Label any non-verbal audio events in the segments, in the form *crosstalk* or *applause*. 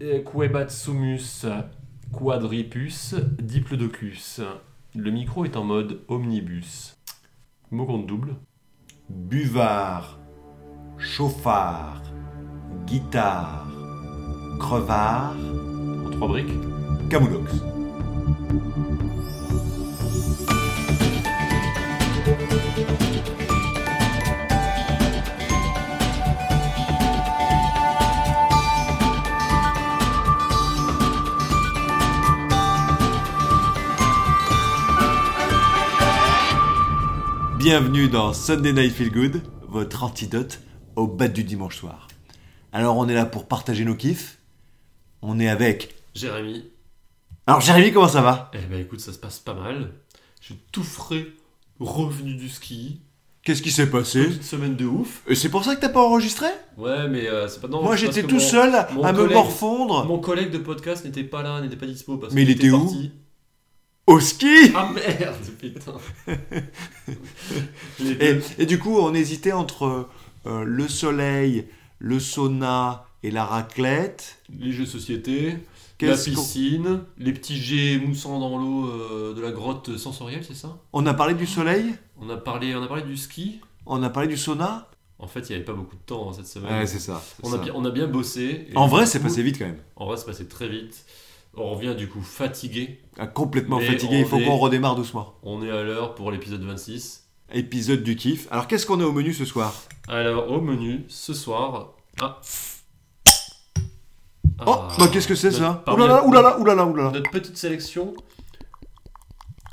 Eh, Quebatsumus, Quadripus, Diplodocus. Le micro est en mode omnibus. Mot compte double. buvard, chauffard, guitare, crevard, En trois briques. camoulox. Bienvenue dans Sunday Night Feel Good, votre antidote au bas du dimanche soir. Alors on est là pour partager nos kiffs. On est avec. Jérémy. Alors Jérémy, comment ça va? Eh ben écoute, ça se passe pas mal. Je suis tout frais, revenu du ski. Qu'est-ce qui s'est passé? Petite semaine de ouf. Et C'est pour ça que t'as pas enregistré? Ouais, mais euh, c'est pas non. Moi c'est parce j'étais que tout mon- seul à mon à me collègue- morfondre Mon collègue de podcast n'était pas là, n'était pas dispo parce Mais il était où? parti. Au ski Ah merde, putain. *laughs* Et, du coup on hésitait entre euh, le soleil, le sauna et la raclette. Les jeux de société, la piscine, les petits jets moussants dans l'eau euh, de la grotte sensorielle, c'est ça? On a parlé du soleil? On a, parlé, on a parlé du ski? On a parlé du sauna? En fait, il n'y avait pas beaucoup de temps hein, cette semaine. Ouais c'est ça. on, a ça. bien, on a bien bossé. En vrai c'est passé vite quand même. En vrai, c'est passé très vite. On revient du coup fatigué. Ah, complètement fatigué, il faut qu'on redémarre doucement. On est à l'heure pour l'épisode 26. Épisode du kiff. Alors qu'est-ce qu'on a au menu ce soir? Alors, au menu, ce soir. Ah Oh, Ah, bah qu'est-ce que c'est ça? Oulala, oulala, oulala, oulala. Notre petite sélection.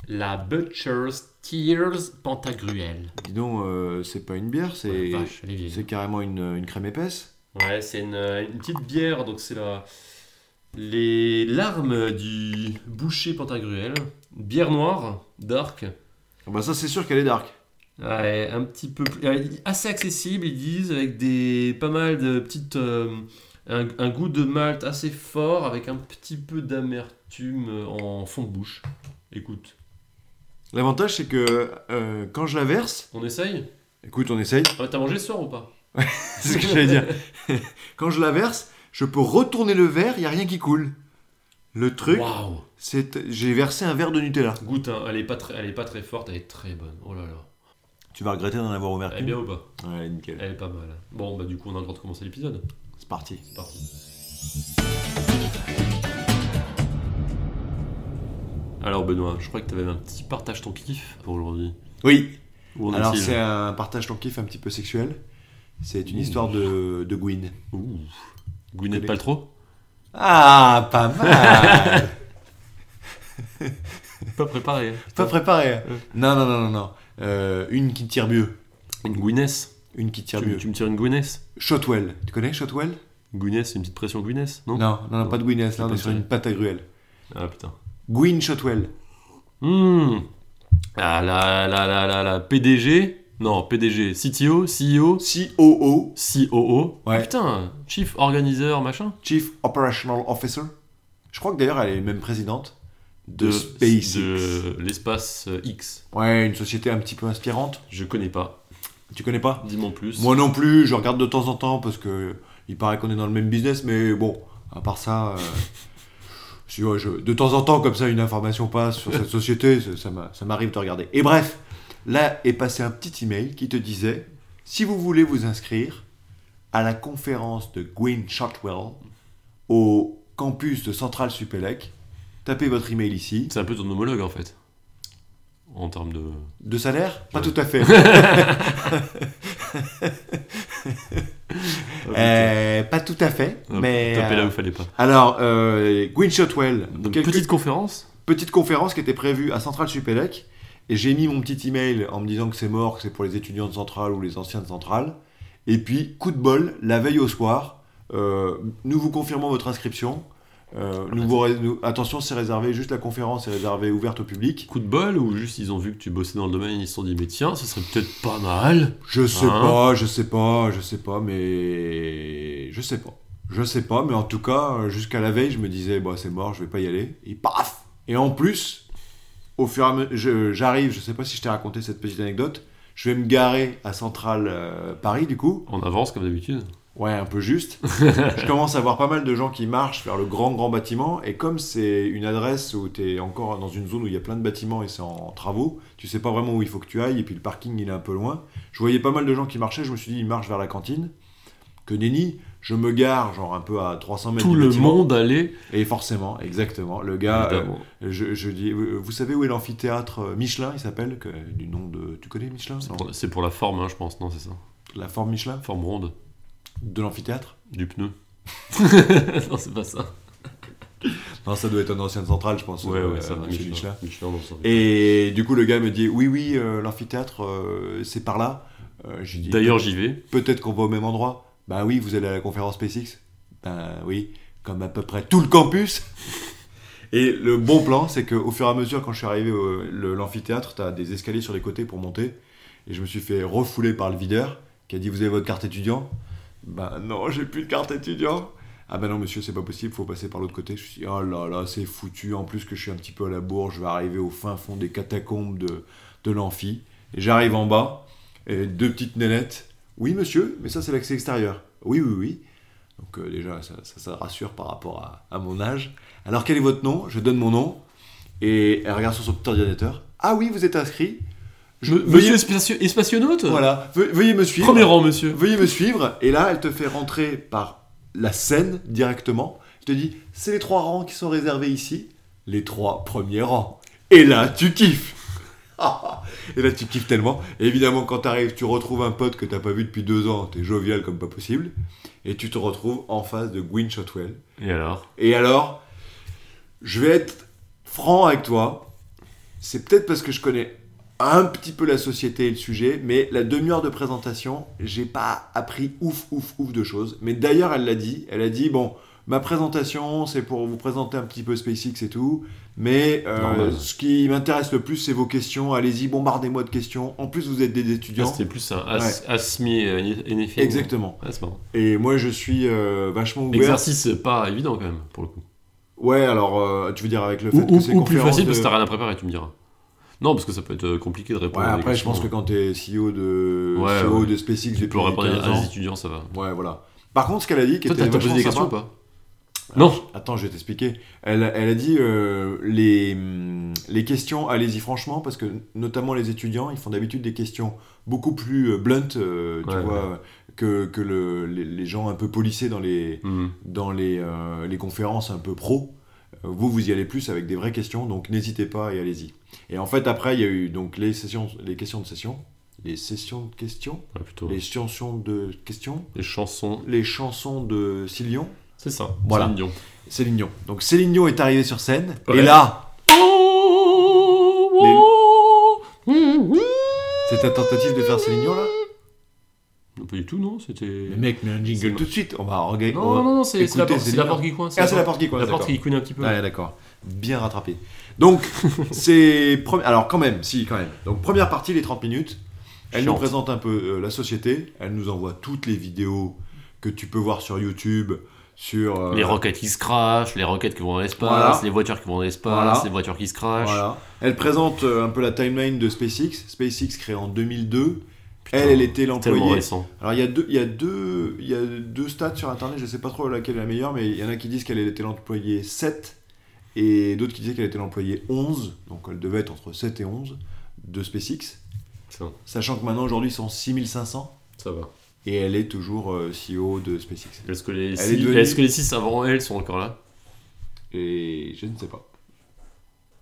La Butcher's Tears Pantagruel. Dis donc, euh, c'est pas une bière, c'est Ouais, carrément une, une crème épaisse. Ouais, c'est une, une petite bière, donc c'est la... les larmes du boucher Pantagruel. Bière noire, dark. Ah Bah ça c'est sûr qu'elle est dark. Ouais, un petit peu plus- euh, assez accessible, ils disent, avec des pas mal de petites. euh, un, un goût de malt assez fort, avec un petit peu d'amertume en fond de bouche. Écoute, L'avantage c'est que euh, quand je la verse, on essaye? Écoute on essaye, Ah, T'as mangé ce soir ou pas? *laughs* C'est ce que j'allais dire. *laughs* quand je la verse, je peux retourner le verre, il y a rien qui coule. Le truc, c'est j'ai versé un verre de Nutella. Goûte, hein, elle, est pas très, elle est pas très forte, elle est très bonne. Oh là là. Tu vas regretter d'en avoir ouvert Elle est bien ou pas? Ouais, nickel. Elle est pas mal. Bon, bah du coup, on a le droit de commencer l'épisode. C'est parti. C'est parti. Alors Benoît, je crois que tu avais un petit partage ton kiff pour aujourd'hui. Oui. Alors c'est un partage ton kiff un petit peu sexuel. C'est une Ouh. histoire de, de Gwyn. Ouh. Gwyneth. Paltrow Ah, pas mal *laughs* Pas préparé. hein. Pas préparé. Ouais. Non, non, non, non, non. Euh, une qui tire mieux. Une Gwyneth Une qui tire tu, mieux. tu me tires une Gwyneth Shotwell. Tu connais Shotwell? Gwyneth, c'est une petite pression Gwyneth, non? Non, non, non, pas de Gwyneth. Là, on est sur une pâte à gruelle. Ah putain. Gwyn Shotwell. Hmm. Ah la la la la la PDG Non, PDG, CTO, CEO, COO. COO. Ouais. Ah, putain, Chief Organizer, machin. Chief Operational Officer. Je crois que d'ailleurs, elle est même présidente de, De, SpaceX. de l'espace euh, X. Ouais, une société un petit peu inspirante. Je connais pas. Tu connais pas? Dis-moi plus. Moi non plus, je regarde de temps en temps parce que il paraît qu'on est dans le même business, mais bon, à part ça, euh, je- de temps en temps, comme ça, une information passe sur cette *laughs* société, ça m'arrive de regarder. Et bref, là est passé un petit email qui te disait si vous voulez vous inscrire à la conférence de Gwyn Shotwell au campus de Central Supélec, tapez votre email ici. C'est un peu ton homologue en fait. En termes de. De salaire? Pas Ouais. tout à fait. *laughs* Euh, pas tout à fait, mais. Tapez là euh, où fallait pas. Alors, euh, Gwyn Shotwell, quelques- petite conférence? petite conférence qui était prévue à Central Supélec, et j'ai mis mon petit email en me disant que c'est mort, que c'est pour les étudiants de Central ou les anciens de Central. Et puis, coup de bol, la veille au soir, euh, nous vous confirmons votre inscription. Euh, nous vous ré- nous- attention, c'est réservé, juste la conférence est réservée, ouverte au public. Coup de bol ou juste ils ont vu que tu bossais dans le domaine et ils se sont dit mais tiens, ça serait peut-être pas mal. Je sais Hein pas, je sais pas, je sais pas, mais je sais pas. Je sais pas, mais en tout cas, jusqu'à la veille, je me disais, bah, c'est mort, je vais pas y aller. Et paf Et en plus, au fur et à mesure, j'arrive, je sais pas si je t'ai raconté cette petite anecdote, je vais me garer à Centrale euh, Paris, du coup. On avance comme d'habitude. Ouais, un peu juste. *laughs* je commence à voir pas mal de gens qui marchent vers le grand, grand bâtiment. Et comme c'est une adresse où tu es encore dans une zone où il y a plein de bâtiments et c'est en travaux, tu sais pas vraiment où il faut que tu ailles. Et puis le parking, il est un peu loin. Je voyais pas mal de gens qui marchaient. Je me suis dit, ils marchent vers la cantine. Que nenni, je me gare, genre un peu à 300 mètres Tout du le bâtiment. monde allait. Et forcément, exactement. Le gars, euh, je, je dis, euh, vous savez où est l'amphithéâtre euh, Michelin Il s'appelle, que- du nom de. Tu connais Michelin C'est pour, c'est pour la forme, hein, je pense, non, c'est ça. La forme Michelin Forme ronde de l'amphithéâtre du pneu. *laughs* non, c'est pas ça. Non, ça doit être une ancienne centrale, je pense. Ouais, euh, ouais, ça va. chez Michelin. Et du coup, le gars me dit Oui, oui, euh, l'amphithéâtre, euh, c'est par là. Euh, lui dis, D'ailleurs, j'y vais. Peut-être qu'on va au même endroit. Bah oui, vous allez à la conférence SpaceX Ben oui, comme à peu près tout le campus. *laughs* Et le bon plan, c'est qu'au fur et à mesure, quand je suis arrivé au le- l'amphithéâtre, tu as des escaliers sur les côtés pour monter. Et je me suis fait refouler par le videur qui a dit Vous avez votre carte étudiant? Ben non, j'ai plus de carte étudiant. Ah ben non, monsieur, c'est pas possible, faut passer par l'autre côté. Je me suis dit Oh là là, c'est foutu. En plus que je suis un petit peu à la bourre, je vais arriver au fin fond des catacombes de, de l'amphi. Et j'arrive en bas, et deux petites nénettes. Oui, monsieur, mais ça, c'est l'accès extérieur. Oui, oui, oui. Donc, euh, déjà, ça, ça, ça rassure par rapport à, à mon âge. Alors, quel est votre nom? Je donne mon nom. Et elle regarde sur son petit ordinateur. Ah oui, vous êtes inscrit. Je- veuillez, Monsieur voilà, Ve- veuillez me suivre. Premier rang, monsieur. Veuillez me suivre. Et là, elle te fait rentrer par la scène directement. Je te dis, c'est les trois rangs qui sont réservés ici. Les trois premiers rangs. Et là, tu kiffes. *laughs* Et là, tu kiffes tellement. Et évidemment, quand tu arrives, tu retrouves un pote que tu pas vu depuis deux ans. Tu es jovial comme pas possible. Et tu te retrouves en face de Gwyn Shotwell. Et alors? Et alors, je vais être franc avec toi. C'est peut-être parce que je connais un petit peu la société et le sujet, mais la demi-heure de présentation, j'ai pas appris ouf, ouf, ouf de choses. Mais d'ailleurs, elle l'a dit. Elle a dit bon, ma présentation, c'est pour vous présenter un petit peu SpaceX et tout. Mais euh, ce qui m'intéresse le plus, c'est vos questions. Allez-y, bombardez-moi de questions. En plus, vous êtes des étudiants. C'était plus un as, Asmi euh, NFI. Exactement. Ouais, marrant. Et moi, je suis euh, vachement ouvert. Exercice pas évident quand même, pour le coup. Ouais, alors, euh, tu veux dire avec le fait Ou, que c'est ou plus facile de- parce que t'as rien à préparer, tu me diras. Non, parce que ça peut être compliqué de répondre Ouais, à des après, je pense que questions. quand t'es CEO de, Ouais, CEO ouais. de SpaceX Tu peux répondre 15 à des étudiants, ça va. Ouais, voilà. Par contre, ce qu'elle a dit, qui Toi, était t'as posé des questions ou pas? Non Attends, je vais t'expliquer. Elle, elle a dit euh, les, les questions, allez-y franchement, parce que notamment les étudiants, ils font d'habitude des questions beaucoup plus euh, blunt, euh, tu Ouais, vois, que, que le- les, les gens un peu polissés dans les, Hmm. dans les, euh, les conférences un peu pro. Vous, vous y allez plus avec des vraies questions, donc n'hésitez pas et allez-y. Et en fait, après, il y a eu donc les, sessions, les questions de session, les sessions de questions, Ouais, les chansons de questions, Les chansons. les chansons de Céline C'est ça. Voilà. Céline Dion. Céline Dion. Donc Céline Dion est arrivée sur scène, Ouais. et là, c'est ta tentative de faire Céline Dion là? Non, pas du tout, non C'était. Mais mec, mais un jingle tout de suite, on va regarder. Non, non, non, c'est la, la porte qui coince. Ah, c'est la porte qui coince, La porte qui couine un petit peu. Ouais, d'accord. Bien rattrapé. Donc, *laughs* c'est. Alors, quand même, si, quand même. Donc, première partie, les 30 minutes. Elle nous présente un peu euh, la société. Elle nous envoie toutes les vidéos que tu peux voir sur YouTube, sur. euh, Les roquettes qui se crachent, les roquettes qui vont dans l'espace, Voilà. les voitures qui vont dans l'espace, Voilà. les voitures qui se crachent. Voilà. Elle présente euh, un peu la timeline de SpaceX. SpaceX créé en 2002. Putain, elle, elle était l'employée. Alors il y a deux, il y a deux, il y a deux stats sur internet. Je sais pas trop laquelle est la meilleure, mais il y en a qui disent qu'elle était l'employée 7 et d'autres qui disaient qu'elle était l'employée 11. Donc elle devait être entre 7 et 11 de SpaceX. Sachant que maintenant aujourd'hui ils sont 6500 ça va. Et elle est toujours euh, CEO de SpaceX. Est-ce que, les six- est devenue- est-ce que les 6 avant elle sont encore là? Et je ne sais pas.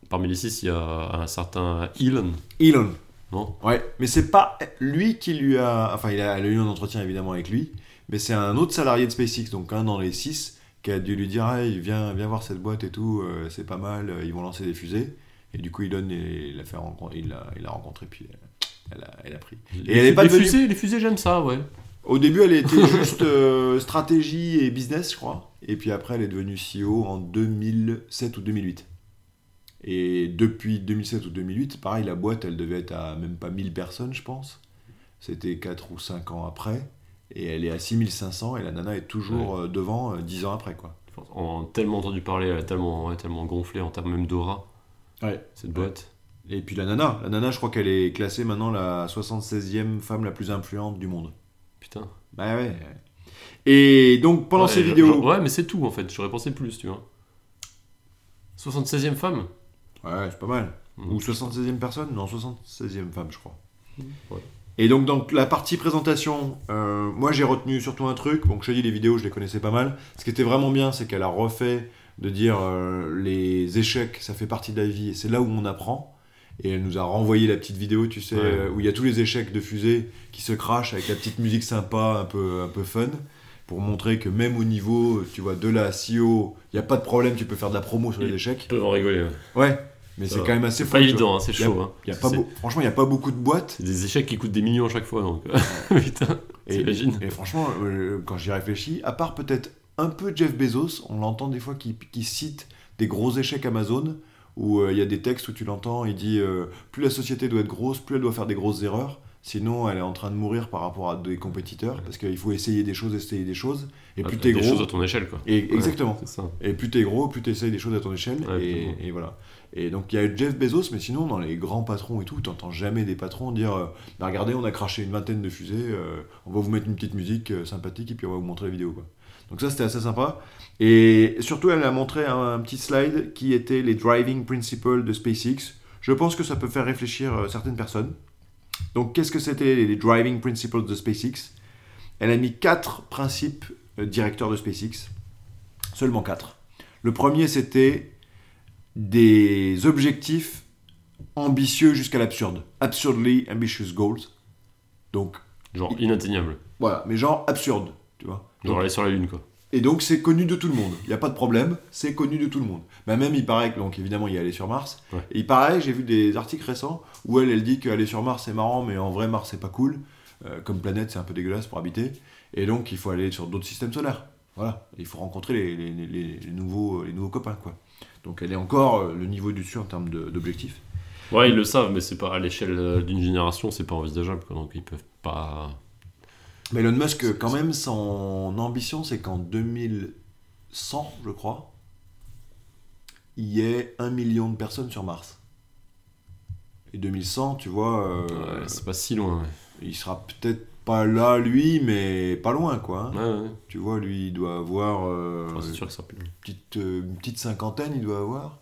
Parmi les 6, il y a un certain Elon. Elon. Non? Ouais, mais c'est pas lui qui lui a. Enfin, il a, elle a eu un entretien évidemment avec lui, mais c'est un autre salarié de SpaceX, donc un dans les six, qui a dû lui dire hey, viens, viens voir cette boîte et tout, euh, c'est pas mal, euh, ils vont lancer des fusées. Et du coup, Elon, il l'a fait rencontrer, il l'a, il l'a rencontré, puis euh, elle a, elle a pris. les, elle est pas les devenue- fusées, les fusées, j'aime ça, ouais. Au début, elle était *laughs* juste euh, stratégie et business, je crois. Et puis après, elle est devenue CEO en 2007 ou 2008. Et depuis 2007 ou 2008, pareil, la boîte, elle devait être à même pas 1000 personnes, je pense. C'était 4 ou 5 ans après. Et elle est à 6500 et la nana est toujours euh, devant euh, 10 ans après, quoi. On a tellement entendu parler, elle a tellement, ouais, tellement gonflé en termes même d'aura, Ouais. cette boîte. Et puis la nana, la nana, je crois qu'elle est classée maintenant la 76e femme la plus influente du monde. Putain. Bah ouais. Et donc pendant Ouais, ces vidéos. ouais, mais c'est tout en fait. J'aurais pensé plus, tu vois. 76e femme Ouais, c'est pas mal. Mhm. Ou 76e personne Non, 76e femme, je crois. Ouais. Et donc, dans la partie présentation, euh, moi j'ai retenu surtout un truc. Donc, je te dis, les vidéos, je les connaissais pas mal. Ce qui était vraiment bien, c'est qu'elle a refait de dire euh, les échecs, ça fait partie de la vie et c'est là où on apprend. Et elle nous a renvoyé la petite vidéo, tu sais, Ouais. euh, où il y a tous les échecs de fusée qui se crachent avec la petite musique sympa, un peu, un peu fun, pour montrer que même au niveau, tu vois, de la CEO, il n'y a pas de problème, tu peux faire de la promo sur les échecs. Ils peuvent en rigoler. ouais. Ouais, mais c'est quand même assez pas évident, vois. hein, c'est Y a- chaud. hein. y a pas C'est- beau- Franchement, il n'y a pas beaucoup de boîtes. C'est des échecs qui coûtent des millions à chaque fois, donc. *laughs* Putain, Et, et franchement, euh, quand j'y réfléchis, à part peut-être un peu Jeff Bezos, on l'entend des fois qui, qui cite des gros échecs Amazon, où euh, il y a des textes où tu l'entends, il dit euh, plus la société doit être grosse, plus elle doit faire des grosses erreurs, sinon elle est en train de mourir par rapport à des compétiteurs, parce qu'il faut essayer des choses, essayer des choses, et plus Ah, t'es des gros, choses à ton échelle, quoi. et, Ouais, exactement. Ça. Et plus t'es gros, plus t'essayes des choses à ton échelle. Ouais, et, voilà. Et donc il y a Jeff Bezos, mais sinon dans les grands patrons et tout, t'entends jamais des patrons dire euh, Bah, regardez, on a craché une vingtaine de fusées, euh, on va vous mettre une petite musique euh, sympathique et puis on va vous montrer la vidéo. Quoi. Donc ça c'était assez sympa. Et surtout elle a montré un, un petit slide qui était les driving principles de SpaceX. Je pense que ça peut faire réfléchir euh, certaines personnes. Donc qu'est-ce que c'était les, les driving principles de SpaceX? Elle a mis quatre principes euh, directeurs de SpaceX. Seulement quatre. Le premier, c'était des objectifs ambitieux jusqu'à l'absurde. Absurdly ambitious goals. Donc, Genre inatteignable. voilà, mais genre absurde, tu vois. Genre aller sur la lune, quoi. et donc, c'est connu de tout le monde. Il n'y a pas de problème, c'est connu de tout le monde. Bah, même, il paraît que, donc évidemment, il est allé sur Mars. Ouais. Et il paraît, j'ai vu des articles récents où elle, elle dit qu'aller sur Mars, c'est marrant, mais en vrai, Mars, c'est pas cool. Euh, comme planète, c'est un peu dégueulasse pour habiter. Et donc, il faut aller sur d'autres systèmes solaires. Voilà. Il faut rencontrer les, les- les- les nouveaux, les nouveaux copains, quoi. Donc, elle est encore euh, le niveau du dessus en termes d'objectifs. Ouais, ils le savent, mais c'est pas à l'échelle euh, d'une génération, c'est pas envisageable, quoi. Donc ils peuvent pas. Mais Elon Musk, quand même, son ambition, c'est qu'en 2100, je crois, il y ait un million de personnes sur Mars. Et 2100, tu vois, euh, Ouais, c'est pas si loin. ouais. il sera peut-être pas là, lui, mais pas loin, quoi. hein. Ouais, ouais. Tu vois, lui, il doit avoir euh, Enfin, c'est sûr que ça peut. une, petite, euh, une petite cinquantaine, il doit avoir.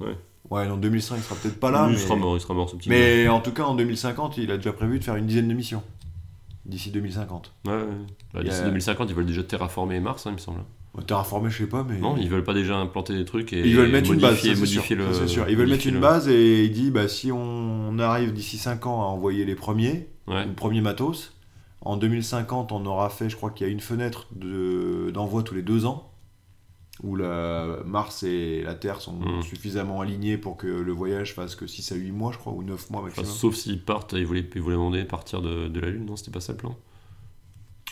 Ouais. Ouais, en 2100, il sera peut-être pas là. Mais... il sera mort, il sera mort ce petit mais en tout cas, en 2050, il a déjà prévu de faire une dizaine de missions. D'ici 2050. gars. Ouais, ouais. Bah, D'ici a- 2050, ils veulent déjà terraformer Mars, hein, il me semble. Terraformer, je sais pas, mais. Non, ils veulent pas déjà implanter des trucs et Ils veulent mettre une base, modifier, ça, c'est sûr, le. sûr. Ils veulent mettre une le- base et il dit bah, si on arrive d'ici 5 ans à envoyer les premiers, Ouais. le premier matos, en 2050 on aura fait, je crois qu'il y a une fenêtre de- d'envoi tous les 2 ans, où la Mars et la Terre sont Mm. suffisamment alignés pour que le voyage fasse que 6 à 8 mois, je crois, ou 9 mois Enfin, maximum. sauf s'ils partent, ils voulaient, ils voulaient demander de partir de, de la Lune, non C'était pas ça le plan?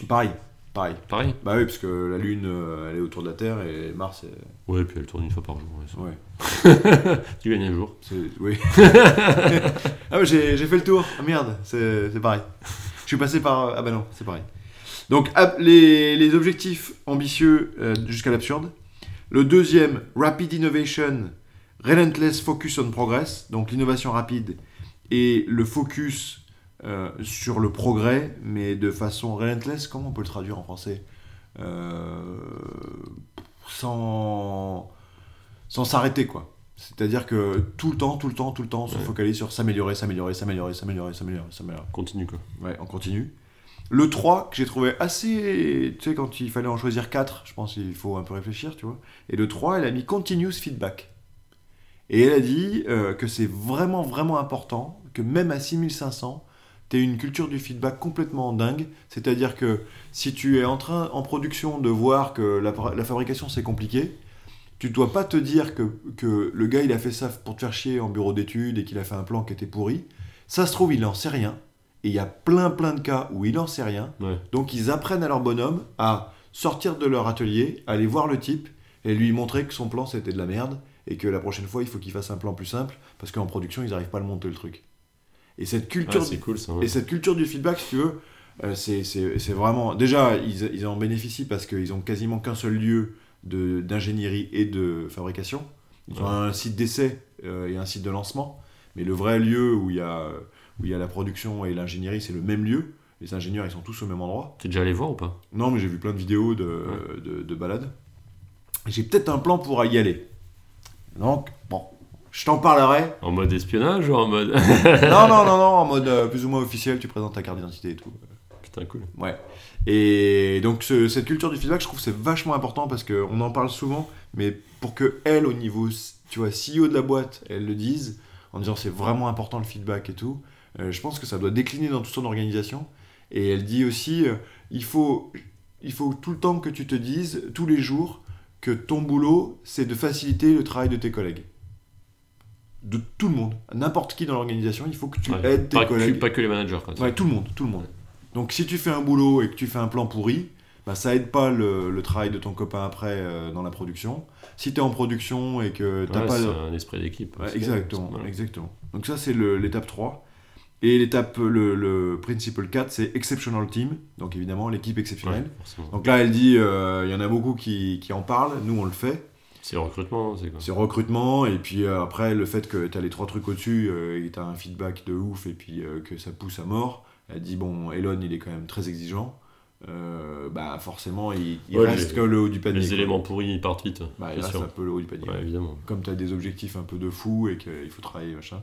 Pareil, pareil. Pareil? Bah oui, parce que la Lune, euh, elle est autour de la Terre et Mars, est- Ouais, puis elle tourne une fois par jour. ouais. *laughs* Tu gagnes un jour. Oui. *laughs* ah ouais, j'ai, fait le tour. Ah, merde, c'est, pareil. Je suis passé par... Ah bah non, c'est pareil. Donc les objectifs ambitieux euh, jusqu'à l'absurde. Le deuxième, Rapid Innovation, Relentless Focus on Progress. Donc l'innovation rapide et le focus euh, sur le progrès, mais de façon relentless. Comment on peut le traduire en français Euh, Sans... Sans s'arrêter, quoi. C'est-à-dire que tout le temps, tout le temps, tout le temps, on se Ouais. focalise sur s'améliorer, s'améliorer, s'améliorer, s'améliorer, s'améliorer, s'améliorer. Continue quoi. Ouais, on continue. Le 3, que j'ai trouvé assez. Tu sais, quand il fallait en choisir 4, je pense qu'il faut un peu réfléchir, tu vois. Et le 3, elle a mis continuous feedback. Et elle a dit euh, que c'est vraiment, vraiment important que même à 6500, tu aies une culture du feedback complètement dingue. C'est-à-dire que si tu es en train, en production, de voir que la, fabrication c'est compliqué, tu dois pas te dire que, que le gars il a fait ça pour te faire chier en bureau d'études et qu'il a fait un plan qui était pourri. Ça se trouve, il en sait rien. Et il y a plein plein de cas où il en sait rien. Ouais. Donc ils apprennent à leur bonhomme à sortir de leur atelier, aller voir le type et lui montrer que son plan c'était de la merde et que la prochaine fois il faut qu'il fasse un plan plus simple parce qu'en production ils n'arrivent pas à le monter le truc. Et cette culture, Ah, c'est cool ça. ouais. et cette culture du feedback, si tu veux, euh, c'est- vraiment. Déjà, ils, ils en bénéficient parce qu'ils ont quasiment qu'un seul lieu d'ingénierie et de fabrication. Ils ont un site d'essai euh, et un site de lancement, mais le vrai lieu où il y a, où il y a la production et l'ingénierie, c'est le même lieu. les ingénieurs ils sont tous au même endroit. T'es déjà allé voir ou pas? Non, mais j'ai vu plein de vidéos de, de, de balades. J'ai peut-être un plan pour y aller. Donc, bon, je t'en parlerai. En mode espionnage ou en mode. *laughs* non, non, non, non, en mode euh, plus ou moins officiel, tu présentes ta carte d'identité et tout. Putain, cool. Ouais. Et donc, ce- cette culture du feedback, je trouve que c'est vachement important parce qu'on en parle souvent, mais pour que elle, au niveau, tu vois, CEO de la boîte, elle le dise, en disant c'est vraiment important le feedback et tout, je pense que ça doit décliner dans toute son organisation. Et elle dit aussi, euh, il, faut, il faut tout le temps que tu te dises, tous les jours, que ton boulot, c'est de faciliter le travail de tes collègues. De tout le monde. N'importe qui dans l'organisation, il faut que tu Ouais. aides tes pas, que, collègues. pas que les managers, quoi. Ouais, tout le monde, tout le monde. Donc si tu fais un boulot et que tu fais un plan pourri, bah, ça aide pas le, le travail de ton copain après euh, dans la production. Si tu es en production et que t'as Ouais, pas... c'est un esprit d'équipe. Exactement, exactement. Donc ça c'est l'étape 3. Et l'étape, le, le principal 4, c'est exceptional team. Donc évidemment l'équipe exceptionnelle. Ouais. Donc là elle dit, euh, il y en a beaucoup qui, qui en parlent, nous on le fait. C'est le recrutement, c'est quoi C'est recrutement, et puis euh, après, le fait que tu as les trois trucs au-dessus, euh, et tu as un feedback de ouf, et puis que ça pousse à mort. Elle dit, bon, Elon, il est quand même très exigeant. Euh, bah forcément, il, il Ouais, reste les- que le haut du panier. Les quoi. éléments pourris, ils partent vite. Bah, il reste sûr. un peu le haut du panier. Ouais, évidemment. Comme tu as des objectifs un peu de fou et qu'il faut travailler, machin.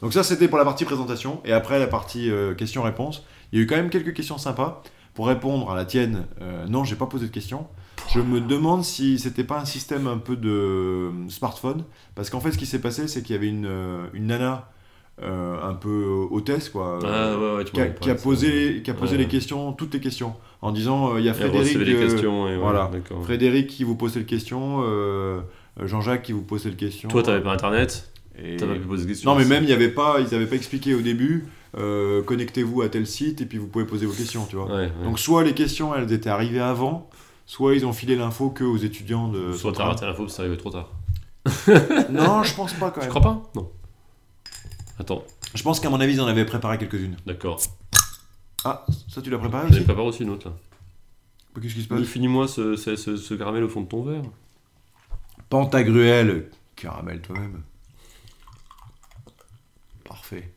Donc ça, c'était pour la partie présentation. Et après, la partie euh, questions-réponses. Il y a eu quand même quelques questions sympas. Pour répondre à la tienne, euh, non, j'ai pas posé de questions. Je me demande si c'était pas un système un peu de euh, smartphone. Parce qu'en fait, ce qui s'est passé, c'est qu'il y avait une, une nana un peu hôtesse, quoi. Ah ouais, qui, a, qui a posé, qui a posé les questions, toutes les questions, en disant euh, il y a Frédéric, les euh, questions. Et ouais, voilà. Frédéric qui vous posait les questions, euh, Jean-Jacques qui vous posait les questions. Toi, t'avais pas internet Et- T'as pas pu poser des questions Non, mais même il y avait pas, ils n'avaient pas expliqué au début. euh, Connectez-vous à tel site et puis vous pouvez poser vos questions, tu vois. Ouais, ouais. Donc soit les questions elles étaient arrivées avant, soit ils ont filé l'info que aux étudiants de. Soit t'as raté l'info parce que ça arrivait trop tard. *laughs* Non, je pense pas quand Tu même. crois pas? Non. Attends, Je pense qu'à mon avis ils en avaient préparé quelques-unes. d'accord. Ah, ça tu l'as préparé J'en ai aussi préparé aussi une autre là. Qu'est-ce qui se passe Finis-moi ce, ce, ce, ce caramel au fond de ton verre. Pantagruel, caramel toi-même. Parfait.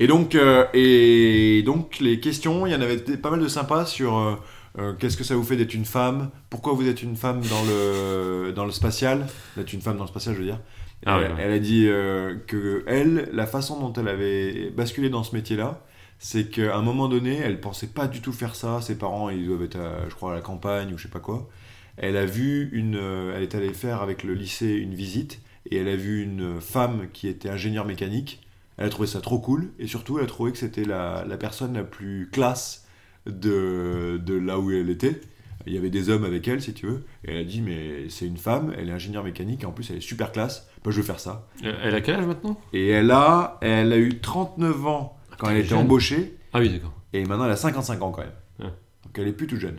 Et donc, euh, et donc les questions, il y en avait pas mal de sympas sur euh, euh, qu'est-ce que ça vous fait d'être une femme, pourquoi vous êtes une femme dans le, dans le spatial, d'être une femme dans le spatial, je veux dire. Ah ouais, elle, ouais. elle a dit que elle, la façon dont elle avait basculé dans ce métier-là, c'est qu'à un moment donné, elle pensait pas du tout faire ça. Ses parents, ils doivent être, à, je crois, à la campagne ou je sais pas quoi. Elle a vu une, euh, elle est allée faire avec le lycée une visite et elle a vu une femme qui était ingénieure mécanique. Elle a trouvé ça trop cool et surtout elle a trouvé que c'était la, la personne la plus classe de, de là où elle était. Il y avait des hommes avec elle, si tu veux. Et elle a dit, mais c'est une femme, elle est ingénieure mécanique et en plus elle est super classe. Bah, je veux faire ça. Elle elle a quel âge maintenant? Et elle a, elle a eu 39 ans quand elle était jeune. embauchée Ah oui, d'accord. et maintenant elle a 55 ans quand même. Ouais. Donc elle est plus toute jeune.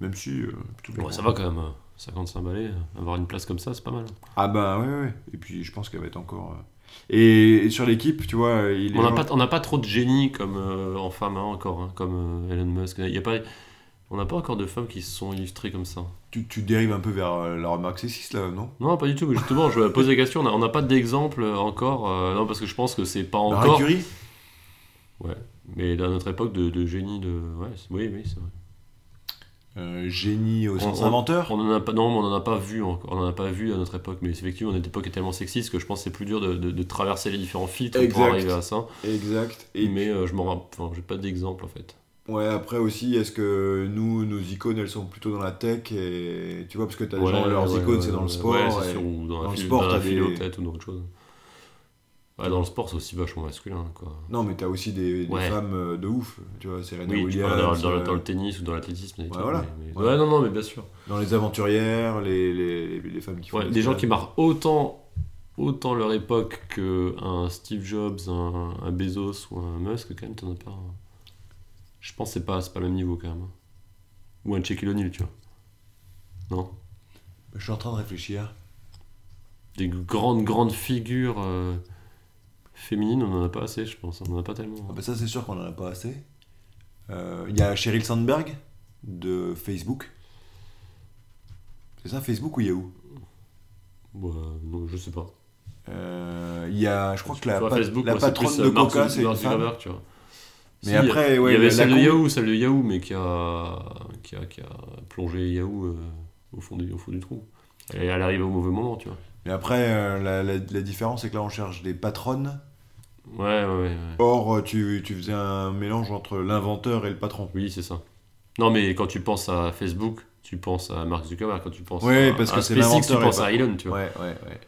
Même si. euh, plutôt ça va quand même. euh, 55 balais, euh, avoir une place comme ça, c'est pas mal. Ah bah ouais, ouais, ouais. Et puis je pense qu'elle va être encore. euh, Et, et sur l'équipe, tu vois, il est. On n'a pas, on n'a pas trop de génie comme euh, en femme hein, encore, hein, comme euh, Elon Musk. Il y a pas, on n'a pas encore de femmes qui se sont illustrées comme ça. tu, tu dérives un peu vers euh, la remarque sexiste là, non? Non, pas du tout. mais Justement, je pose la question. On n'a on n'a pas d'exemple euh, encore. euh, non, parce que je pense que c'est pas Marie encore. Curie? Ouais. Mais à notre époque de, de génie, de. Ouais, oui, oui, c'est vrai. Euh, Génie au sens on- inventeur? On en a pas, non, mais on en a pas vu encore. On en a pas vu à notre époque. Mais effectivement, notre époque est tellement sexiste que je pense que c'est plus dur de, de- de traverser les différents filtres pour arriver à ça. Exact. Et mais euh, je m'en. Enfin, j'ai pas d'exemple en fait. ouais, après aussi, est-ce que nous, nos icônes, elles sont plutôt dans la tech et tu vois, parce que t'as des gens, leurs ouais, icônes, ouais, c'est dans le ouais, sport. Ouais, c'est sûr, ou dans, dans la le sport, dans t'as des- têtes ou dans autre chose. Ouais, dans le sport, c'est aussi vachement masculin. Quoi. Non, mais t'as aussi des, des Ouais. femmes euh, de ouf, tu vois, Serena Oui, Williams. dans, dans le- euh, dans le tennis ou dans l'athlétisme. Ouais, tout, voilà. mais- mais- Voilà. Ouais, non, non, mais bien sûr. Dans les aventurières, les, les, les femmes qui font. Ouais, de des gens qui marquent autant, autant leur époque qu'un Steve Jobs, un, un Bezos ou un Musk, quand même, t'en as pas. un- Je pense que c'est pas, c'est pas le même niveau quand même. Ou un Shaquille O'Neal, tu vois. Non? Je suis en train de réfléchir. Des grandes, grandes figures euh, féminines, on en a pas assez, je pense. On en a pas tellement. Ah bah ça, c'est sûr qu'on en a pas assez. Euh, Il y a Sheryl Sandberg de Facebook. C'est ça, Facebook ou Yahoo? Ouais, non, je sais pas. Euh, Il y a, je crois que la, pat- Facebook, la moi, patronne plus, de euh, Coca, c'est une Zuckerberg, femme. tu vois. Mais Si, après, ouais, il y avait celle de Yahoo, celle de Yahoo, mais qui a, qui a, qui a plongé Yahoo euh, au, fond du, au fond du trou. Et elle arrive au mauvais moment, tu vois. Mais après, euh, la, la- la différence, c'est que là, on cherche des patronnes. Ouais, ouais, ouais. Or, euh, tu, tu faisais un mélange entre l'inventeur et le patron. Oui, c'est ça. Non, mais quand tu penses à Facebook, tu penses à Mark Zuckerberg. Quand tu penses Ouais, à, parce que c'est SpaceX, tu penses pas- à Elon, tu vois. Ouais, ouais, ouais.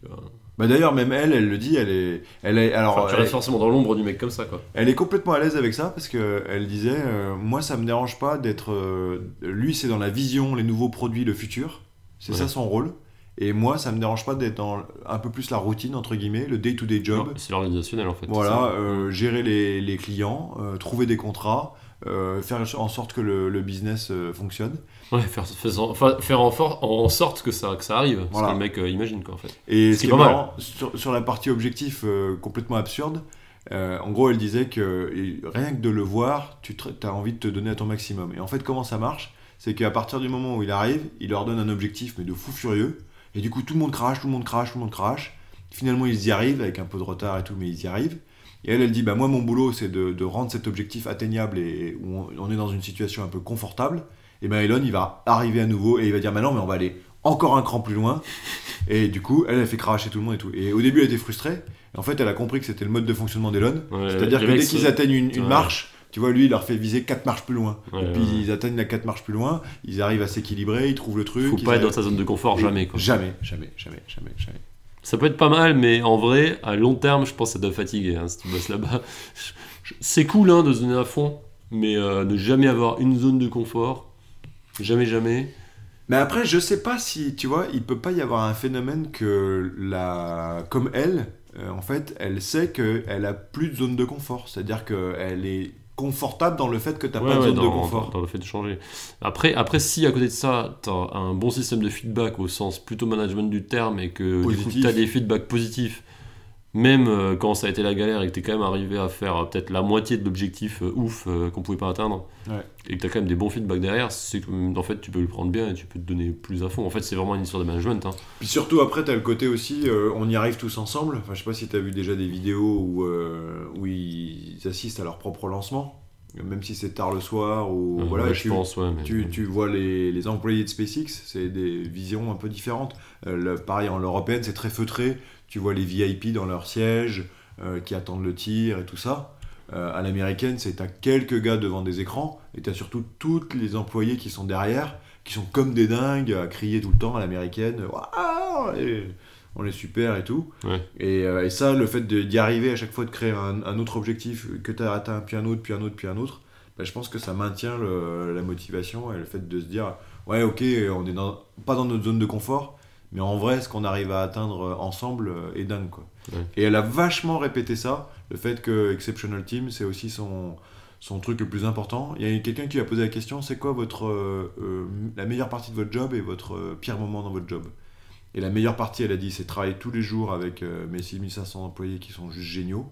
Tu vois. Bah d'ailleurs, même elle, elle le dit, elle est, elle est, alors, Enfin, tu elle, restes forcément dans l'ombre du mec comme ça, quoi. elle est complètement à l'aise avec ça parce que elle disait, euh, moi, ça me dérange pas d'être, euh, lui, c'est dans la vision, les nouveaux produits, le futur, c'est Ouais. ça son rôle. Et moi, ça me dérange pas d'être dans un peu plus la routine entre guillemets, le day-to-day job. C'est l'organisationnel, en fait. c'est Voilà, euh, gérer les, les clients, euh, trouver des contrats, euh, faire en sorte que le, le business fonctionne. Ouais, faire, faire, enfin, faire en, for- en sorte que ça, que ça arrive. Voilà. Ce que le mec imagine, quoi, en fait. Et Ce ce mal. sur, sur la partie objectif complètement absurde, euh, en gros, elle disait que rien que de le voir, tu as envie de te donner à ton maximum. Et en fait, comment ça marche? C'est qu'à partir du moment où il arrive, il leur donne un objectif, mais de fou furieux. Et du coup, tout le monde crache, tout le monde crache, tout le monde crache. Finalement, ils y arrivent, avec un peu de retard et tout, mais ils y arrivent. Et elle, elle dit, bah moi, mon boulot, c'est de, de rendre cet objectif atteignable et où on, est dans une situation un peu confortable. Et ben Elon, il va arriver à nouveau et il va dire, bah non, mais on va aller encore un cran plus loin. Et du coup, elle, elle fait cracher tout le monde et tout. Et au début, elle était frustrée. En fait, elle a compris que c'était le mode de fonctionnement d'Elon. Ouais, C'est-à-dire que dès qu'ils atteignent une, une Ouais. marche, tu vois, lui, il leur fait viser 4 marches plus loin. Ouais, et puis ouais. ils atteignent la 4 marches plus loin, ils arrivent à s'équilibrer, ils trouvent le truc. Faut ils pas être dans sa zone de confort, Et jamais, quoi. Jamais, jamais, jamais, jamais, jamais. Ça peut être pas mal, mais en vrai, à long terme, je pense que ça doit fatiguer hein, si tu bosses là-bas. C'est cool hein, de se donner à fond, mais euh, ne jamais avoir une zone de confort. Jamais, jamais. Mais après, je sais pas si, tu vois, il peut pas y avoir un phénomène que la. Comme elle, euh, en fait, elle sait qu'elle a plus de zone de confort. C'est-à-dire qu'elle est confortable dans le fait que t'as Ouais, pas de zone dans, de confort. dans- dans le fait de changer. Après, après, si à côté de ça, tu as un bon système de feedback au sens plutôt management du terme et que tu as des feedbacks positifs, même euh, quand ça a été la galère et que tu es quand même arrivé à faire euh, peut-être la moitié de l'objectif euh, ouf qu'on pouvait pas atteindre, Ouais. et que tu as quand même des bons feedbacks derrière, c'est que en fait, tu peux le prendre bien et tu peux te donner plus à fond. En fait, c'est vraiment une histoire de management. hein. Puis surtout, après, t'as le côté aussi, euh, on y arrive tous ensemble. Enfin, je sais pas si t'as vu déjà des vidéos où, euh, où ils assistent à leur propre lancement, même si c'est tard le soir ou voilà. ouais, et je tu- pense, ouais. mais- Tu, tu vois les, les employés de SpaceX, c'est des visions un peu différentes. Euh, le- pareil, en l'européenne, c'est très feutré. Tu vois les VIP dans leur siège euh, qui attendent le tir et tout ça. Euh, à l'américaine, c'est t'as quelques gars devant des écrans et t'as surtout tous les employés qui sont derrière, qui sont comme des dingues à crier tout le temps à l'américaine. Et On est super et tout. Ouais. Et, euh, et ça, le fait de- d'y arriver à chaque fois de créer un, un autre objectif que tu as atteint, puis un autre, puis un autre, puis un autre, bah, je pense que ça maintient le- la motivation et le fait de se dire ouais ok on est dans, pas dans notre zone de confort mais en vrai ce qu'on arrive à atteindre ensemble est dingue quoi Ouais. et elle a vachement répété ça le fait que Exceptional Team c'est aussi son son truc le plus important il y a quelqu'un qui lui a posé la question c'est quoi votre euh, euh, la meilleure partie de votre job et votre pire moment dans votre job? Et la meilleure partie elle a dit c'est travailler tous les jours avec euh, mes 6500 employés qui sont juste géniaux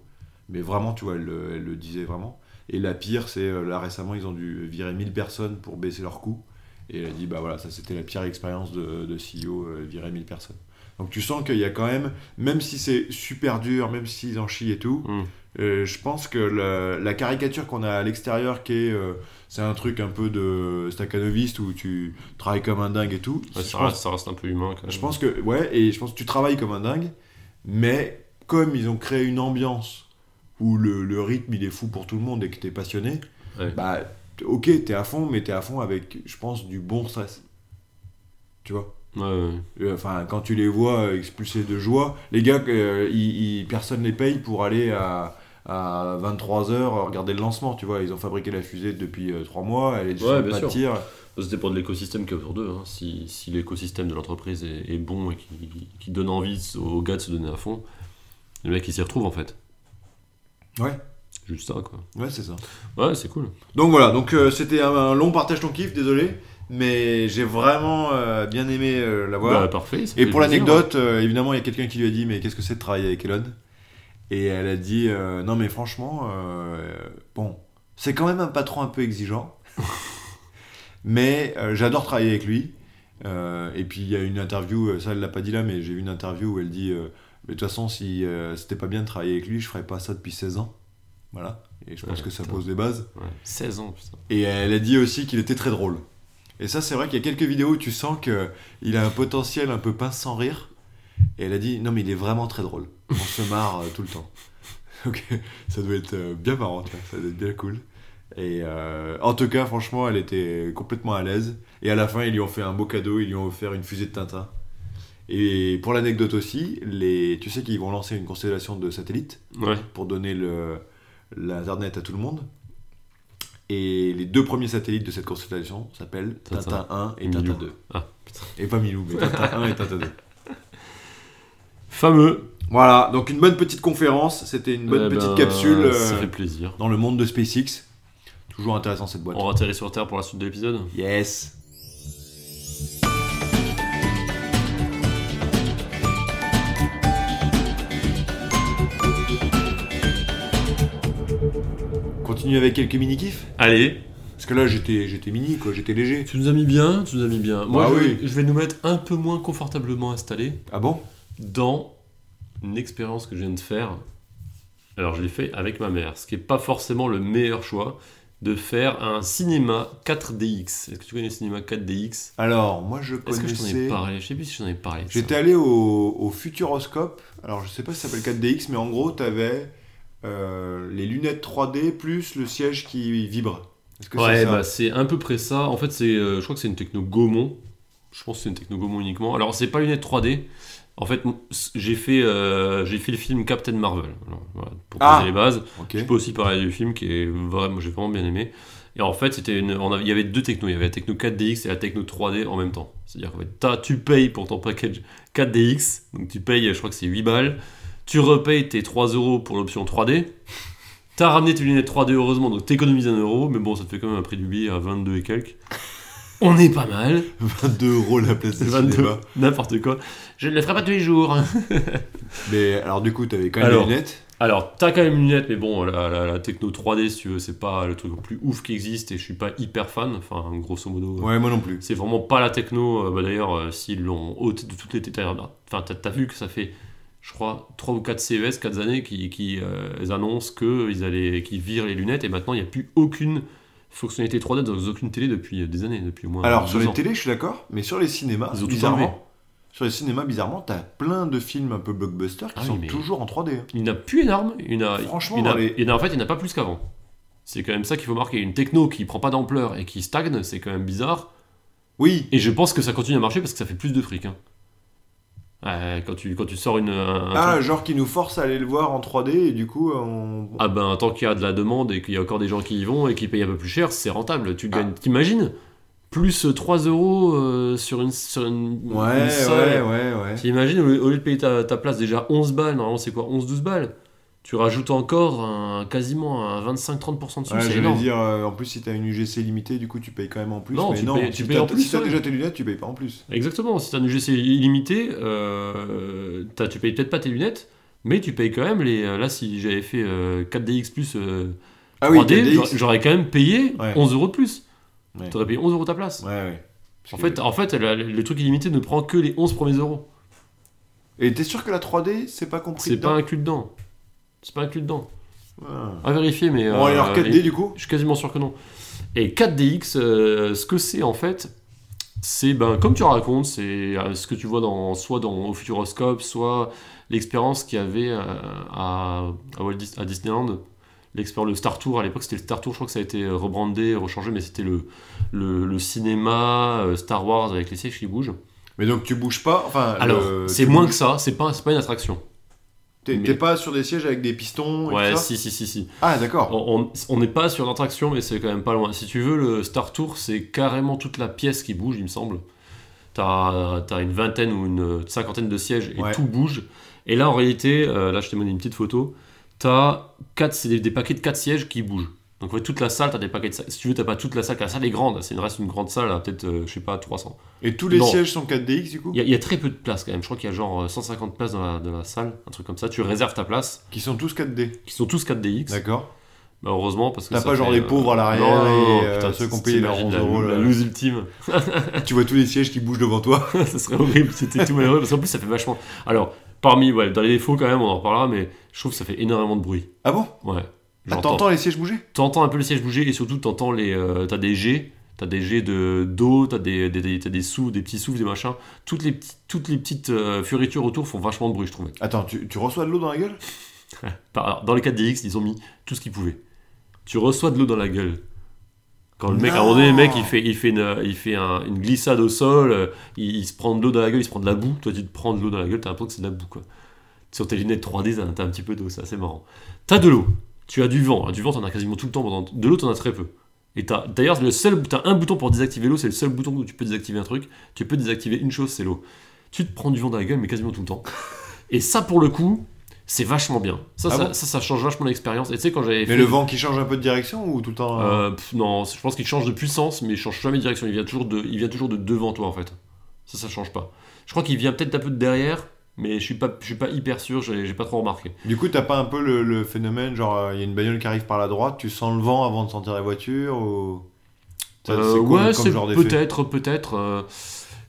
mais vraiment tu vois elle, le- elle le disait vraiment et la pire, c'est euh, là récemment, ils ont dû virer 1000 personnes pour baisser leurs coûts. Et elle a dit, bah voilà, ça c'était la pire expérience de, CEO, euh, virer 1000 personnes. Donc tu sens qu'il y a quand même, même si c'est super dur, même s'ils en chient et tout, Mm. Je pense que la, la caricature qu'on a à l'extérieur, qui est, euh, c'est un truc un peu de staccanoviste où tu travailles comme un dingue et tout. Ouais, ça, pense reste, ça reste un peu humain quand même. je pense que, ouais, et je pense que tu travailles comme un dingue, mais comme ils ont créé une ambiance où le, le rythme il est fou pour tout le monde et que t'es passionné, Ouais. bah ok, t'es à fond, mais t'es à fond avec, je pense, du bon stress. Tu vois? Ouais, ouais. Euh, Enfin, quand tu les vois expulsés de joie, les gars, euh, ils, ils- personne les paye pour aller à, à 23h regarder le lancement, tu vois. Ils ont fabriqué la fusée depuis 3 mois, elle est déjà Ouais, pas de tir. Ça dépend de l'écosystème qui est autour d'eux. hein. Si, si l'écosystème de l'entreprise est, est bon et qui, qui donne envie aux gars de se donner à fond, le mec il s'y retrouve en fait. Ouais, Juste ça quoi. ouais, c'est ça. Ouais, c'est cool. Donc voilà, donc euh, c'était un, un long partage ton kiff, désolé, mais j'ai vraiment euh, bien aimé euh, l'avoir. Bah, parfait. Et pour l'anecdote, euh, évidemment, il y a quelqu'un qui lui a dit Mais qu'est-ce que c'est de travailler avec Elon? Et elle a dit euh, Non, mais franchement, euh, bon, c'est quand même un patron un peu exigeant, *laughs* mais euh, j'adore travailler avec lui. Et puis il y a une interview, ça elle l'a pas dit là, mais j'ai vu une interview où elle dit Mais de toute façon, si c'était pas bien de travailler avec lui, je ferais pas ça depuis 16 ans. Voilà. Et je pense Ouais, que ça putain. pose des bases. Ouais. 16 ans, putain. Et elle a dit aussi qu'il était très drôle. Et ça, c'est vrai qu'il y a quelques vidéos où tu sens qu'il a un potentiel un peu pince sans rire. Et elle a dit non, mais il est vraiment très drôle. On se marre euh, tout le temps. *laughs* Donc ça doit être euh, bien marrant, tu vois, ça doit être bien cool. Et euh, en tout cas, franchement, elle était complètement à l'aise. Et à la fin, ils lui ont fait un beau cadeau, ils lui ont offert une fusée de Tintin. Et pour l'anecdote aussi, les... tu sais qu'ils vont lancer une constellation de satellites Ouais. pour donner le- l'internet à tout le monde. Et les deux premiers satellites de cette constellation s'appellent Tintin. Tintin 1 et Milou. Tintin 2. Ah, putain. Et pas Milou, mais Tintin 1 et Tintin 2. *laughs* Fameux. Voilà, donc une bonne petite conférence, c'était une bonne Eh petite ben, capsule euh, Ça fait plaisir. dans le monde de SpaceX. Toujours intéressant cette boîte. On va atterrir sur Terre pour la suite de l'épisode. Yes Continue avec quelques mini-kifs Allez, Parce que là j'étais j'étais mini quoi, j'étais léger. tu nous as mis bien, tu nous as mis bien. Moi, Bah je, oui. je vais nous mettre un peu moins confortablement installés Ah bon? Dans une expérience que je viens de faire. Alors, je l'ai fait avec ma mère, ce qui n'est pas forcément le meilleur choix de faire un cinéma 4DX. Est-ce que tu connais le cinéma 4DX Alors moi je Est-ce que je t'en ai connaissais... parlé? Je sais plus si j'en ai parlé. J'étais allé au, au Futuroscope, alors je sais pas si ça s'appelle 4DX, mais en gros t'avais euh, les lunettes 3D plus le siège qui vibre. Que Ouais, bah, c'est à peu près ça. En fait, c'est, euh, je crois que c'est une techno Gaumont. Je pense que c'est une techno Gaumont uniquement. Alors, c'est pas lunettes 3D. En fait, j'ai fait, euh, j'ai fait le film Captain Marvel. Alors, voilà, pour poser Ah. les bases. Je peux aussi parler du film qui est vraiment, j'ai vraiment bien aimé. Et en fait, c'était il y avait deux technos. Il y avait la techno 4DX et la techno 3D en même temps. C'est-à-dire t'as- tu payes pour ton package 4DX. Donc, tu payes, je crois que c'est 8 balles. Tu repayes tes 3 euros pour l'option 3D. T'as ramené tes lunettes 3D, heureusement, donc t'économises 1 euro. Mais bon, ça te fait quand même un prix du billet à 22 et quelques. On est pas mal. 22 euros la place de 22, cinéma. n'importe quoi. Je ne le ferai pas tous les jours. *laughs* Mais alors du coup t'avais quand même Alors. les lunettes? Alors, t'as quand même une lunette, mais bon, la, la- la techno 3D, si tu veux, c'est pas le truc le plus ouf qui existe et je suis pas hyper fan. Enfin, grosso modo, Ouais moi non plus. c'est vraiment pas la techno. euh, bah, D'ailleurs, euh, s'ils l'ont ôté de toutes les détails, enfin, t'as, t'as vu que ça fait, je crois, 3 ou 4 CES, 4 années qui, qui euh, ils annoncent qu'ils qu'ils virent les lunettes et maintenant il n'y a plus aucune fonctionnalité 3D dans aucune télé depuis des années, depuis au moins Alors sur les ans. télés je suis d'accord, mais sur les cinémas, Ils ont tout bizarrement, sur les cinémas bizarrement t'as plein de films un peu blockbusters qui Ah oui, sont toujours en 3D. hein. Il n'a plus énorme. Il n'a, Franchement, il n'a- les- il n'a- en fait, il n'a pas plus qu'avant. C'est quand même ça qu'il faut marquer. Une techno qui prend pas d'ampleur et qui stagne, c'est quand même bizarre. Oui, Et je pense que ça continue à marcher parce que ça fait plus de fric. hein. Ouais, quand, tu, quand tu sors une. un- ah truc- genre qui nous force à aller le voir en 3D et du coup on... Ah ben, tant qu'il y a de la demande et qu'il y a encore des gens qui y vont et qui payent un peu plus cher, c'est rentable. Tu Ah. gagnes, t'imagines Plus 3 euros euh, sur une, sur une, Ouais une salle. ouais ouais ouais. T'imagines, au lieu au lieu de payer ta, ta place déjà 11 balles, normalement c'est quoi 11-12 balles? Tu rajoutes encore un, quasiment un 25-30% dessus, Ouais, c'est énorme. dire, euh, en plus si t'as une UGC limitée, du coup tu payes quand même en plus. Non, mais tu non, payes- si tu payes en plus, Si t'as ouais. déjà tes lunettes, tu payes pas en plus. Exactement, si tu as un UGC illimité, euh, t'as- tu payes peut-être pas tes lunettes, mais tu payes quand même les. euh, Là, si j'avais fait euh, 4DX plus euh, Ah oui, 3D, 4DX. j'aurais- quand même payé Ouais. 11 euros de plus. Ouais. T'aurais payé 11 euros ta place. En fait, en fait le truc illimité ne prend que les 11 premiers euros. Et t'es sûr que la 3D, c'est pas compris C'est pas inclus dedans. C'est pas inclus dedans. Ah. À vérifier, mais. Bon, euh, alors 4D et- du coup Je suis quasiment sûr que non. Et 4DX, euh, ce que c'est en fait, c'est ben, comme tu racontes, c'est euh, ce que tu vois dans, soit dans, au Futuroscope, soit l'expérience qu'il y avait euh, à, à, Walt Dis- à Disneyland. L'expérience, le Star Tour, à l'époque c'était le Star Tour, je crois que ça a été rebrandé, rechangé, mais c'était le, le, le cinéma euh, Star Wars avec les sièges qui bougent. Mais donc tu bouges pas, enfin. Alors, le- c'est moins bouges- que ça, c'est pas, c'est pas une attraction. T'es mais- pas sur des sièges avec des pistons et Ouais, tout ça si, si, si, si. Ah d'accord. On n'est pas sur l'attraction, mais c'est quand même pas loin. Si tu veux, le Star Tour, c'est carrément toute la pièce qui bouge, il me semble. T'as as une vingtaine ou une cinquantaine de sièges et Ouais. tout bouge. Et là, en réalité, euh, là, je t'ai montré une petite photo. T'as quatre, c'est des, des paquets de 4 sièges qui bougent. Donc, fait, toute la salle, t'as des paquets de Si tu veux, t'as pas toute la salle, car la salle est grande. C'est une reste une grande salle, peut-être, euh, je sais pas, 300. Et tous les Non. sièges sont 4DX du coup? Il y, y a très peu de place quand même. Je crois qu'il y a genre euh, 150 places dans la, dans la salle, un truc comme ça. Tu réserves ta place, Qui sont tous 4D. qui sont tous 4DX. D'accord. Bah, heureusement, parce que T'as pas genre fait, les pauvres à l'arrière et, euh, putain, ceux qui ont payé t'imagines 11 euros, La, loose ultime. *laughs* tu vois tous les sièges qui bougent devant toi. *laughs* ça serait horrible, c'était tout malheureux. Parce qu'en plus, ça fait vachement. Alors, parmi, ouais, dans les défauts quand même, on en reparlera, mais je trouve que ça fait énormément de bruit. Ah bon? Ouais. Ah, Genre, t'entends les sièges bouger t'entends un peu le siège bouger et surtout t'entends les euh, t'as des jets t'as des jets de d'eau t'as des, des, des- sous des petits souffles des machins. Toutes les petites toutes les petites euh, fioritures autour font vachement de bruit je trouvais Attends, tu, tu reçois de l'eau dans la gueule? *laughs* Alors, dans les 4DX ils ont mis tout ce qu'ils pouvaient. Tu reçois de l'eau dans la gueule. Quand le mec à un moment donné le mec il fait il fait une, il fait un- une glissade au sol euh, il, il se prend de l'eau dans la gueule il se prend de la boue. Toi tu te prends de l'eau dans la gueule t'as l'impression que c'est de la boue quoi. Sur tes lunettes 3D t'as t'as un petit peu d'eau c'est assez marrant. T'as de l'eau tu as du vent hein, du vent t'en as quasiment tout le temps pendant de l'eau t'en as très peu. Et t'as d'ailleurs le seul t'as un bouton pour désactiver l'eau c'est le seul bouton où tu peux désactiver un truc. Tu peux désactiver une chose c'est l'eau. Tu te prends du vent dans la gueule mais quasiment tout le temps. *laughs* Et ça pour le coup c'est vachement bien. Ça Ah ça, bon ça ça change vachement l'expérience. Et tu sais quand j'avais Mais fait le vent qui change un peu de direction ou tout le temps euh, euh, pff, non, je pense qu'il change de puissance, mais il change jamais de direction. Il vient toujours de, il vient toujours de devant toi en fait. Ça, ça change pas. Je crois qu'il vient peut-être un peu de derrière, mais je suis pas, je suis pas hyper sûr. J'ai pas trop remarqué. Du coup, t'as pas un peu le, le phénomène, genre, euh, il y a une bagnole qui arrive par la droite, tu sens le vent avant de sentir la voiture ou... Euh, ouais, c'est peut-être, peut-être. euh,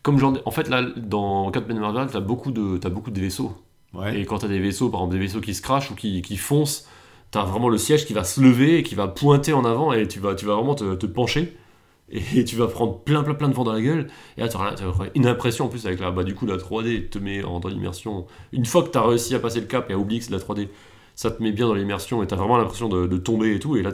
comme genre, en fait là, dans Captain Marvel, t'as beaucoup de, t'as beaucoup de vaisseaux. Ouais. Et quand t'as des vaisseaux, par exemple des vaisseaux qui se crachent ou qui, qui foncent, t'as vraiment le siège qui va se lever et qui va pointer en avant et tu vas, tu vas vraiment te, te pencher et tu vas prendre plein plein plein de vent dans la gueule. Et là t'auras t'auras une impression en plus avec la bah du coup la 3D te met en dans l'immersion une fois que t'as réussi à passer le cap et à oublier que c'est la 3D ça te met bien dans l'immersion et t'as vraiment l'impression de, de tomber et tout. Et là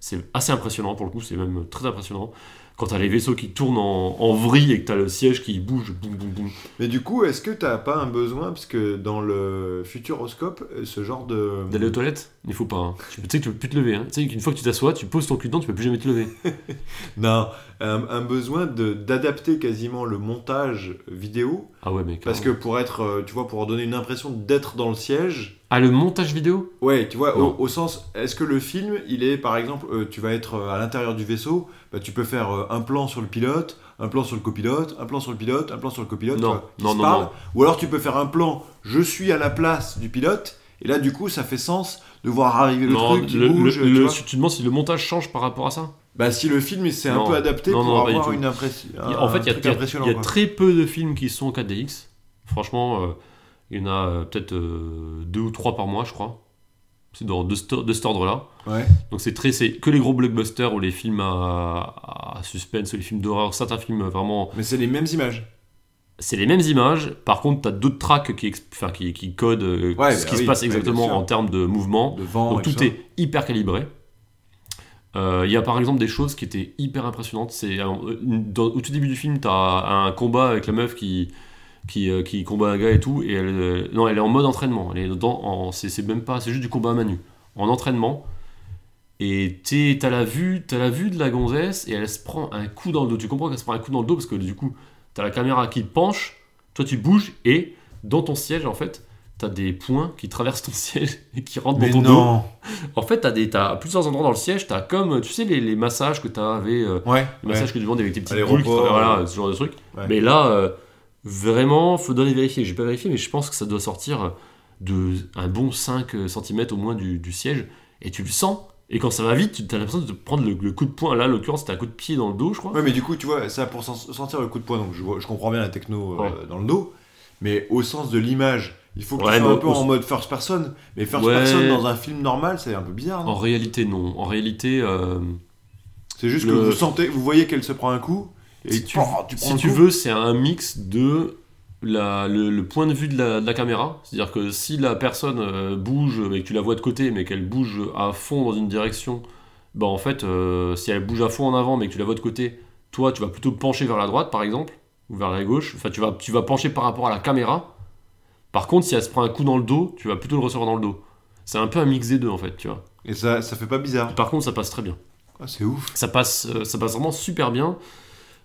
c'est assez impressionnant pour le coup c'est même très impressionnant quand t'as les vaisseaux qui tournent en, en vrille et que t'as le siège qui bouge boum boum boum Mais du coup, est-ce que t'as pas un besoin, parce que dans le futuroscope, euh, ce genre de... D'aller aux toilettes Il faut pas. hein. Tu sais que tu peux plus te lever. Hein. Tu sais qu'une fois que tu t'assois, tu poses ton cul dedans, tu peux plus jamais te lever. *laughs* Non, un, un besoin d'adapter quasiment le montage vidéo, Ah ouais, mec. parce que pour être, euh, tu vois, pour donner une impression d'être dans le siège, Ah, le montage vidéo? Ouais, tu vois, au, sens, est-ce que le film, il est, par exemple, euh, tu vas être euh, à l'intérieur du vaisseau, bah, tu peux faire euh, un plan sur le pilote, un plan sur le copilote, un plan sur le pilote, un plan sur le copilote, Non, qui non, non, parlent. non. Ou alors tu peux faire un plan, je suis à la place du pilote, et là, du coup, ça fait sens de voir arriver le non, truc qui le- bouge, le- tu le- vois. tu te demandes si le montage change par rapport à ça? Bah, si le film, il s'est un peu adapté pour avoir une impression. En fait, il y a, y y quoi. très peu de films qui sont en 4DX. Franchement, euh, il y en a euh, peut-être euh, deux ou trois par mois, je crois. C'est dans de, ce- de cet ordre-là. Ouais. Donc c'est très, c'est que les gros blockbusters ou les films à, à suspense ou les films d'horreur, certains films vraiment Mais c'est les mêmes images. c'est les mêmes images, par contre, tu as d'autres tracks qui, exp- enfin, qui, qui codent euh, Ouais, ce bah qui se oui, passe ouais, exactement bien sûr. en termes de mouvement. De vent Donc et tout ça. est hyper calibré. Euh, Il y a par exemple des choses qui étaient hyper impressionnantes. C'est euh, dans- au tout début du film, tu as un combat avec la meuf qui, qui, euh, qui combat un gars et tout, et elle, euh, non, elle est en mode entraînement. Elle est dans, en, c'est, c'est même pas, c'est juste du combat à main nue, en entraînement. Et t'es- t'as la vue, t'as la vue de la gonzesse et elle se prend un coup dans le dos. Tu comprends qu'elle se prend un coup dans le dos parce que du coup, t'as la caméra qui penche, toi tu bouges et dans ton siège en fait, t'as des points qui traversent ton *laughs* siège et qui rentrent Mais dans ton dos. non En fait, t'as des, t'as plusieurs endroits dans le siège, t'as comme, tu sais, les, les massages que t'avais, euh, Ouais, les ouais. massages que tu demandes avec tes petites boules, qui l'aéroport, traversent- voilà, ce genre de truc. Ouais. Mais là, euh, vraiment, faudrait vérifier. J'ai pas vérifié, mais je pense que ça doit sortir de un bon 5 cm au moins du, du siège, et tu le sens. Et quand ça va vite, tu as l'impression de te prendre le, le coup de poing. Là, en l'occurrence, c'était un coup de pied dans le dos, je crois. Ouais, mais du coup, tu vois, ça pour sen- sentir le coup de poing, donc je, vois- je comprends bien la techno euh, Ouais. dans le dos, mais au sens de l'image, il faut que Ouais, tu sois un peu en mode first person, mais first Ouais. person dans un film normal, c'est un peu bizarre, non? En réalité, non. En réalité, euh, C'est juste le- que vous sentez, vous voyez qu'elle se prend un coup, et si tu, si tu coup. veux, c'est un mix de la, le, le point de vue de la, de la caméra. C'est-à-dire que si la personne euh, bouge et que tu la vois de côté, mais qu'elle bouge à fond dans une direction, bah en fait, euh, si elle bouge à fond en avant, mais que tu la vois de côté, toi, tu vas plutôt pencher vers la droite, par exemple, ou vers la gauche. Enfin, tu vas, tu vas pencher par rapport à la caméra. Par contre, si elle se prend un coup dans le dos, tu vas plutôt le recevoir dans le dos. C'est un peu un mix des deux, en fait, tu vois. Et ça, ça fait pas bizarre. Par contre, ça passe très bien. Ah, c'est ouf. Ça passe, euh, ça passe vraiment super bien.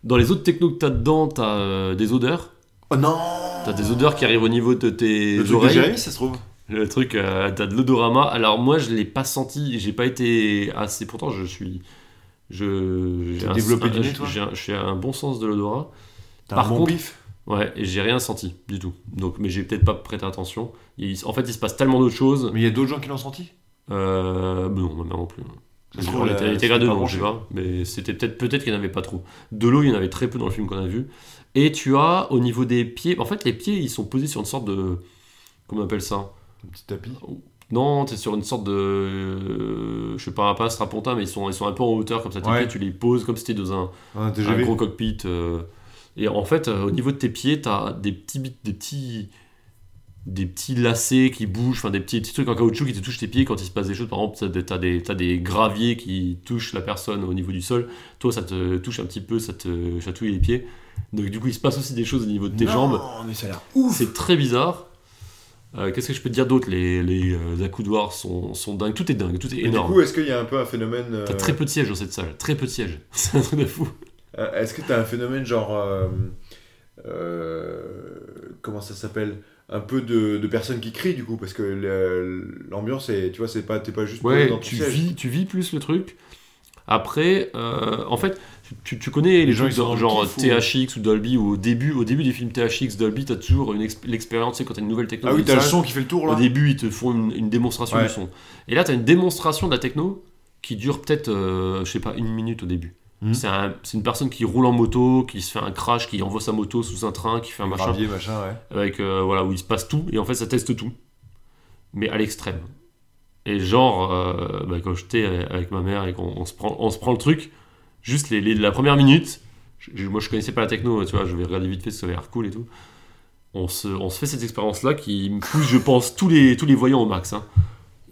Dans les autres technos que tu as dedans, tu as des odeurs. Oh non T'as des odeurs qui arrivent au niveau de tes Le oreilles. Jérémy, ça se trouve. le truc, euh, t'as de l'odorama. Alors moi, je l'ai pas senti. J'ai pas été assez. Pourtant, je suis. Je. j'ai T'as un- développé du nez, toi j'ai un, j'ai un bon sens de l'odorat. T'as Par un bon contre- pif. Ouais, et j'ai rien senti du tout. Donc, mais j'ai peut-être pas prêté attention. Il- en fait, il se passe tellement d'autres choses. Mais il y a d'autres gens qui l'ont senti? Euh, non, mère non plus. La- était- elle était pas donc je sais pas. Mais c'était peut-être peut-être qu'il n'y en avait pas trop. De l'eau, il y en avait très peu dans le film qu'on a vu. Et tu as au niveau des pieds. En fait, les pieds, ils sont posés sur une sorte de. Comment on appelle ça? Un petit tapis. Non, t'es sur une sorte de. euh, je sais pas, pas strapontin, mais ils sont, ils sont un peu en hauteur, comme ça, tes Ouais. pieds, tu les poses comme si t'étais dans un, Un gros cockpit. euh, et en fait, euh, au niveau de tes pieds, t'as des petits, des petits, des petits lacets qui bougent, enfin des petits, petits trucs en caoutchouc qui te touchent tes pieds quand il se passe des choses. Par exemple, t'as des, t'as des, graviers qui touchent la personne au niveau du sol. Toi, ça te touche un petit peu, ça te chatouille les pieds. Donc du coup, il se passe aussi des choses au niveau de tes Non, jambes. mais ça a l'air ouf. C'est très bizarre. Euh, Qu'est-ce que je peux te dire d'autre? Les, les euh, accoudoirs sont, sont dingues. Tout est dingue, tout est Et du énorme. coup, est-ce qu'il y a un peu un phénomène. euh, T'as très peu de sièges dans cette salle, très peu de sièges. *laughs* C'est un truc de fou. euh, Est-ce que t'as un phénomène genre. euh, euh, comment ça s'appelle? Un peu de, de personnes qui crient du coup parce que l'ambiance est tu vois c'est pas t'es pas juste Ouais, dans ton tu siège. vis, tu vis plus le truc. Après, euh, en fait, tu, tu connais les, Les gens, sont le genre THX ou Dolby, où au début, au début des films THX, Dolby, t'as toujours une exp- l'expérience, tu sais, quand t'as une nouvelle ah technologie. oui t'as le son qui fait le tour Au là début, ils te font une, une démonstration Ouais. du son. Et là, tu as une démonstration de la techno qui dure peut-être, euh, je sais pas, une minute au début. Mhm. C'est un- c'est une personne qui roule en moto, qui se fait un crash, qui envoie sa moto sous un train, qui fait un machin, Gravier, machin ouais avec, euh, voilà, où il se passe tout. Et en fait, ça teste tout. Mais à l'extrême. Et genre, euh, bah, quand j'étais avec ma mère et qu'on on se, prend, on se prend le truc, juste les, les- la première minute, je- moi je connaissais pas la techno, tu vois, je vais regarder vite fait si ça avait l'air cool et tout. On se, on se fait cette expérience-là qui me pousse, je pense, tous les, tous les voyants au max. hein.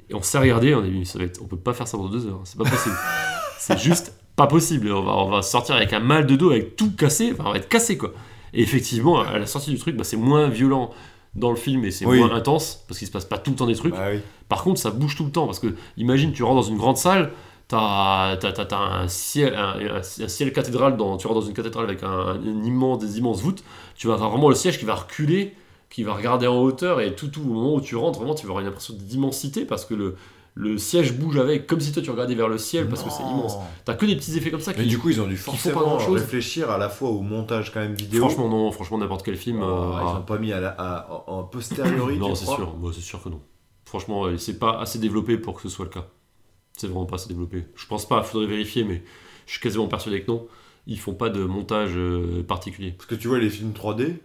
Et on s'est regardé, on a dit, ça va être, on peut pas faire ça pendant deux heures, c'est pas possible. *laughs* c'est juste pas possible. On va, on va sortir avec un mal de dos, avec tout cassé, enfin, on va être cassé quoi. Et effectivement, à la sortie du truc, bah, c'est moins violent dans le film et c'est Oui. moins intense parce qu'il se passe pas tout le temps des trucs. bah oui Par contre, ça bouge tout le temps parce que, imagine, tu rentres dans une grande salle, t'as as, un, ciel, un, un- un ciel cathédral, dans, tu rentres dans une cathédrale avec un, un immense, des immenses voûtes, tu vas avoir vraiment le siège qui va reculer, qui va regarder en hauteur et tout, tout au moment où tu rentres, vraiment, tu vas avoir une impression d'immensité parce que le, le siège bouge avec, comme si toi tu regardais vers le ciel parce que c'est immense. T'as que des petits effets comme ça mais qui. du coup ils ont dû forcément réfléchir à la fois au montage quand même vidéo Franchement, non, franchement, n'importe quel film. Oh, euh, ils a- ont pas mis à la, à- en posteriori *coughs* Non, c'est sûr, c'est sûr que non. Franchement, euh, c'est pas assez développé pour que ce soit le cas. C'est vraiment pas assez développé. Je pense pas, faudrait vérifier, mais je suis quasiment persuadé que non. Ils font pas de montage euh, particulier. Parce que tu vois, les films 3D,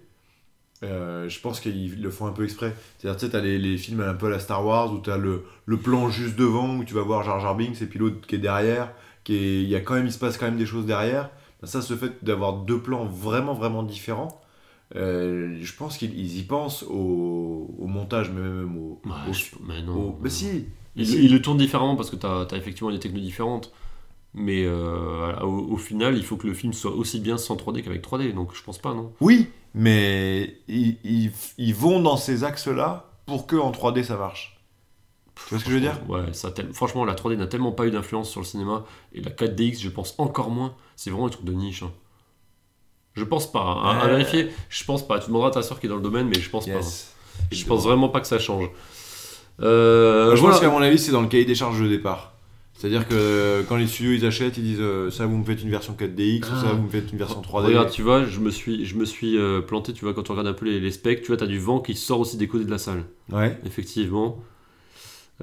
euh, je pense qu'ils le font un peu exprès. C'est-à-dire, tu sais, t'as les, les films un peu à la Star Wars où t'as le, le plan juste devant où tu vas voir Jar Jar Binks et puis l'autre qui est derrière, qui est, il y a quand même, il se passe quand même des choses derrière. Ben, ça, ce fait d'avoir deux plans vraiment, vraiment différents, euh, je pense qu'ils ils y pensent au, au montage, mais même au. Je- mais non. au- mais si! Ils, si. ils le tournent différemment parce que t'as as effectivement des technos différentes. Mais euh, au, au final, il faut que le film soit aussi bien sans 3D qu'avec 3D. Donc je pense pas, non? Oui, mais ils, ils, ils vont dans ces axes-là pour que en 3D ça marche. Tu vois ce que je veux dire? Ouais, ça franchement, la 3D n'a tellement pas eu d'influence sur le cinéma. Et la 4DX, je pense encore moins. C'est vraiment un truc de niche. hein. Je pense pas. hein. À, vérifier, je pense pas. Tu demanderas à ta soeur qui est dans le domaine, mais je pense pas. Yes. Je pense vraiment pas que ça change. Euh, je voilà. pense qu'à mon avis, c'est dans le cahier des charges de départ. C'est-à-dire que quand les studios ils achètent, ils disent euh, ça vous me faites une version 4DX ou Ah. ça vous me faites une version 3D. Regarde, tu vois, je me suis, je me suis euh, planté, tu vois, quand tu regardes un peu les, les specs, tu vois, t'as du vent qui sort aussi des côtés de la salle. Ouais. Effectivement.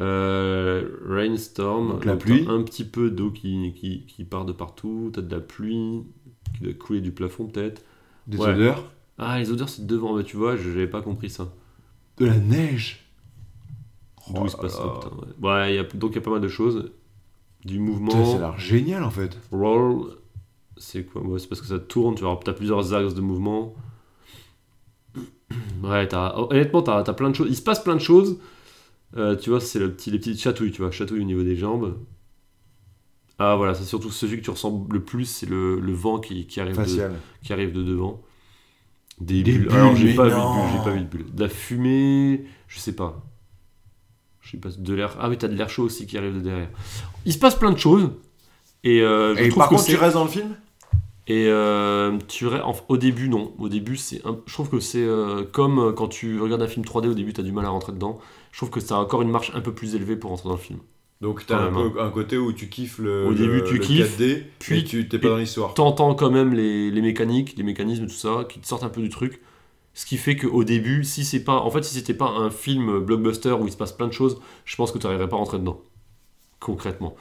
Euh, rainstorm, Donc la pluie. un petit peu d'eau qui, qui, qui part de partout, t'as de la pluie qui doit couler du plafond peut-être. Des Ouais. odeurs. Ah, les odeurs c'est devant, mais tu vois, je j'avais pas compris ça. De la neige. D'où Oh il se passe ça, putain, ouais. Ouais, il y a, donc il y a pas mal de choses. Du Putain, mouvement. Ça a l'air génial en fait. Roll, c'est quoi? Ouais, C'est parce que ça tourne, tu vois, t'as plusieurs axes de mouvement. Ouais, t'as, honnêtement, t'as, t'as plein de choses. Il se passe plein de choses. Euh, tu vois, c'est le petit, les petites chatouilles, tu vois, chatouilles au niveau des jambes. Ah voilà, c'est surtout celui que tu ressens le plus, c'est le, le vent qui, qui, arrive de, qui arrive de devant. Des, Des bulles. bulles, Alors j'ai pas vu de bulles, j'ai pas vu de bulles. De la fumée, je sais pas. Je sais pas, de l'air. Ah oui, t'as de l'air chaud aussi qui arrive de derrière. Il se passe plein de choses. Et, euh, je Et trouve par que contre, tu restes dans le film? Et euh, tu re- en- au début, non. Au début, c'est un- je trouve que c'est euh, comme quand tu regardes un film 3D, au début, tu as du mal à rentrer dedans. Je trouve que a encore une marche un peu plus élevée pour rentrer dans le film. Donc t'as un, même, peu- un côté où tu kiffes le, Au le- début, tu le kiffes, 4D, puis- tu t'es pas dans l'histoire. T'entends quand même les, les mécaniques, les mécanismes, tout ça, qui te sortent un peu du truc. Ce qui fait qu'au début, si c'est pas, en fait, si c'était pas un film blockbuster où il se passe plein de choses, je pense que tu n'arriverais pas à rentrer dedans. Concrètement.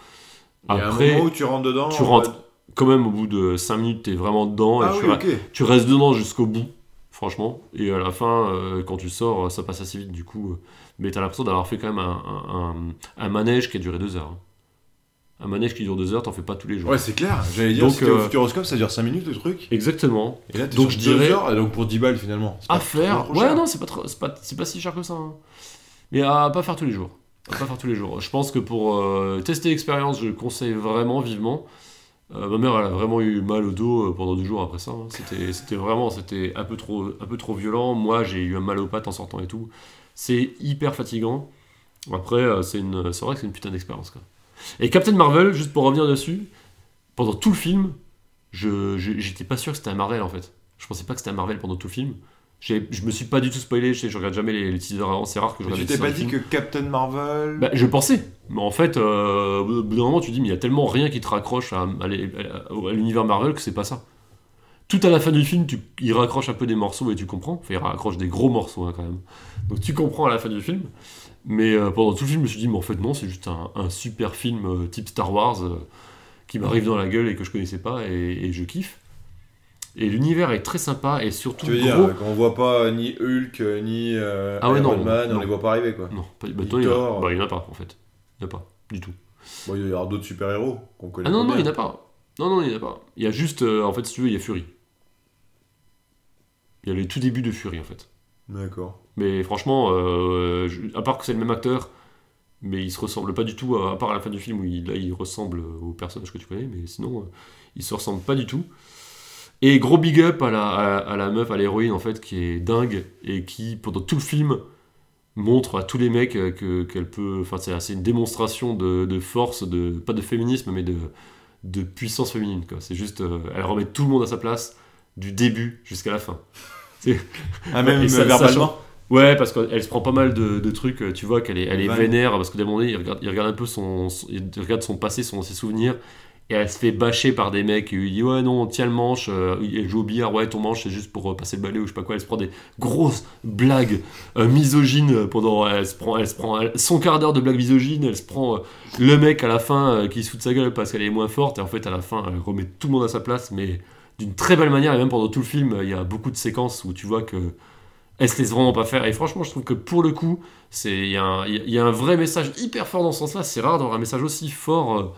Il y a un Après, moment où tu rentres dedans. tu en rentres mode- quand même au bout de 5 minutes, tu es vraiment dedans. et Ah tu, oui, tu restes dedans jusqu'au bout. franchement. Et à la fin, euh, quand tu sors, ça passe assez vite du coup. euh, mais t'as l'impression d'avoir fait quand même un, un- un- un manège qui a duré deux heures. hein. Un manège qui dure deux heures, t'en fais pas tous les jours. Ouais, c'est clair. J'allais dire, Donc, c'était au euh, Futuroscope, ça dure 5 minutes le truc. Exactement. Et là, donc, je deux dirais- heures, et donc pour 10 balles finalement. À faire. Ouais, cher. non, c'est pas, trop- c'est pas, pas si cher que ça. hein. Mais à pas faire tous les jours. À pas faire tous les jours. Je pense que pour euh, tester l'expérience, je le conseille vraiment vivement. Euh, ma mère, elle a vraiment eu mal au dos pendant deux jours après ça. hein. C'était, c'était vraiment, c'était un peu trop, un peu trop violent. Moi, j'ai eu un mal aux pattes en sortant et tout. C'est hyper fatigant. Après, c'est une, c'est vrai que c'est une putain d'expérience. quoi. Et Captain Marvel, juste pour revenir dessus, pendant tout le film, je, j'étais pas sûr que c'était un Marvel en fait. Je pensais pas que c'était un Marvel pendant tout le film. Je me suis pas du tout spoilé, je, sais, je regarde jamais les, les teasers avant, c'est rare que je Mais regarde tu t'es pas dit que Captain Marvel. Bah, je pensais, mais en fait, euh, au bout d'un moment, tu te dis, mais il y a tellement rien qui te raccroche à, à l'é- à- à l'univers Marvel que c'est pas ça. Tout à la fin du film, tu, il raccroche un peu des morceaux et tu comprends. Enfin, il raccroche des gros morceaux hein, quand même. Donc tu comprends à la fin du film. Mais euh, pendant tout le film, je me suis dit, mais en fait, non, c'est juste un, un super film euh, type Star Wars euh, qui m'arrive dans la gueule et que je connaissais pas et, et je kiffe. Et l'univers est très sympa et surtout tu veux dire, gros. euh, qu'on voit pas ni Hulk, ni Ah ouais, Iron non, Man, on les voit pas arriver quoi. Non, pas, bah, il y a- bah, il y en a pas en fait. Il n'y en a pas du tout. Bon, il y avoir d'autres super-héros qu'on connaît Ah non, non, il n'y en a pas. Non, non, il n'y en a pas. Il y a juste, en fait, si tu veux, il y a Fury. Il y a les tout débuts de Fury, en fait. D'accord. Mais franchement, euh, je- à part que c'est le même acteur, mais il se ressemble pas du tout, à, à part à la fin du film où il, là, il ressemble au personnage que tu connais, mais sinon, euh, il se ressemble pas du tout. Et gros big up à la, à, à la meuf, à l'héroïne, en fait, qui est dingue et qui, pendant tout le film, montre à tous les mecs euh, que qu'elle peut. Enfin, c'est c'est une démonstration de, de force, de pas de féminisme, mais de, de puissance féminine. quoi. C'est juste, euh, elle remet tout le monde à sa place du début jusqu'à la fin. *laughs* Ah, même Et ça- verbalement Ouais, parce qu'elle se prend pas mal de, de trucs. euh, Tu vois qu'elle est, elle est vénère parce que d'un moment donné, il regarde, il regarde un peu son, son- il regarde son passé, son, ses souvenirs. Et elle se fait bâcher par des mecs et lui dit Ouais, non, tiens le manche. euh, elle joue au billard, ouais, ton manche, c'est juste pour euh, passer le balai ou je sais pas quoi. Elle se prend des grosses blagues euh, misogynes pendant. Elle se prend, elle se prend elle- son quart d'heure de blagues misogynes. Elle se prend le mec à la fin qui se fout de sa gueule parce qu'elle est moins forte. Et en fait, à la fin, elle remet tout le monde à sa place, mais d'une très belle manière. Et même pendant tout le film, il y a beaucoup de séquences où tu vois que elle se laisse vraiment pas faire? Et franchement, je trouve que pour le coup, il y, a un- il y a un vrai message hyper fort dans ce sens-là. C'est rare d'avoir un message aussi fort euh,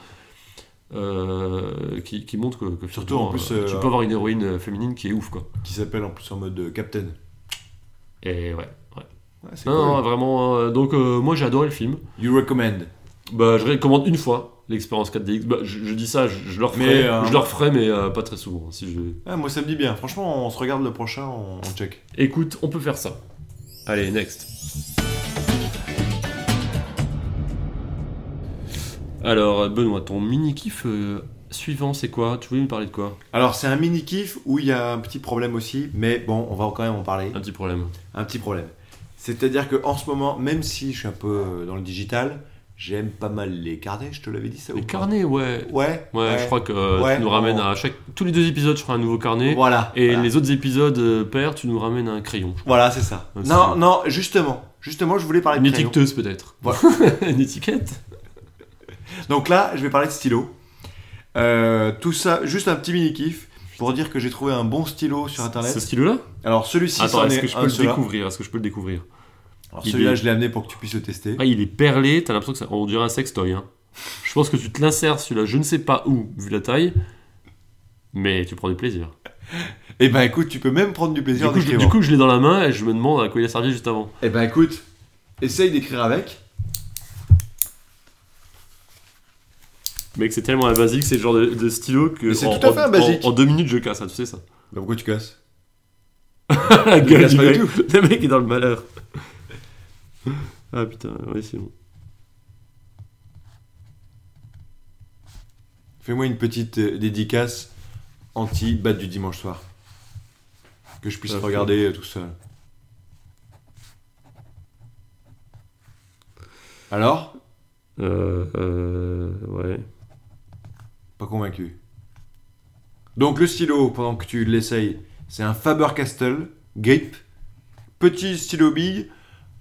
euh, qui, qui montre que, que Surtout, en finalement, plus, euh, tu peux avoir une héroïne féminine qui est ouf quoi. Qui s'appelle en plus en mode Captain. Et ouais. Ouais, Non, cool. non, vraiment. donc moi j'ai adoré le film. You recommend. Bah je recommande une fois l'expérience 4DX. Bah, je, je dis ça, je, je le referai, Mais, euh, je le referai, mais euh, pas très souvent. Si je... Ah, moi ça me dit bien. Franchement, on se regarde le prochain, on, on check. Écoute, on peut faire ça. Allez, next. Alors, Benoît, ton mini-kiff euh, suivant, c'est quoi? Tu voulais me parler de quoi? Alors, c'est un mini kiff où il y a un petit problème aussi, mais bon, on va quand même en parler. Un petit problème. Un petit problème. C'est-à-dire que en ce moment, même si je suis un peu dans le digital, j'aime pas mal les carnets. Je te l'avais dit ça ou Les pas carnets, ouais. Ouais. Ouais, je crois que euh, Ouais, tu nous ramènes on- à chaque. Tous les deux épisodes, je ferai un nouveau carnet. Voilà. Et voilà. les autres épisodes euh, pairs, tu nous ramènes un crayon. Voilà, c'est ça. Non, non, justement. Justement, je voulais parler Une de crayon. étiqueteuse, peut-être. Voilà. *laughs* Une étiquette *laughs* Donc là, je vais parler de stylo. Euh, tout ça, juste un petit mini kiff pour dire que j'ai trouvé un bon stylo sur internet. Ce stylo-là? Alors celui-ci, Attends, est-ce est que je peux le découvrir? Est-ce que je peux le découvrir? Alors celui-là, est- je l'ai amené pour que tu puisses le tester. Ah, il est perlé, t'as l'impression que ça, on dirait un sextoy. Hein. Je pense que tu te l'insères celui-là, je ne sais pas où, vu la taille, mais tu prends du plaisir. *laughs* Et ben écoute, tu peux même prendre du plaisir coup, je, du coup, je l'ai dans la main et je me demande à quoi il a servi juste avant. Et ben écoute, essaye d'écrire avec. Mec, c'est tellement un basique, c'est le genre de, de stylo que. C'est tout à fait basique. En, en deux minutes, je casse, hein, tu sais ça. Bah pourquoi tu casses? *laughs* La gueule casse du pas mec. du Le mec est dans le malheur. *laughs* ah putain, ouais, c'est bon. Fais-moi une petite euh, dédicace anti-batte du dimanche soir. Que je puisse Ah, regarder euh, tout seul. Alors? Euh, euh, ouais. Pas convaincu. Donc le stylo, pendant que tu l'essayes, c'est un Faber-Castell Grip. Petit stylo bille.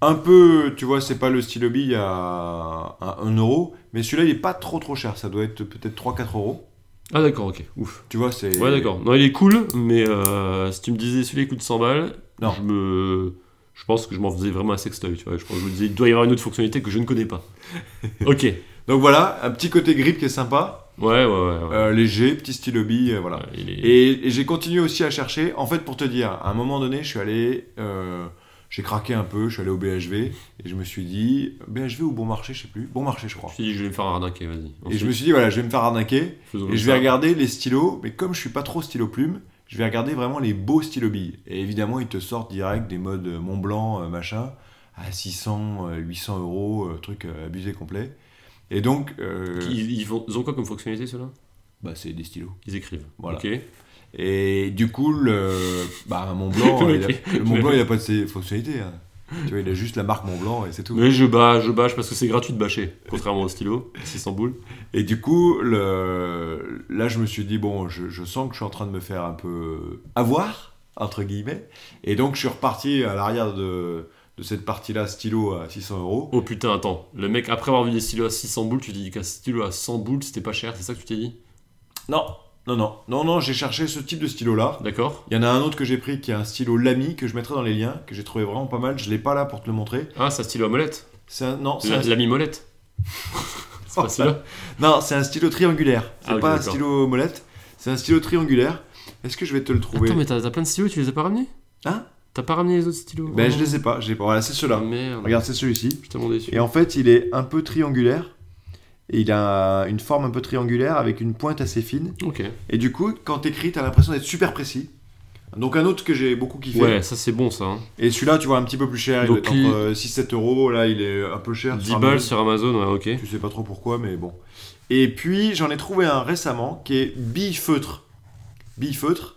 Un peu, tu vois, c'est pas le stylo bille à, à 1 euro. Mais celui-là, il est pas trop trop cher. Ça doit être peut-être 3-4 euros. Ah d'accord, ok, ouf. Tu vois, c'est... Ouais d'accord. Non, il est cool, mais euh, si tu me disais celui-là il coûte 100 balles, Non. Je me. Je pense que je m'en faisais vraiment un sextoy, tu vois. Je pense que je me disais, il doit y avoir une autre fonctionnalité que je ne connais pas. *laughs* ok. Donc voilà, un petit côté grip qui est sympa, Ouais, ouais, ouais. ouais. euh, léger, petit stylo bille, euh, voilà. Ouais, il est- Et, et j'ai continué aussi à chercher. En fait, pour te dire, à un moment donné, je suis allé, euh, j'ai craqué un peu, je suis allé au BHV et je me suis dit, BHV ou Bon Marché, je sais plus, Bon Marché, je crois. Je t'ai dit, je vais me faire arnaquer, vas-y. Et je me suis dit, voilà, je vais me faire arnaquer Faisons et je vais ça. regarder les stylos, mais comme je suis pas trop stylo plume, je vais regarder vraiment les beaux stylos billes. Et évidemment, ils te sortent direct des modes Mont Blanc, euh, machin, à 600, euh, 800 euros, euh, truc euh, abusé complet. Et donc, euh, Ils, ils ont quoi comme fonctionnalité, ceux-là? bah, c'est des stylos. Ils écrivent. Voilà. Ok. Et du coup, le, bah, Mont Blanc, Le *laughs* il a- le Mont Blanc, il a pas de ses fonctionnalités. hein. Tu vois, il a juste la marque Mont Blanc et c'est tout. Mais je bâche, je bâche parce que c'est gratuit de bâcher, contrairement au stylo, 600 boules. Et du coup, le... là, je me suis dit, bon, je, je sens que je suis en train de me faire un peu avoir, entre guillemets. Et donc, je suis reparti à l'arrière de, de cette partie-là, stylo à 600 euros. Oh putain, attends. Le mec, après avoir vu des stylos à 600 boules, tu t'es dit qu'un stylo à 100 boules, c'était pas cher, c'est ça que tu t'es dit? Non, non, non, non, non, j'ai cherché ce type de stylo-là. D'accord Il y en a un autre que j'ai pris qui est un stylo Lamy que je mettrai dans les liens, que j'ai trouvé vraiment pas mal. Je l'ai pas là pour te le montrer. Ah, c'est un stylo à molette C'est un, non, c'est un, L'ami molette *laughs* C'est pas celui-là non, c'est un stylo triangulaire. C'est Ah, pas un stylo molette, c'est un stylo triangulaire. Est-ce que je vais te le trouver? Attends, mais t'as t'as plein de stylos, tu les as pas ramenés? Hein? T'as pas ramené les autres stylos? Ben, je les ai pas, je les ai pas. Voilà, c'est Ah, ceux-là. merde. Regarde, c'est celui-ci. Je déçu. Et en fait, il est un peu triangulaire. Et il a une forme un peu triangulaire avec une pointe assez fine. Et du coup, quand t'écris, t'as l'impression d'être super précis. Donc un autre que j'ai beaucoup kiffé. Ouais, ça c'est bon ça. Hein. Et celui-là, tu vois, un petit peu plus cher. Il Donc, être entre 6-7 euros. Là, il est un peu cher. 10 sur balles sur Amazon, ouais, ok. Tu sais pas trop pourquoi, mais bon. Et puis, j'en ai trouvé un récemment qui est bille-feutre. Bille-feutre.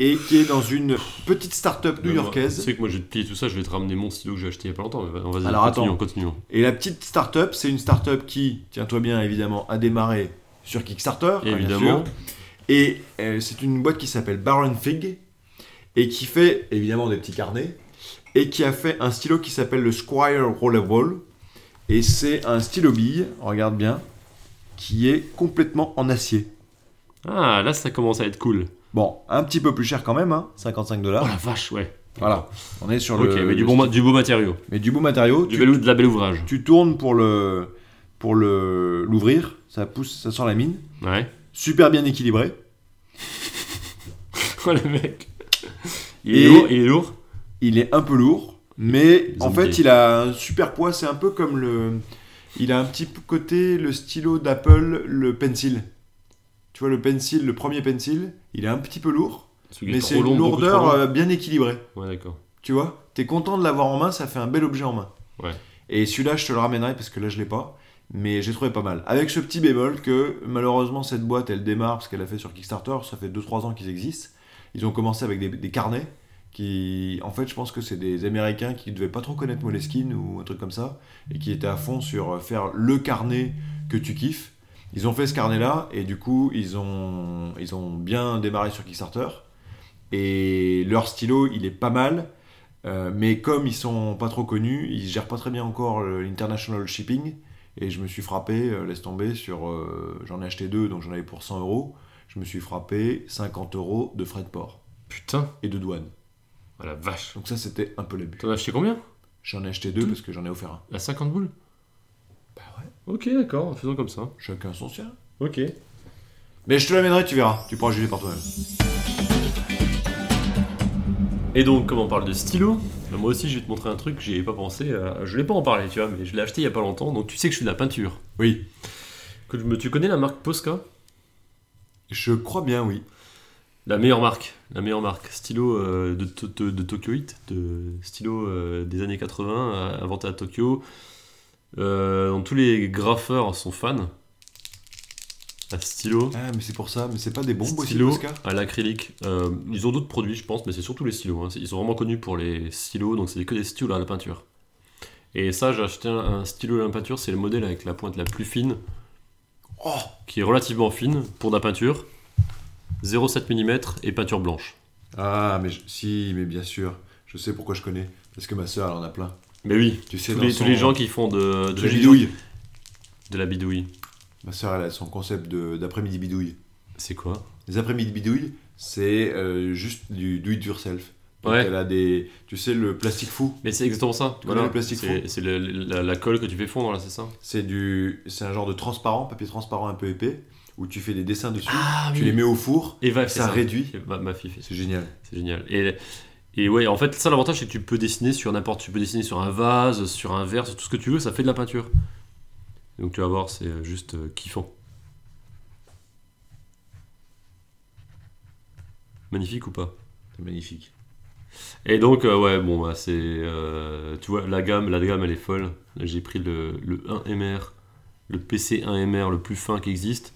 Et qui est dans une petite start-up Tu new-yorkaise. sais que moi je vais te plier tout ça, je vais te ramener mon stylo que j'ai acheté il y a pas longtemps. Mais vas-y, Alors, continuons, attends. continuons. Et la petite start-up, c'est une start-up qui, tiens-toi bien évidemment, a démarré sur Kickstarter. bien Évidemment. sûr. Et euh, c'est une boîte qui s'appelle Baron Fig et qui fait évidemment des petits carnets et qui a fait un stylo qui s'appelle le Squire Rollerball. Et c'est un stylo bille, regarde bien, qui est complètement en acier. Ah, là ça commence à être cool. Bon, un petit peu plus cher quand même, hein, 55 Oh dollars. la vache, ouais. Voilà, on est sur Ok, le. mais du, bon, beau matériau. mais du beau matériau. Du Tu- bel, de la belle ouvrage. tu tournes pour le pour le l'ouvrir, ça pousse, ça sent la mine. Ouais. Super bien équilibré. *laughs* Oh le mec? Il est lourd, il est lourd? Il est un peu lourd, mais en fait il a un super poids. C'est un peu comme le, il a un petit côté le stylo d'Apple, le pencil. Tu vois le pencil, le premier pencil, il est un petit peu lourd, mais c'est une lourdeur euh, bien équilibrée. Ouais, d'accord. Tu vois, t'es content de l'avoir en main, ça fait un bel objet en main. Ouais. Et celui-là, je te le ramènerai parce que là, je l'ai pas. Mais j'ai trouvé pas mal. Avec ce petit bémol que malheureusement, cette boîte, elle démarre parce qu'elle a fait sur Kickstarter. Ça fait 2-3 ans qu'ils existent. Ils ont commencé avec des, des carnets qui, en fait, je pense que c'est des Américains qui devaient pas trop connaître Moleskine ou un truc comme ça et qui étaient à fond sur faire le carnet que tu kiffes. Ils ont fait ce carnet-là et du coup, ils ont, ils ont bien démarré sur Kickstarter. Et leur stylo, il est pas mal. Euh, mais comme ils sont pas trop connus, ils gèrent pas très bien encore l'international shipping. Et je me suis frappé, euh, laisse tomber, sur. euh, j'en ai acheté deux, donc j'en avais pour 100 euros. Je me suis frappé 50 euros de frais de port Putain. et de douane. Oh la vache. Donc ça, c'était un peu l'abus. T'en as acheté combien? J'en ai acheté deux Tout parce que j'en ai offert un. À 50 boules? Ok, d'accord, faisons comme ça. Chacun son sien. Ok. Mais je te l'amènerai, tu verras. Tu pourras juger par toi-même. Et donc, comme on parle de stylo, bah, moi aussi je vais te montrer un truc que j'y ai pas pensé. euh, je l'ai pas en parlé, tu vois, mais je l'ai acheté il y a pas longtemps. Donc tu sais que je fais de la peinture. Oui. Que je me- tu connais la marque Posca? Je crois bien, oui. La meilleure marque, la meilleure marque. Stylo euh, de, to- de, de Tokyo Heat, de stylo euh, des années 80, euh, inventé à Tokyo. Euh, dont tous les graffeurs sont fans. Un stylo. Ah, mais c'est pour ça. Mais c'est pas des bombes aussi, stylo Posca à l'acrylique. Euh, ils ont d'autres produits, je pense, mais c'est surtout les stylos. hein. Ils sont vraiment connus pour les stylos, donc c'est que des stylos à la peinture. Et ça, j'ai acheté un, un stylo à la peinture, c'est le modèle avec la pointe la plus fine, Oh qui est relativement fine pour de la peinture. 0,7 mm et peinture blanche. Ah, mais je- si, mais bien sûr. Je sais pourquoi je connais. Parce que ma soeur, elle en a plein. Mais oui, Tu sais, tous les, son- tous les gens qui font de, De de la bidouille. De la bidouille. Ma soeur, elle a son concept d'après-midi bidouille. C'est quoi? Les après-midi bidouilles, c'est euh, juste du do it yourself. Donc, Ouais. Elle a des. Tu sais, le plastique fou. Mais c'est exactement ça. connais le plastique c'est c'est la, la colle que tu fais fondre là, c'est ça? C'est du, c'est un genre de transparent, papier transparent un peu épais, où tu fais des dessins dessus. Ah tu les mets au four. Fait ça ça. réduit. Ma, ma fille fait. C'est génial. C'est génial. Et, et ouais, en fait, ça l'avantage c'est que tu peux dessiner sur n'importe, tu peux dessiner sur un vase, sur un verre, sur tout ce que tu veux, ça fait de la peinture. Donc tu vas voir, c'est euh, juste euh, kiffant. Magnifique ou pas? C'est magnifique. Et donc euh, ouais, bon bah c'est, euh, tu vois, la gamme, la gamme elle est folle. Là, J'ai pris le, le 1MR, le PC 1MR le plus fin qui existe.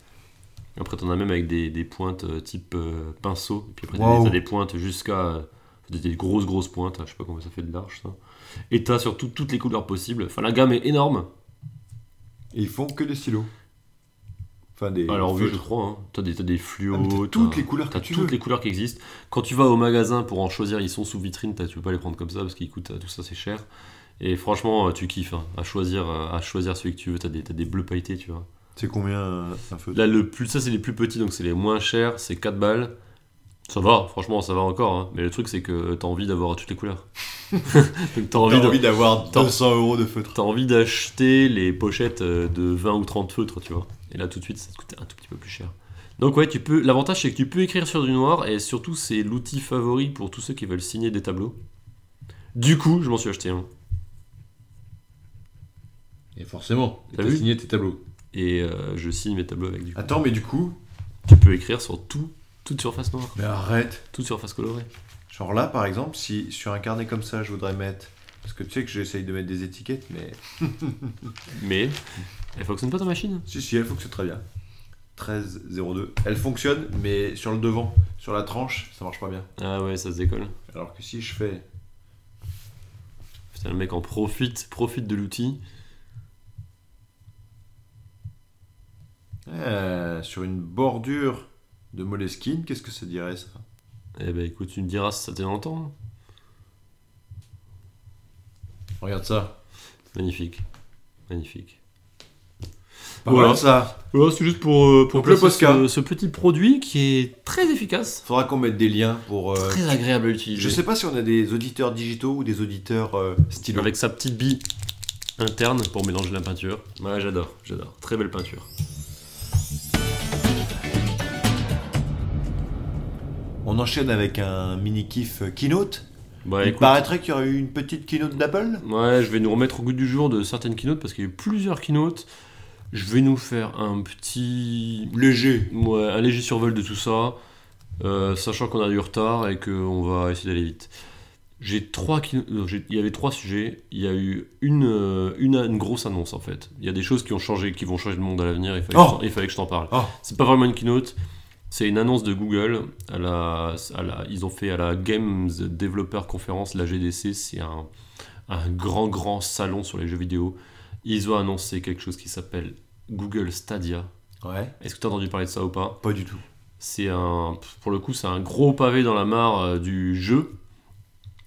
Après t'en as même avec des, des pointes euh, type euh, pinceau. Et puis après t'as Wow. des- t'as des pointes jusqu'à euh, des, grosses grosses pointes. Je sais pas comment ça fait de large ça. Et t'as surtout toutes les couleurs possibles. Enfin la gamme est énorme. Et ils font que des stylos. Enfin, des. Alors oui je crois. Hein. T'as des, des fluos. Ah, t'as toutes les couleurs que T'as tu toutes veux. les couleurs qui existent. Quand tu vas au magasin pour en choisir, ils sont sous vitrine, t'as- tu peux pas les prendre comme ça parce qu'ils coûtent, euh, tout ça c'est cher. Et franchement, euh, tu kiffes hein, à choisir, euh, à choisir celui que tu veux. T'as des, des bleus pailletés, tu vois. C'est combien un feutre? Là, le plus, ça c'est les plus petits, donc c'est les moins chers, c'est 4 balles. Ça va, franchement, ça va encore. hein. Mais le truc, c'est que t'as envie d'avoir toutes les couleurs. *laughs* donc t'as envie, d'avoir T'as- 200 euros de feutre. t'as envie d'acheter les pochettes euh, de 20 ou 30 feutres, tu vois. Et là, tout de suite, ça te coûte un tout petit peu plus cher. Donc ouais, tu peux. L'avantage, c'est que tu peux écrire sur du noir, et surtout, c'est l'outil favori pour tous ceux qui veulent signer des tableaux. Du coup, je m'en suis acheté un. Et forcément, T'as signé tes tableaux. Et euh, je signe mes tableaux avec du coup. Attends, mais du coup. Tu peux écrire sur tout, toute surface noire, Mais arrête. toute surface colorée. Genre là, par exemple, si sur un carnet comme ça, je voudrais mettre. Parce que tu sais que j'essaye de mettre des étiquettes, mais. *laughs* Mais elle fonctionne pas ta machine? Si, si, elle fonctionne très bien. 1302. Elle fonctionne, mais sur le devant, sur la tranche, ça marche pas bien. Ah ouais, ça se décolle. Alors que si je fais. Putain, le mec en profite, profite de l'outil. euh, sur une bordure de Moleskine, qu'est-ce que ça dirait ça? Eh ben écoute, tu me diras si ça tient longtemps. Regarde ça. Magnifique. Magnifique. Voilà. ça. Voilà, c'est juste pour, euh, pour le ce, ce petit produit qui est très efficace, Faudra qu'on mette des liens pour. euh, très agréable à utiliser. Je sais pas si on a des auditeurs digitaux ou des auditeurs euh, stylo. Avec sa petite bille interne pour mélanger la peinture. Ouais, j'adore, j'adore. Très belle peinture. On enchaîne avec un mini kiff keynote. Bah Il écoute, paraîtrait qu'il y aurait eu une petite keynote d'Apple. ouais, je vais nous remettre au goût du jour de certaines keynotes parce qu'il y a eu plusieurs keynotes. Je vais nous faire un petit Léger. Ouais, un léger survol de tout ça, euh, sachant qu'on a du retard et qu'on va essayer d'aller vite. J'ai trois euh, il y avait trois sujets. Il y a eu une, euh, une, une grosse annonce en fait. Il y a des choses qui ont changé, qui vont changer le monde à l'avenir. Il fallait, Oh que je t'en- il fallait que je t'en parle. Oh. C'est pas vraiment une keynote. C'est une annonce de Google. À la, à la- ils ont fait à la Games Developer Conference, la GDC. C'est un, un grand, grand salon sur les jeux vidéo. Ils ont annoncé quelque chose qui s'appelle Google Stadia. Ouais. Est-ce que tu as entendu parler de ça ou pas? Pas du tout. c'est un, pour le coup, c'est un gros pavé dans la mare euh, du jeu.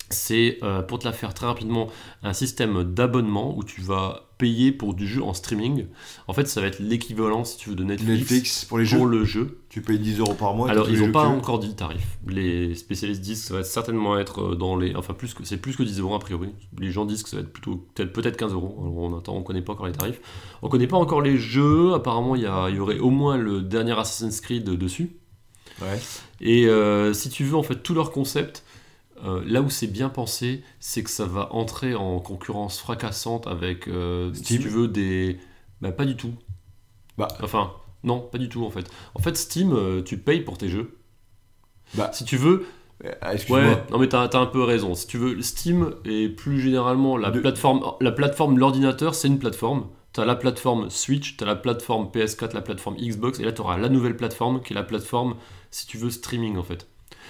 C'est, euh, pour te la faire très rapidement, un système d'abonnement où tu vas payer pour du jeu en streaming. En fait, ça va être l'équivalent, si tu veux, de Netflix, Netflix pour les jeux. pour le jeu. Tu payes 10 euros par mois. Alors, ils n'ont pas encore dit le tarif. Les spécialistes disent que ça va certainement être euh, dans les. Enfin, plus que, c'est plus que 10 euros a priori. Les gens disent que ça va être plutôt peut-être peut-être 15 euros. Alors, on attend, on connaît pas encore les tarifs. On connaît pas encore les jeux. Apparemment, il y, a- y aurait au moins le dernier Assassin's Creed dessus. Ouais. Et euh, si tu veux, en fait, tout leur concept, euh, là où c'est bien pensé, c'est que ça va entrer en concurrence fracassante avec, euh, si tu veux, des. Bah, pas du tout. Bah. Enfin, non, pas du tout, en fait. En fait, Steam, euh, tu payes pour tes jeux. Bah. Si tu veux, Excuse-moi. ouais, non mais t'as as un peu raison. Si tu veux, Steam et plus généralement la De- plateforme, la plateforme, l'ordinateur, c'est une plateforme. T'as la plateforme Switch, t'as la plateforme PS4, la plateforme Xbox, et là t'auras la nouvelle plateforme qui est la plateforme, si tu veux, streaming en fait.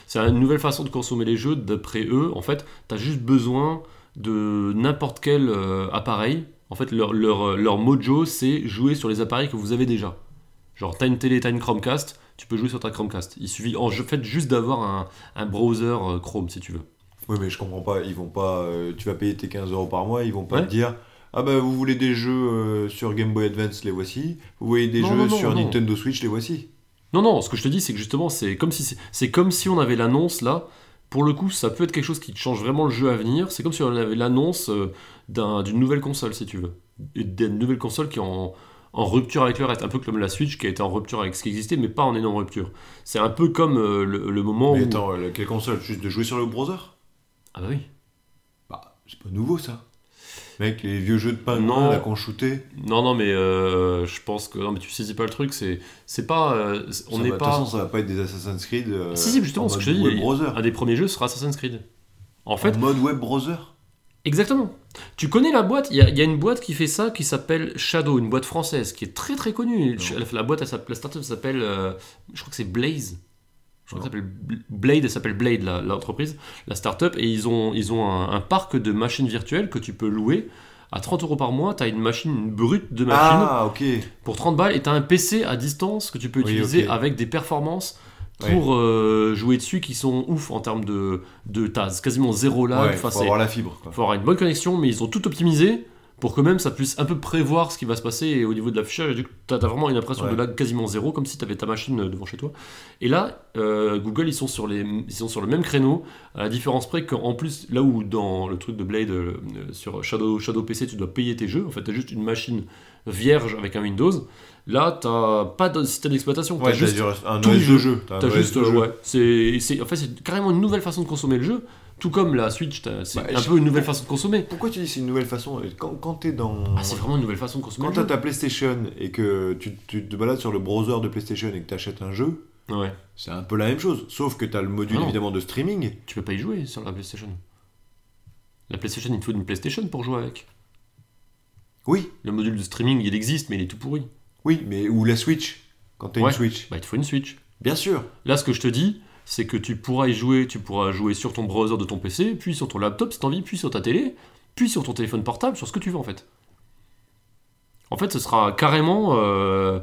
C'est une nouvelle façon de consommer les jeux d'après eux. En fait, t'as juste besoin de n'importe quel euh, appareil. En fait, leur, leur, leur mojo, c'est jouer sur les appareils que vous avez déjà. Genre, t'as une télé, t'as une Chromecast, tu peux jouer sur ta Chromecast. Il suffit en fait juste d'avoir un, un browser euh, Chrome si tu veux. Oui, mais je comprends pas. Ils vont pas. euh, tu vas payer tes 15 euros par mois. Ils vont pas Ouais. te dire. Ah bah vous voulez des jeux euh, sur Game Boy Advance, les voici. Vous voulez des Non, jeux non, non, sur. Nintendo Switch, les voici. Non, non, ce que je te dis, c'est que justement, c'est comme si, c'est comme si on avait l'annonce là pour le coup, ça peut être quelque chose qui change vraiment le jeu à venir. C'est comme si on avait l'annonce euh, d'un- d'une nouvelle console, si tu veux. Et D'une nouvelle console qui est en, en rupture avec le reste. Un peu comme la Switch qui a été en rupture avec ce qui existait, mais pas en énorme rupture. C'est un peu comme euh, le, le moment Mais où. attends, euh, quelle console? Juste de jouer sur le browser? Ah bah oui. Bah, c'est pas nouveau ça. Mec, les vieux jeux de pingouins Non. là qu'on shootait. Non, non, mais euh, je pense que. Non, mais tu saisis pas le truc, c'est c'est pas. euh, on n'est va- De toute pas. façon, ça va pas être des Assassin's Creed. euh, Si, si, justement, en ce que je dis. Un des premiers jeux sera Assassin's Creed. En fait, En mode web browser Exactement. Tu connais la boîte Il y, a- il y a une boîte qui fait ça qui s'appelle Shadow, une boîte française qui est très très connue. La, boîte, elle la startup s'appelle, euh, je crois que c'est Blaze. Je crois que ça s'appelle Bl- Blade, elle s'appelle Blade la- l'entreprise, la, startup, et ils ont, ils ont un, un parc de machines virtuelles que tu peux louer. À 30 euros par mois, tu as une machine brute de machine Ah, pour 30 balles et tu as un PC à distance que tu peux Oui, utiliser avec des performances Ouais. pour euh, jouer dessus qui sont ouf en termes de, de t'as quasiment zéro lag. ouais, Enfin, faut avoir la fibre. Quoi. faut avoir une bonne connexion, mais ils ont tout optimisé pour que même ça puisse un peu prévoir ce qui va se passer et au niveau de l'affichage. Tu as vraiment une impression Ouais. de lag quasiment zéro, comme si tu avais ta machine euh, devant chez toi. Et là, euh, Google, ils sont, sur les, ils sont sur le même créneau, à la différence près qu'en plus, là où dans le truc de Blade, euh, sur Shadow, Shadow PC, tu dois payer tes jeux, en fait, tu as juste une machine vierge avec un Windows. Là, tu pas de système d'exploitation. Ouais, t'as juste t'as un tout le jeu. jeu. T'as T'as OS juste, jeu. ouais, c'est, en fait, c'est carrément une nouvelle façon de consommer le jeu, tout comme la Switch, c'est Bah, un peu une nouvelle façon de consommer. Pourquoi tu dis c'est une nouvelle façon Quand, quand t'es dans. Ah, c'est vraiment une nouvelle façon de consommer Quand t'as ta PlayStation et que tu, tu te balades sur le browser de PlayStation et que t'achètes un jeu, Ouais. c'est un peu la même chose. Sauf que t'as le module Ah évidemment de streaming. Tu peux pas y jouer sur la PlayStation. La PlayStation, il te faut une PlayStation pour jouer avec. Oui, Le module de streaming, il existe, mais il est tout pourri. oui, mais ou la Switch. Quand t'as Ouais. une Switch. Bah, il te faut une Switch. Bien sûr. Là, ce que je te dis, c'est que tu pourras y jouer, tu pourras jouer sur ton browser de ton PC, puis sur ton laptop si t'as envie, puis sur ta télé, puis sur ton téléphone portable, sur ce que tu veux en fait. En fait, ce sera carrément. euh,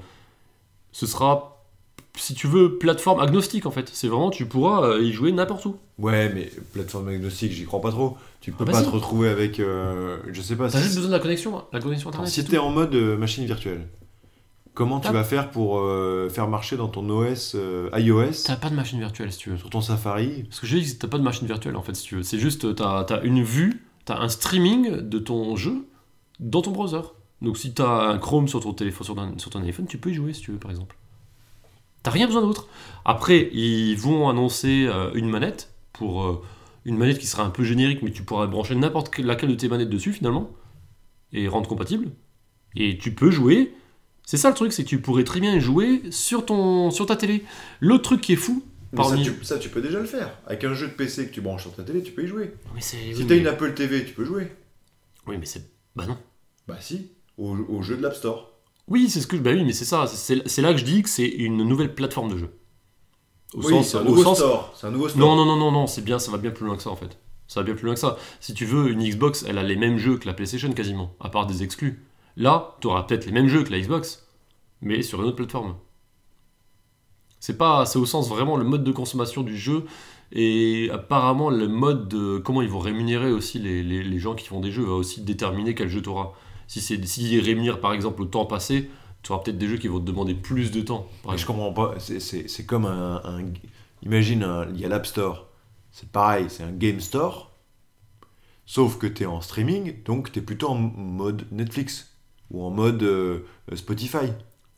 ce sera, si tu veux, plateforme agnostique en fait. C'est vraiment, tu pourras euh, y jouer n'importe où. Ouais, mais plateforme agnostique, j'y crois pas trop. Tu peux Ah bah pas si. te retrouver avec. euh, je sais pas. T'as si- juste besoin de la connexion, la connexion internet. si t'es en mode machine virtuelle, comment tu vas faire pour euh, faire marcher dans ton OS euh, iOS T'as pas de machine virtuelle si tu veux. sur ton Safari Ce que je dis, c'est que t'as pas de machine virtuelle en fait, si tu veux. C'est juste, t'as as une vue, t'as un streaming de ton jeu dans ton browser. Donc si t'as un Chrome sur ton téléphone, sur ton, sur ton téléphone, tu peux y jouer si tu veux, par exemple. T'as rien besoin d'autre. Après, ils vont annoncer euh, une manette pour euh, une manette qui sera un peu générique, mais tu pourras brancher n'importe quelle- laquelle de tes manettes dessus finalement et rendre compatible. Et tu peux jouer. C'est ça le truc, c'est que tu pourrais très bien jouer sur ton sur ta télé. L'autre truc qui est fou, Mais ça, Parmi- tu, ça, tu peux déjà le faire. Avec un jeu de PC que tu branches sur ta télé, tu peux y jouer. mais c'est Si oui, t'as mais- une Apple TV, tu peux jouer. oui, mais c'est bah non. Bah si, au, au jeu de l'App Store. Oui, c'est ce que je. Bah oui, mais c'est ça. C'est là que je dis que c'est une nouvelle plateforme de jeu. Au oui, sens. c'est un au nouveau sens- store. C'est un nouveau store. Non, non, non, non, non, c'est bien, ça va bien plus loin que ça en fait. Ça va bien plus loin que ça. Si tu veux, une Xbox, elle a les mêmes jeux que la PlayStation quasiment, à part des exclus. Là, tu auras peut-être les mêmes jeux que la Xbox, mais sur une autre plateforme. C'est pas, c'est au sens vraiment le mode de consommation du jeu et apparemment le mode de comment ils vont rémunérer aussi les, les- les gens qui font des jeux va aussi déterminer quel jeu tu auras. Si c'est s'ils rémunèrent par exemple le temps passé, tu auras peut-être des jeux qui vont te demander plus de temps. je comprends pas. C'est- comme un, un- Imagine, un- il y a l'App Store. C'est pareil, c'est un Game Store. Sauf que t'es en streaming, donc t'es plutôt en mode Netflix. Ou en mode euh, Spotify.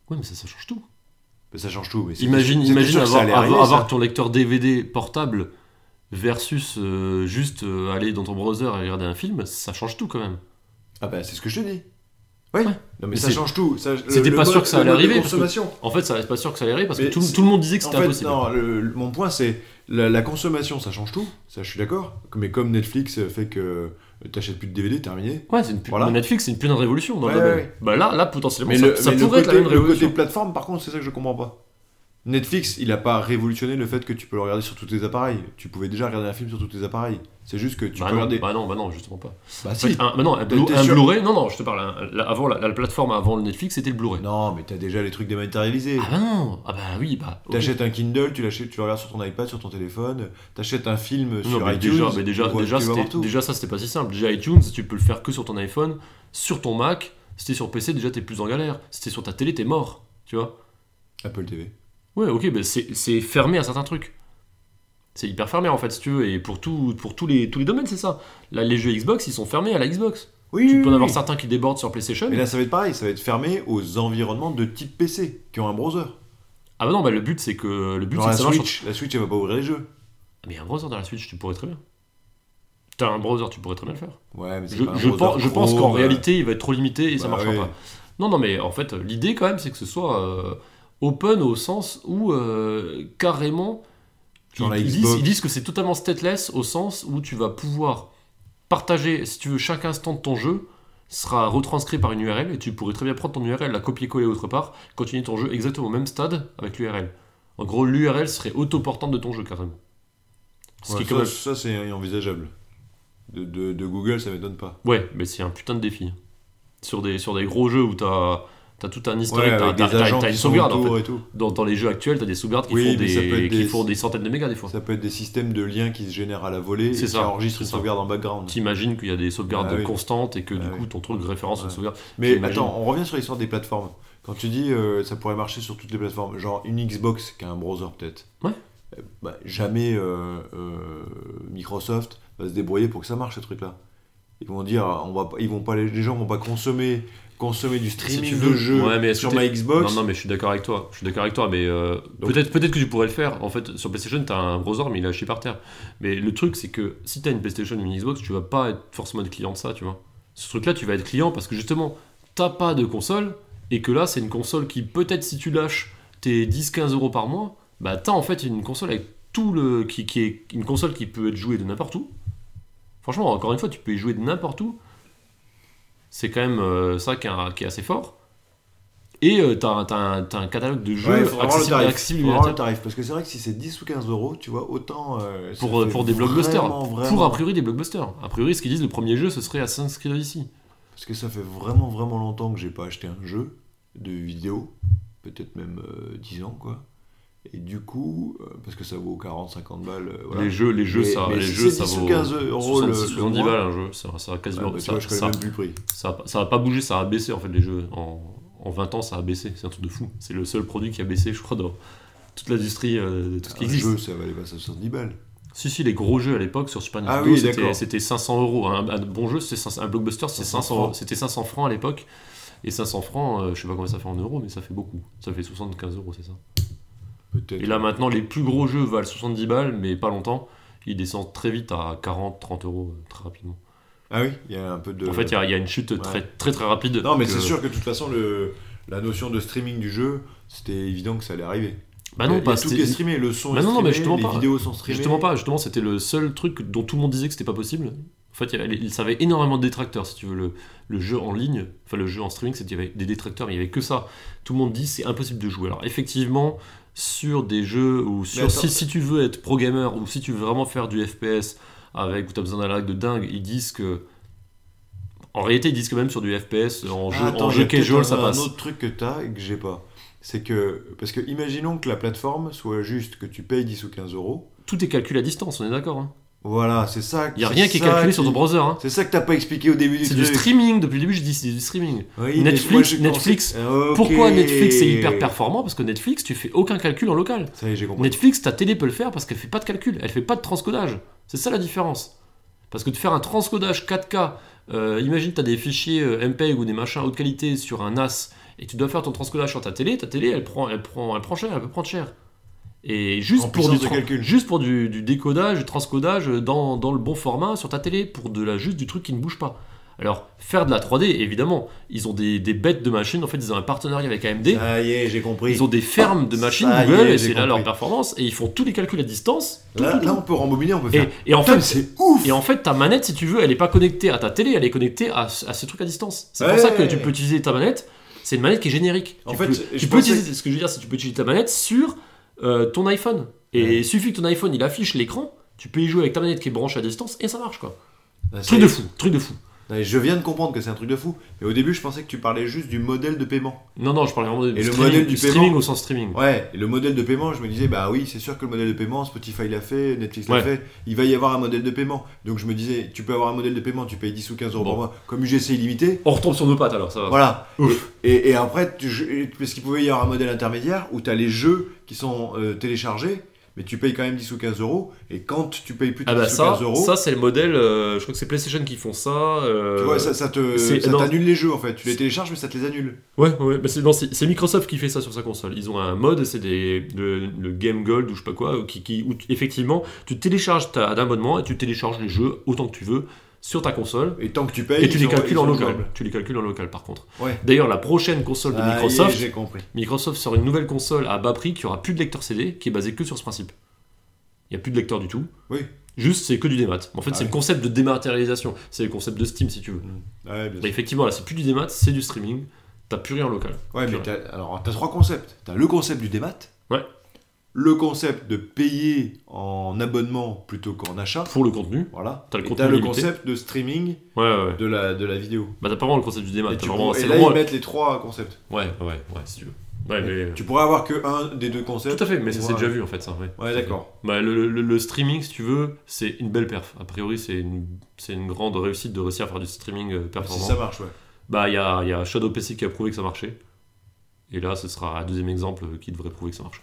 Ouais, mais ça, ça change tout. Ça change tout. Mais Imagine, imagine avoir, allait avoir, arriver, avoir ça. ton lecteur DVD portable versus euh, juste euh, aller dans ton browser et regarder un film, ça change tout quand même. Ah bah c'est ce que je te dis. Ouais. Ouais. Non mais, Mais ça change tout. C'était pas sûr que ça allait arriver, parce que- Consommation. En fait, ça reste pas sûr que ça allait arriver parce que tout, le monde disait que c'était impossible. non, le- le- mon point c'est la, la consommation, ça change tout. Ça, je suis d'accord. Mais comme Netflix fait que t'achètes plus de DVD, terminé. Ouais, c'est une pu- Voilà. Netflix, c'est une putain de révolution dans Ouais, le domaine. ouais, ouais. Bah là, là potentiellement, Mais ça, le, ça mais le pourrait être la même le côté révolution. plateforme, par contre, c'est ça que je comprends pas. Netflix, il a pas révolutionné le fait que tu peux le regarder sur tous tes appareils. Tu pouvais déjà regarder un film sur tous tes appareils. C'est juste que tu bah, peux non, regarder. bah non, bah non, justement pas. Bah En si. fait, un, bah non, un, Blu- un Blu-ray, non, non, je te parle. un- avant la, la plateforme avant le Netflix, c'était le Blu-ray. Non, mais t'as déjà les trucs dématérialisés. Ah bah non, ah bah oui, bah. T'achètes un Kindle, tu l'achètes, tu le regardes sur ton iPad, sur ton téléphone. T'achètes un film Non, sur mais iTunes. déjà, mais déjà, déjà, c'était- déjà, ça c'était pas si simple. Déjà iTunes, tu peux le faire que sur ton iPhone, sur ton Mac. Si t'es sur PC, déjà t'es plus en galère. Si t'es sur ta télé, t'es mort. Tu vois Apple TV. Ouais, ok, mais c'est fermé à certains trucs. C'est hyper fermé en fait, si tu veux, et pour, tout, pour tous, les, tous les domaines, c'est ça. Là, les jeux Xbox, ils sont fermés à la Xbox. Oui, tu oui, peux en avoir oui. certains qui débordent sur PlayStation. Mais là, ça va être pareil, ça va être fermé aux environnements de type PC qui ont un browser. Ah bah non, bah le but c'est que le but c'est la ça marche. Switch, la Switch, elle va pas ouvrir les jeux. Ah, Mais un browser dans la Switch, tu pourrais très bien. T'as un browser, tu pourrais très bien le faire. Ouais, mais c'est Je, pas un je pense, je pense Chrome, qu'en euh, réalité, il va être trop limité et ça bah marchera ouais. pas. Non, non, mais en fait, l'idée quand même, c'est que ce soit euh, open au sens où euh, carrément. Genre ils, disent, Xbox. ils disent que c'est totalement stateless au sens où tu vas pouvoir partager, si tu veux, chaque instant de ton jeu sera retranscrit par une URL et tu pourrais très bien prendre ton URL, la copier-coller autre part, continuer ton jeu exactement au même stade avec l'URL. En gros, l'URL serait autoportante de ton jeu carrément. Ce ouais, qui ça, même- ça, c'est envisageable. De, de- de Google, ça m'étonne pas. Ouais, mais c'est un putain de défi. Sur des, sur des gros jeux où t'as as tout un Ouais, historique, t'as avec t'as- des t'as- agents t'as qui une sauvegarde en autour fait. et tout. Dans, dans les jeux actuels, t'as des sauvegardes qui, Oui, font ça des, peut être qui des- font des centaines de mégas des fois. Ça peut être des systèmes de liens qui se génèrent à la volée et C'est qui ça, enregistrent une ça. sauvegarde en background. T'imagines qu'il y a des sauvegardes Ah oui. constantes et que du Ah coup oui. ton truc référence une Ouais. sauvegarde. Mais attends, on revient sur l'histoire des plateformes. Quand tu dis euh, ça pourrait marcher sur toutes les plateformes, genre une Xbox qui a un browser peut-être. Ouais. Euh, bah, jamais euh, euh, Microsoft va se débrouiller pour que ça marche ce truc-là. Ils vont dire, on va, pas- ils vont pas, les gens vont pas consommer, consommer du streaming tu de jeux Ouais, mais est-ce sur ma Xbox. Non, non, mais je suis d'accord avec toi. Je suis d'accord avec toi, mais euh, peut-être peut-être que tu pourrais le faire. En fait, sur PlayStation, t'as un browser, mais il est lâché par terre. Mais le truc, c'est que si t'as une PlayStation ou une Xbox, tu vas pas être forcément être client de ça, tu vois. Ce truc-là, tu vas être client parce que justement, t'as pas de console et que là, c'est une console qui, peut-être, si tu lâches tes 10-15 euros par mois, bah t'as en fait une console avec tout le. Qui, qui est une console qui peut être jouée de n'importe où. Franchement, encore une fois, tu peux y jouer de n'importe où. C'est quand même euh, ça qui est, qui est assez fort. Et euh, t'as un- catalogue de jeux Ouais, accessible, tarif. accessible Faut avoir le immédiatement tarif. Parce que c'est vrai que si c'est 10 ou 15 euros, tu vois, autant. euh, pour, pour des blockbusters. vraiment, Pour a priori des blockbusters. A priori, ce qu'ils disent, le premier jeu, ce serait Assassin's Creed Odyssey. Parce que ça fait vraiment, vraiment longtemps que j'ai pas acheté un jeu de vidéo. Peut-être même euh, 10 ans, quoi. Et du coup, euh, parce que ça vaut 40-50 balles. euh, voilà. Les jeux, les jeux, Mais- ça, mais les jeux, ça 10 ou vaut 15 euros le- 70, le 70 mois. balles un jeu. Ça, ça a Ah, quasiment. bah, tu ça, vois, je ça- même plus le prix. ça ça a pas bougé, ça a baissé en fait les jeux. En, en 20 ans, ça a baissé. C'est un truc de fou. C'est le seul produit qui a baissé, je crois, dans toute l'industrie euh, de tout ce qui Un existe. jeu, ça valait pas 70 balles. Si, si, les gros jeux à l'époque sur Super Ah Nintendo, oui, c'était- d'accord. c'était 500 euros. Un, un bon jeu, c'était 500 un blockbuster, c'était 500 500, francs. c'était 500 francs à l'époque. Et 500 francs, euh, je sais pas combien ça fait en euros, mais ça fait beaucoup. Ça fait 75 euros, c'est ça. Et là maintenant, les plus gros jeux valent 70 balles, mais pas longtemps. Ils descendent très vite à 40, 30 euros, euh, très rapidement. Ah oui, il y a un peu de. En fait, il y a- il y, a une chute très très, très rapide. Non, mais c'est sûr que de toute façon, le... la notion de streaming du jeu, c'était évident que ça allait arriver. Bah non, il y a pas tout est streamé, le son Bah est non, mais streamé, justement les pas. vidéos sont streamées. Justement pas, justement c'était le seul truc dont tout le monde disait que c'était pas possible. En fait, il y avait, énormément de détracteurs, si tu veux. Le, le jeu en ligne, enfin le jeu en streaming, c'était il y avait des détracteurs, mais il y avait que ça. Tout le monde dit c'est impossible de jouer. Alors effectivement, sur des jeux ou sur si, si tu veux être pro gamer ou si tu veux vraiment faire du FPS avec où tu as besoin d'un lag de dingue, ils disent que en réalité, ils disent que même sur du FPS en jeu, Ah, attends, en jeu casual, ça passe. un autre truc que t'as et que j'ai pas. C'est que. Parce que imaginons que la plateforme soit juste que tu payes 10 ou 15 euros. Tout est calculé à distance, on est d'accord. hein. Voilà, c'est ça. Il n'y a rien qui est calculé sur ton browser. hein. C'est ça que t'as pas expliqué au début du C'est du streaming, depuis le début je dis c'est du streaming. Oui, Netflix- Netflix, Ah. Pourquoi Netflix est hyper performant? Parce que Netflix, tu fais aucun calcul en local. Ça y est, j'ai compris. Netflix, ta télé peut le faire parce qu'elle fait pas de calcul, elle fait pas de transcodage. C'est ça la différence. Parce que de faire un transcodage 4K, euh, imagine tu as des fichiers euh, MPEG ou des machins haute qualité sur un NAS et tu dois faire ton transcodage sur ta télé, ta télé elle prend, elle prend, elle prend cher, elle peut prendre cher. Et juste En pour, du, puissance de tran- calcul. juste pour du, du décodage, du transcodage dans, dans le bon format sur ta télé, pour de la, juste du truc qui ne bouge pas. Alors, faire de la 3D, évidemment, ils ont des, des bêtes de machines, en fait, ils ont un partenariat avec AMD. Ça y est, j'ai compris. Ils ont des fermes de machines Ça Google est, et c'est là leur performance et ils font tous les calculs à distance. tout, Là, tout, tout. là, on peut rembobiner, on peut faire. Et, et en Putain, fait, c'est ouf et en fait, ta manette, si tu veux, elle est pas connectée à ta télé, elle est connectée à, ce- à ce truc à distance. C'est pour ça que tu peux utiliser ta manette. C'est une manette qui est générique. En tu fait, peux, je tu peux utiliser. Ce que je veux dire, c'est que tu peux utiliser ta manette sur euh, ton iPhone. Et Ouais. il suffit que ton iPhone il affiche l'écran. Tu peux y jouer avec ta manette qui est branchée à distance et ça marche quoi. Ah, ça Truc de fou, truc de fou. Non, Je viens de comprendre que c'est un truc de fou. Mais au début, je pensais que tu parlais juste du modèle de paiement. Non, non, je parlais vraiment de Et le streaming, modèle du streaming paiement au sens streaming. Ouais, et le modèle de paiement, je me disais, bah oui, c'est sûr que le modèle de paiement, Spotify l'a fait, Netflix l'a Ouais. fait, il va y avoir un modèle de paiement. Donc je me disais, tu peux avoir un modèle de paiement, tu payes 10 ou 15 euros Bon. par mois, comme UGC illimité. On retombe sur nos pattes alors, ça va. Voilà. Ouf. Et, et- et après, tu- je- parce qu'il pouvait y avoir un modèle intermédiaire où tu as les jeux qui sont euh, téléchargés, mais tu payes quand même 10 ou 15 euros. Et quand tu payes plus de Ah 10 bah ou ça, 15 euros, ça c'est le modèle, euh, je crois que c'est PlayStation qui font ça. euh, tu vois, ça, ça te, ça t'annule les jeux en fait. Tu les télécharges, mais ça te les annule. Ouais, ouais, bah c'est, Microsoft qui fait ça sur sa console. Ils ont un mode, c'est des, le, le Game Gold ou je sais pas quoi, qui, qui, où effectivement tu télécharges ta, un abonnement et tu télécharges les jeux autant que tu veux sur ta console. Et tant que tu payes, Et tu les calcules en local. Tu les calcules en local par contre. Ouais. D'ailleurs, la prochaine console de Ah, Microsoft, compris. Microsoft sort une nouvelle console à bas prix qui aura plus de lecteur CD, qui est basée que sur ce principe. Il n'y a plus de lecteur du tout. Oui. Juste, c'est que du démat. En fait, Ah c'est le concept de dématérialisation. C'est le concept de Steam, si tu veux. Ouais, bien Et sûr. effectivement, là, c'est plus du démat, c'est du streaming. T'as plus rien en local. Ouais, mais t'as, alors, t'as trois concepts. T'as le concept du démat. Ouais. Le concept de payer en abonnement plutôt qu'en achat. Pour le contenu. Voilà. T'as le contenu t'as le concept de streaming Ouais, ouais, ouais. de la, de la vidéo. Bah, t'as pas vraiment le concept du démat. et tu vraiment- et là, ils mettent les trois concepts. Ouais, ouais, ouais, si tu veux. Ouais, mais... Tu pourrais avoir que un des deux concepts. Tout à fait, mais ça c'est déjà vu en fait, ça. Ouais, Ouais, d'accord. Bah, le, le- le streaming, si tu veux, c'est une belle perf. A priori, c'est une, une grande réussite de réussir à faire du streaming euh, Si performant. ça marche, ouais. Bah, il y a, y a Shadow PC qui a prouvé que ça marchait. Et là, ce sera un deuxième exemple qui devrait prouver que ça marche.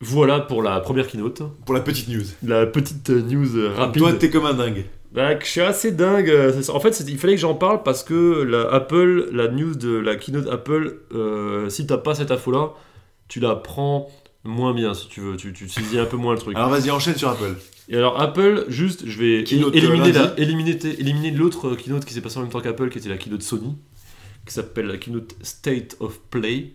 Voilà pour la première keynote. Pour la petite news. La petite euh, news euh, rapide. Toi, t'es comme un dingue. Bah, je suis assez dingue. euh. En fait, il fallait que j'en parle parce que la Apple, la news de la keynote Apple, euh, si t'as pas cette info-là, tu la prends moins bien si tu veux. Tu, tu saisis un peu moins le truc. Alors vas-y, enchaîne sur Apple. Et alors Apple, juste, je vais Keynote, éliminer, la- éliminer, éliminer l'autre keynote qui s'est passé en même temps qu'Apple, qui était la keynote Sony, qui s'appelle la keynote State of Play.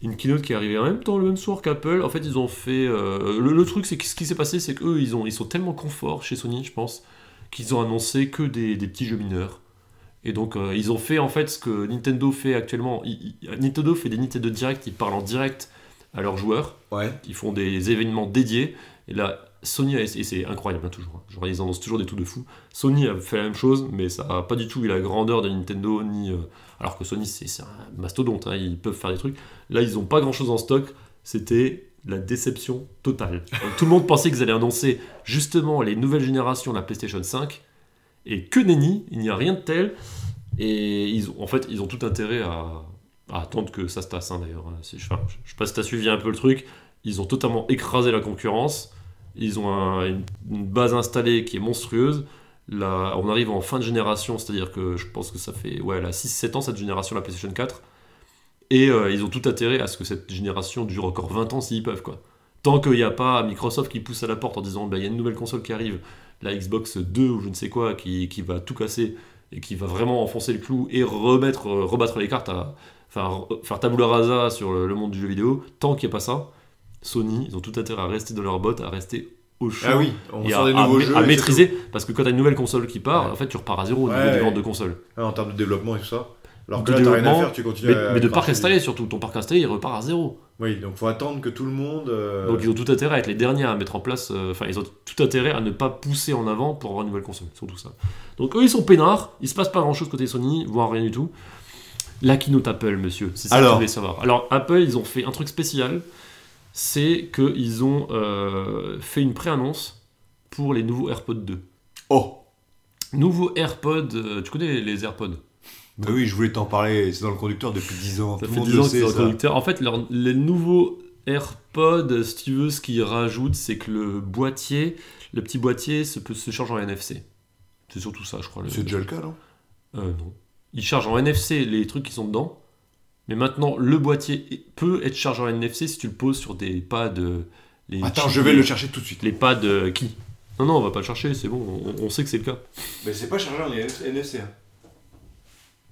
Une keynote qui est arrivée en même temps le même soir qu'Apple. En fait, ils ont fait. euh, le, le truc, c'est que ce qui s'est passé, c'est qu'eux, ils, ont, ils sont tellement confort chez Sony, je pense, qu'ils ont annoncé que des, des petits jeux mineurs. Et donc, euh, ils ont fait en fait ce que Nintendo fait actuellement. Nintendo fait des Nintendo Direct, ils parlent en direct à leurs joueurs. Ouais. Ils font des événements dédiés. Et là, Sony, a, et c'est incroyable hein, toujours. hein. Genre, ils annoncent toujours des trucs de fou. Sony a fait la même chose, mais ça n'a pas du tout eu la grandeur de Nintendo, ni. euh, alors que Sony, c'est un mastodonte, hein, ils peuvent faire des trucs. Là, ils n'ont pas grand chose en stock. C'était la déception totale. Tout le monde pensait qu'ils allaient annoncer justement les nouvelles générations de la PlayStation 5. Et que nenni, il n'y a rien de tel. Et ils ont, en fait, ils ont tout intérêt à, attendre que ça se tasse, hein, d'ailleurs. Si- enfin, je je sais pas si tu as suivi un peu le truc. Ils ont totalement écrasé la concurrence. Ils ont un- une, une base installée qui est monstrueuse. On arrive en fin de génération, c'est-à-dire que je pense que ça fait ouais, 6-7 ans cette génération, la PlayStation 4. Et euh, ils ont tout intérêt à ce que cette génération dure encore 20 ans s'ils peuvent. quoi. Tant qu'il n'y a pas Microsoft qui pousse à la porte en disant bah, il y a une nouvelle console qui arrive, la Xbox 2 ou je ne sais quoi, qui, qui va tout casser et qui va vraiment enfoncer le clou et remettre, euh, rebattre les cartes, à, faire tabula rasa sur le, le monde du jeu vidéo, tant qu'il n'y a pas ça, Sony, ils ont tout intérêt à rester dans leur botte, à rester au Ah oui, on et à, des nouveaux jeux. à maîtriser, parce que quand tu as une nouvelle console qui part, Ouais. en fait tu repars à zéro au niveau Ouais, des ventes de consoles. en termes de développement et tout ça. Alors que De là, t'as rien à faire, tu continues Mais, à. mais de parc installé surtout, ton parc installé il repart à zéro. Oui, donc faut attendre que tout le monde. euh, Donc ils ont tout intérêt à être les derniers à mettre en place, euh, enfin ils ont tout intérêt à ne pas pousser en avant pour avoir une nouvelle console, surtout ça. Donc eux ils sont peinards, il se passe pas grand chose côté Sony, voire rien du tout. La keynote Apple, monsieur, c'est ça que Alors je voulais savoir. Alors Apple, ils ont fait un truc spécial, c'est qu'ils ont euh, fait une pré-annonce pour les nouveaux AirPods 2. Oh Nouveau AirPod, euh, tu connais les AirPods? Bah oui, je voulais t'en parler, c'est dans le conducteur depuis 10 ans. Ça tout fait le monde 10 le ans que c'est dans le conducteur. En fait, leur- les nouveaux AirPods, si tu veux, ce qu'ils rajoutent, c'est que le boîtier, le petit boîtier, se, peut se charge en NFC. C'est surtout ça, je crois. C'est déjà le cas, non? Euh, non. Il charge en NFC les trucs qui sont dedans. Mais maintenant, le boîtier peut être chargé en NFC si tu le poses sur des pads. Les Attends, je vais le chercher tout de suite. Les pads qui? Non, non, on va pas le chercher, c'est bon, on, on sait que c'est le cas. Mais c'est pas chargé en NFC. hein.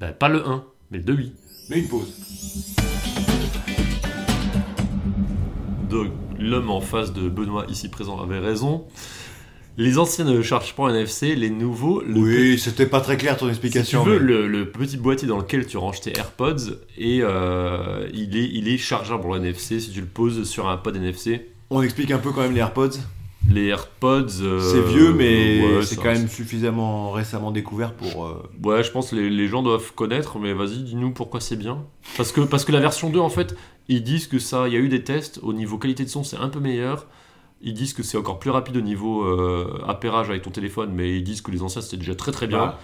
Bah, pas le 1, mais le 2, oui. Mais une pause. Donc, l'homme en face de Benoît, ici présent, avait raison. Les anciens ne chargent pas en NFC, les nouveaux. Le Oui, c'était pas très clair ton Si tu explication. veux, mais- le, le petit boîtier dans lequel tu ranges tes AirPods, et euh, il, est, il est chargeable en NFC si tu le poses sur un pod NFC. On explique un peu quand même les AirPods. Les AirPods. euh, c'est vieux, mais ouais, c'est quand même suffisamment récemment découvert pour. euh, Ouais, je pense que les, les gens doivent connaître, mais vas-y, dis-nous pourquoi c'est bien. Parce que, parce que la version 2, en fait, ils disent que ça, il y a eu des tests, au niveau qualité de son, c'est un peu meilleur. Ils disent que c'est encore plus rapide au niveau euh, appairage avec ton téléphone, mais ils disent que les anciens c'était déjà très très bien.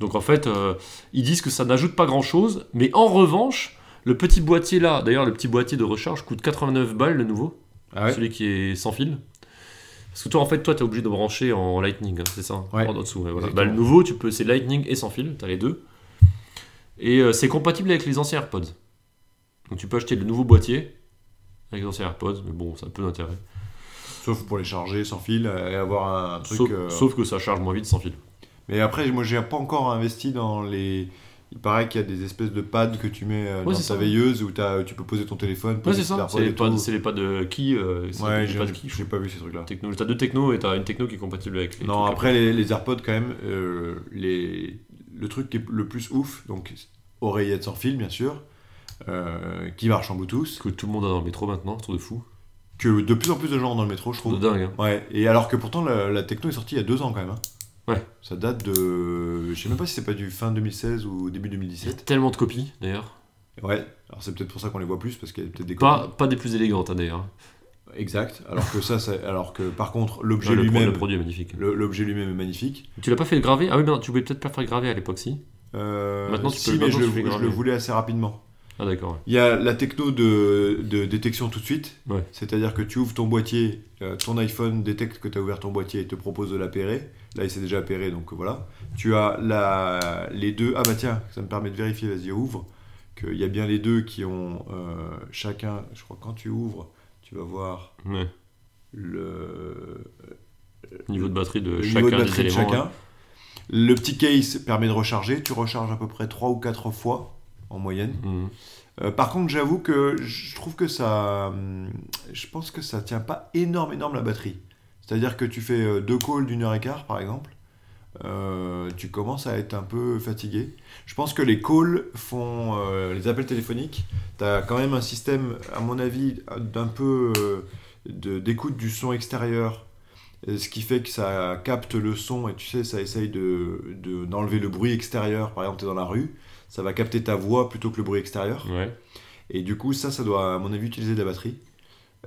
Donc en fait, euh, ils disent que ça n'ajoute pas grand chose, mais en revanche, le petit boîtier là, d'ailleurs le petit boîtier de recharge coûte 89 balles le nouveau. Ah ouais celui qui est sans fil. Parce que toi, en fait, toi, t'es obligé de brancher en Lightning, hein, c'est ça Ouais, En dessous, voilà. Bah, le nouveau, tu peux, c'est Lightning et sans fil, t'as les deux. Et euh, c'est compatible avec les anciens AirPods. Donc tu peux acheter le nouveau boîtier avec les anciens AirPods, mais bon, ça a peu d'intérêt. Sauf pour les charger sans fil et avoir un truc. Sauf, euh, sauf que ça charge moins vite sans fil. Mais après, moi, j'ai pas encore investi dans les. Il paraît qu'il y a des espèces de pads que tu mets euh, dans ta ça. veilleuse où t'as- tu peux poser ton téléphone. Ouais, c'est ça. C'est les, pads- tout. c'est les pads de qui euh, Ouais, j'ai pas vu ces trucs-là. Techno. T'as deux technos et t'as une techno qui est compatible avec les. Non, après, les, les AirPods, quand même, euh, les, le truc qui est le plus ouf, donc oreillette sans fil, bien sûr, euh, qui marche en Bluetooth, que tout le monde a dans le métro maintenant, truc de fou. Que de plus en plus de gens dans le métro, je Truc de trouve. dingue. hein. Ouais, et alors que pourtant, la, la techno est sortie il y a deux ans, quand même. hein. Ouais. Ça date de. Je sais même pas si c'est pas du fin 2016 ou début Il y a 2017. tellement de copies d'ailleurs. Ouais, alors c'est peut-être pour ça qu'on les voit plus, parce qu'il y a peut-être des Pas, copies. pas des plus élégantes hein, d'ailleurs. Exact. Alors que ça, c'est- alors que par contre, l'objet lui-même, le produit est magnifique. l'objet lui-même est magnifique. Tu l'as pas fait graver? Ah oui, mais non, tu voulais peut-être pas faire graver à l'époque, si Euh, Maintenant, tu si, peux- mais je, le, je le voulais assez rapidement. Ah d'accord. Il y a la techno de, de détection tout de suite. Ouais. C'est-à-dire que tu ouvres ton boîtier, euh, ton iPhone détecte que tu as ouvert ton boîtier et te propose de l'appairer. Là, il s'est déjà appairé, donc voilà. Tu as la, les deux. Ah bah tiens, ça me permet de vérifier, vas-y, ouvre. Qu'il y a bien les deux qui ont euh, chacun. Je crois que quand tu ouvres, tu vas voir Ouais. le, Niveau de batterie de le chacun niveau de des batterie de chacun. Le petit case permet de recharger. Tu recharges à peu près 3 ou 4 fois en moyenne. Mhm. Euh, par contre, j'avoue que je trouve que ça. hum, Je pense que ça tient pas énorme, énorme la batterie. C'est-à-dire que tu fais euh, deux calls d'une heure et quart, par exemple. euh, tu commences à être un peu fatigué. Je pense que les calls font. euh, les appels téléphoniques, tu as quand même un système, à mon avis, d'un peu d'écoute du son extérieur. Ce qui fait que ça capte le son et tu sais, ça essaye de de- d'enlever le bruit extérieur. Par exemple, tu es dans la rue, ça va capter ta voix plutôt que le bruit extérieur. Ouais. Et du coup, ça, ça doit, à mon avis, utiliser de la batterie.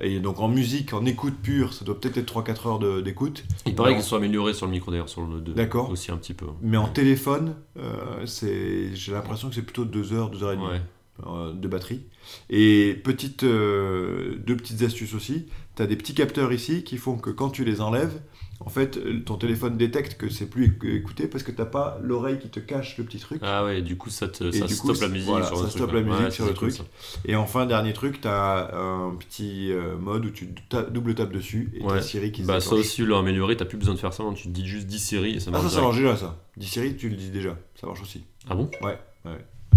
Et donc en musique, en écoute pure, ça doit peut-être être 3-4 heures d'écoute. Il paraît qu'ils sont améliorés sur le micro d'ailleurs, sur le 2. D'accord. Aussi un petit peu. Mais en téléphone, euh, j'ai l'impression que c'est plutôt 2 heures, 2 heures et demie Ouais. euh, de batterie. Et petite, euh, deux petites astuces aussi. Tu as des petits capteurs ici qui font que quand tu les enlèves, en fait, ton téléphone détecte que c'est plus éc- écouté parce que t'as pas l'oreille qui te cache le petit truc. Ah ouais, du coup ça, te, ça stoppe coup, la musique voilà, sur ça le truc. stoppe la ouais. musique Ouais, sur le cool, truc. ça. Et enfin, dernier truc, tu as un petit euh, mode où tu ta- double tapes dessus et Ouais. t'as Siri qui se Bah ça aussi, l'ont amélioré, t'as plus besoin de faire ça, tu te dis juste 10 séries et ça Ah, marche. ça, ça direct. marche déjà, ça. Dis Siri, tu le dis déjà. Ça marche aussi. Ah bon?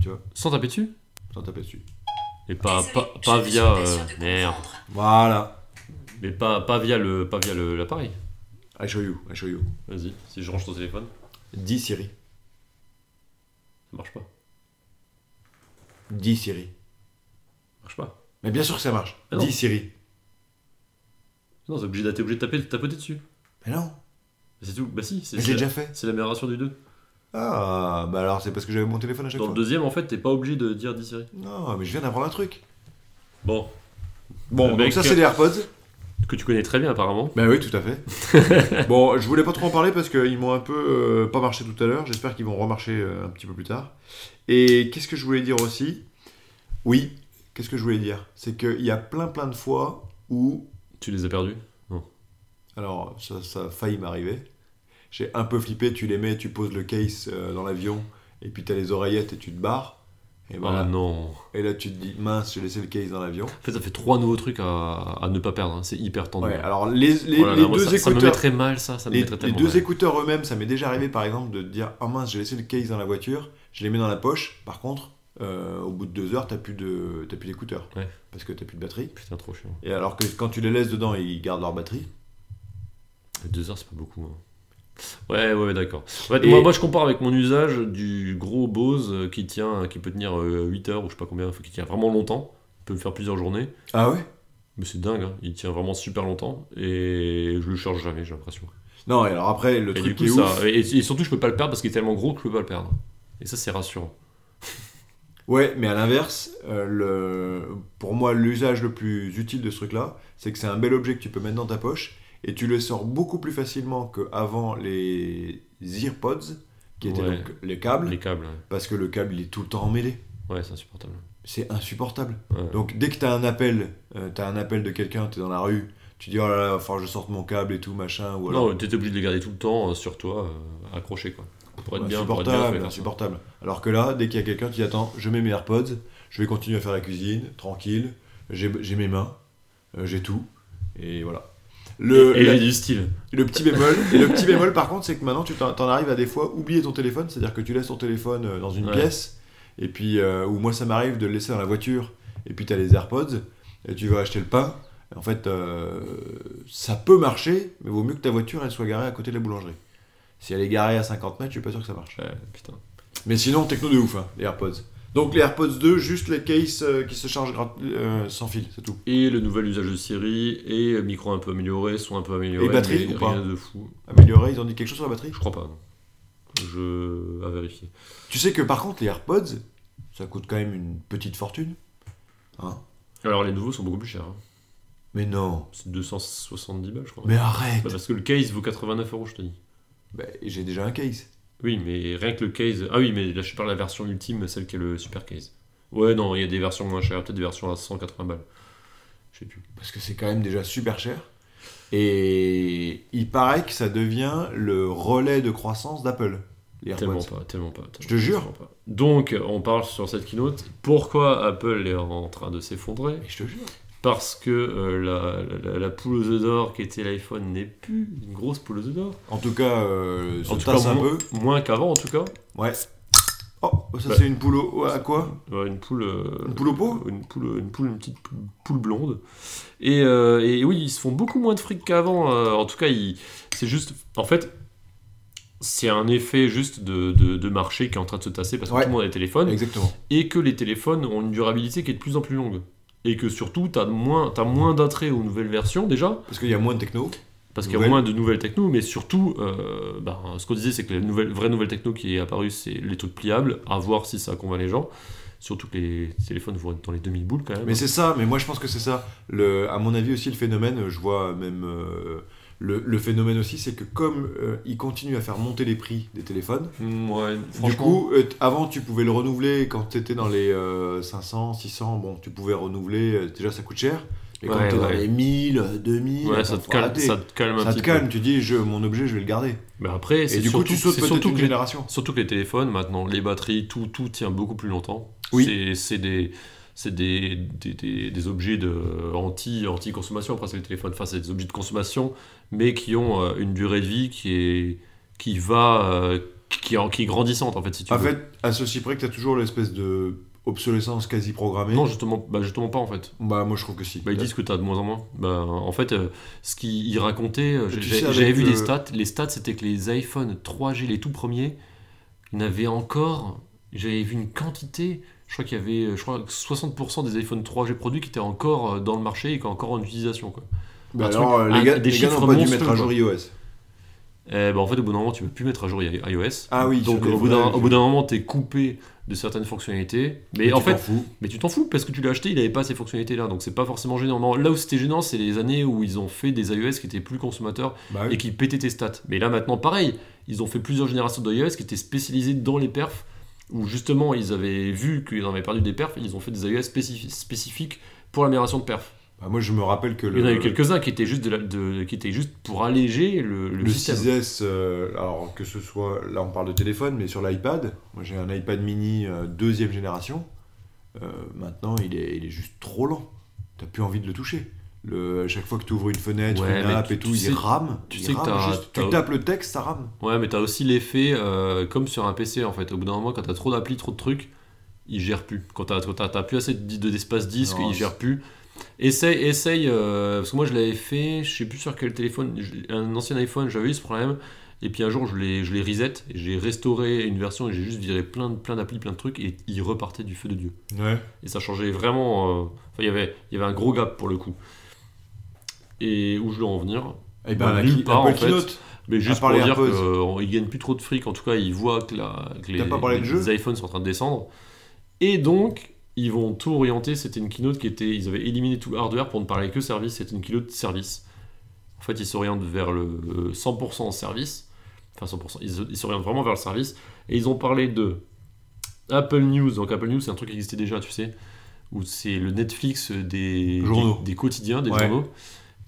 Tu vois, Sans taper dessus? Sans taper dessus. Et pas, Désolé, pas, pas via. euh, merde. Voilà. Mais pas, pas via le pas via le- l'appareil. I show you, I show you. Vas-y, si je range ton téléphone, Dis Siri. ça marche pas. Dis Siri. Ça marche pas. Mais bien sûr que ça marche. Ah non. Dis Siri. Non, t'es obligé, obligé de taper, de tapoter dessus. Mais non, C'est tout. Bah si, c'est mais j'ai déjà fait. c'est l'amélioration du 2. Ah, bah alors c'est parce que j'avais mon téléphone à chaque Dans le fois. deuxième, en fait, t'es pas obligé de dire 10 séries. Non, mais je viens d'apprendre un truc. Bon, Bon, Le donc mec, ça c'est les AirPods. Que tu connais très bien apparemment. Bah oui, tout à fait. *laughs* bon, je voulais pas trop en parler parce qu'ils m'ont un peu euh, pas marché tout à l'heure. J'espère qu'ils vont remarcher euh, un petit peu plus tard. Et qu'est-ce que je voulais dire aussi? Oui, qu'est-ce que je voulais dire? C'est qu'il y a plein plein de fois où, Tu les as perdus? Alors ça, ça a failli m'arriver. J'ai un peu flippé, tu les mets, tu poses le case euh, dans l'avion et puis t'as les oreillettes et tu te barres. Et, voilà. Ah non. et là tu te dis mince, j'ai laissé le case dans l'avion. En fait, ça fait trois nouveaux trucs à, à ne pas perdre. hein. C'est hyper tendu. Ouais, alors les, les, Oh là là, les moi, deux ça, ça me écouteurs. mettrait mal ça, ça me Les, mettrait les tellement deux mal. écouteurs eux-mêmes, ça m'est déjà arrivé par exemple de te dire Oh mince, j'ai laissé le case dans la voiture, je les mets dans la poche. Par contre, euh, au bout de deux heures, t'as plus de- t'as plus d'écouteurs Ouais. parce que t'as plus de batterie. Putain, trop chiant. Et alors que quand tu les laisses dedans, ils gardent leur batterie. Deux heures, c'est pas beaucoup. hein. Ouais, ouais, d'accord. Ouais, Et- moi, moi, je compare avec mon usage du gros Bose euh, qui tient, qui peut tenir euh, 8 heures ou je sais pas combien, faut qui tient vraiment longtemps. Il peut me faire plusieurs journées. Ah ouais? Mais c'est dingue, hein. il tient vraiment super longtemps et je le charge jamais, j'ai l'impression. Non, et alors après, le Et truc du coup, est ça. ouf. Et, et surtout, je peux pas le perdre parce qu'il est tellement gros que je peux pas le perdre. Et ça, c'est rassurant. *laughs* Ouais, mais à l'inverse, euh, le... pour moi, l'usage le plus utile de ce truc-là, c'est que c'est un bel objet que tu peux mettre dans ta poche et tu le sors beaucoup plus facilement qu'avant les EarPods, qui étaient Ouais. donc les câbles, Les câbles, ouais, parce que le câble il est tout le temps emmêlé. ouais c'est insupportable. c'est insupportable. Ouais. Donc dès que t'as un appel, euh, t'as un appel de quelqu'un, t'es dans la rue, tu dis oh là là, falloir que je sorte mon câble et tout machin, ou alors Non, t'étais obligé de les garder tout le temps euh, sur toi, euh, accroché quoi. Pour être bien, pour être bien insupportable, fait, insupportable. Alors que là, dès qu'il y a quelqu'un, tu dis attends, je mets mes AirPods, je vais continuer à faire la cuisine, tranquille, j'ai j'ai mes mains, euh, j'ai tout, et voilà. Le, Et la- du style. le petit bémol, et le petit bémol par contre, c'est que maintenant tu t'en t'en arrives à des fois oublier ton téléphone, c'est-à-dire que tu laisses ton téléphone euh, dans une Ouais. pièce, et puis, euh, ou moi ça m'arrive de le laisser dans la voiture, et puis t'as les AirPods, et tu vas acheter le pain, en fait euh, ça peut marcher, mais vaut mieux que ta voiture elle soit garée à côté de la boulangerie. Si elle est garée à 50 mètres, je suis pas sûr que ça marche. Ouais, putain. Mais sinon, techno de ouf, hein, les AirPods. Donc les AirPods 2, juste les cases euh, qui se chargent euh, sans fil, c'est tout. Et le nouvel usage de Siri et euh, micro un peu amélioré, son un peu amélioré. Et batterie ou pas rien de fou. Amélioré, ils ont dit quelque chose sur la batterie? Je crois pas. non. Je à vérifier. Tu sais que par contre, les AirPods, ça coûte quand même une petite fortune. Hein Alors les nouveaux sont beaucoup plus chers. hein. Mais non. C'est 270 balles, je crois. Mais arrête Bah, parce que le case vaut 89 euros, je te dis. Bah, J'ai déjà un case. Oui, mais rien que le case. Ah oui, mais là je parle de la version ultime, celle qui est le super case. Ouais, non, il y a des versions moins chères, peut-être des versions à 180 balles. Je sais plus. Parce que c'est quand même déjà super cher. Et il paraît que ça devient le relais de croissance d'Apple. Tellement pas, tellement pas. Je te jure. pas. Donc, on parle sur cette keynote. Pourquoi Apple est en train de s'effondrer? Je te jure. Parce que euh, la, la, la poule aux œufs d'or qui était l'iPhone n'est plus une grosse poule aux œufs d'or. En tout cas, euh, ça En tout tasse cas, un moins, peu. moins qu'avant en tout cas. Ouais. Oh, ça Bah. c'est une poule au... à quoi? Ouais, une poule. euh, Une poule au pot? une poule, une poule, une petite pou- poule blonde. Et, euh, et oui, ils se font beaucoup moins de fric qu'avant. euh, en tout cas, c'est juste. En fait, c'est un effet juste de, de, de marché qui est en train de se tasser parce que Ouais. tout le monde a des téléphones Exactement. et que les téléphones ont une durabilité qui est de plus en plus longue. Et que surtout, tu as moins, t'as moins d'attrait aux nouvelles versions déjà, Parce qu'il y a moins de techno. parce qu'il y a moins de nouvelles techno, mais surtout, euh, ben, ce qu'on disait, c'est que la nouvelle, vraie nouvelle techno qui est apparue, c'est les trucs pliables, à voir si ça convainc les gens. Surtout que les téléphones vont être dans les 2000 boules quand même. Mais c'est ça, mais moi je pense que c'est ça. Le, à mon avis aussi, le phénomène, je vois même. euh, le, le phénomène aussi, c'est que comme euh, ils continuent à faire monter les prix des téléphones, Mm, ouais, du coup, euh, avant tu pouvais le renouveler quand tu étais dans les euh, 500, 600, bon, tu pouvais renouveler, euh, déjà ça coûte cher. Et quand Ouais, tu es dans ouais. les 1000, 2000, ouais, ça, te calme, ça te calme un Ça petit te calme, peu. tu dis je, mon objet je vais le garder. Mais après, c'est du coup surtout, tu sautes surtout une que les, génération. surtout que les téléphones, maintenant, les batteries, tout, tout tient beaucoup plus longtemps. Oui. C'est- des, c'est des, des, des, des objets de anti, anti-consommation. Après, c'est les téléphones, enfin, c'est des objets de consommation, mais qui ont euh, une durée de vie qui est qui va euh, qui, est, qui est grandissante en fait si tu En veux. fait, à ceci près que tu as toujours l'espèce de obsolescence quasi programmée. non justement bah, justement pas en fait Bah moi je trouve que si. bah, ils disent que tu as de moins en moins bah, en fait euh, ce qu'ils racontaient euh, j'avais vu le- les stats les stats c'était que les iPhone 3G les tout premiers il y en avait encore j'avais vu une quantité je crois qu'il y avait je crois que 60% des iPhone 3G produits qui étaient encore dans le marché et qui étaient encore en utilisation quoi. Bah un alors, truc- les gars, des les chiffres pas dû monstrueux, mettre à jour iOS. Eh ben, en fait, au bout d'un moment, tu peux plus mettre à jour iOS. Ah oui, Donc, au bout d'un vrais au bout d'un moment, tu es coupé de certaines fonctionnalités. Mais en tu t'en fait, fous. mais tu t'en fous parce que tu l'as acheté, il avait pas ces fonctionnalités-là. Donc, c'est pas forcément gênant. Non, là où c'était gênant, c'est les années où ils ont fait des iOS qui étaient plus consommateurs Bah oui. et qui pétaient tes stats. Mais là, maintenant, pareil, ils ont fait plusieurs générations d'iOS qui étaient spécialisées dans les perfs. Où justement, ils avaient vu qu'ils en avaient perdu des perfs, et ils ont fait des iOS spécifi- spécifiques pour l'amélioration de perfs. Bah, moi je me rappelle que Il le, y en a eu quelques-uns qui étaient juste, de la- de- qui étaient juste pour alléger le, le le système. 6S, euh, alors que ce soit, là on parle de téléphone, mais sur l'iPad, moi j'ai un iPad mini euh, deuxième génération, euh, maintenant il est, il est juste trop lent. T'as plus envie de le toucher. Le, chaque fois que tu ouvres une fenêtre, Ouais, une app et tout, il rame. tu il sais que juste. Tu tapes le texte, ça rame. Ouais, mais t'as aussi l'effet, comme sur un PC en fait. Au bout d'un moment, quand t'as trop d'applis, trop de trucs, il gère plus. Quand t'as plus assez de- de- d'espace disque, Non, il gère plus. Essaye, essaye euh, parce que moi je l'avais fait, je sais plus sur quel téléphone, un ancien iPhone, j'avais eu ce problème. Et puis un jour, je l'ai je l'ai reset, et j'ai restauré une version et j'ai juste viré plein plein d'applis, plein de trucs, et il repartait du feu de Dieu. Ouais. Et ça changeait vraiment. euh, Enfin, il y avait- il y avait un gros gap pour le coup. Et où je dois en venir? Et Bah, ben, la nulle part, en fait. Keynote. Mais juste pour dire qu'ils gagnent plus trop de fric, en tout cas ils voient que, la, que les, pas de iPhones sont en train de descendre. Et donc ils vont tout orienter, c'était une keynote qui était, ils avaient éliminé tout le hardware pour ne parler que service, c'était une keynote service. En fait ils s'orientent vers le euh, 100% service, enfin 100%, ils ils s'orientent vraiment vers le service. Et ils ont parlé de Apple News, donc Apple News c'est un truc qui existait déjà tu sais. où c'est le Netflix des, Journaux. des, des quotidiens, des Ouais. journaux.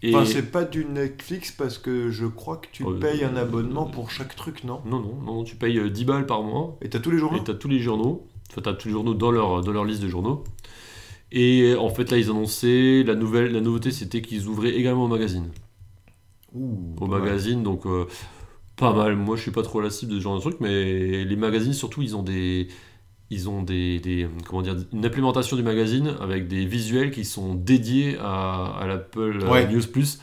Et Enfin, c'est pas du Netflix parce que je crois que tu Euh, payes un abonnement pour chaque truc, non? Non, non, non, tu payes euh, 10 balles par mois Et t'as tous les journaux? Et tu as tous les journaux. Enfin, tu as tous les journaux dans leur, dans leur liste de journaux. Et en fait, là, ils annonçaient la, nouvelle, la nouveauté, c'était qu'ils ouvraient également au magazine. Ouh, Au mal. magazine, donc euh, pas mal. Moi, je suis pas trop la cible de ce genre de truc, mais les magazines, surtout, ils ont des. Ils ont des, des- comment dire, une implémentation du magazine avec des visuels qui sont dédiés à, à l'Apple euh, Ouais. News Plus.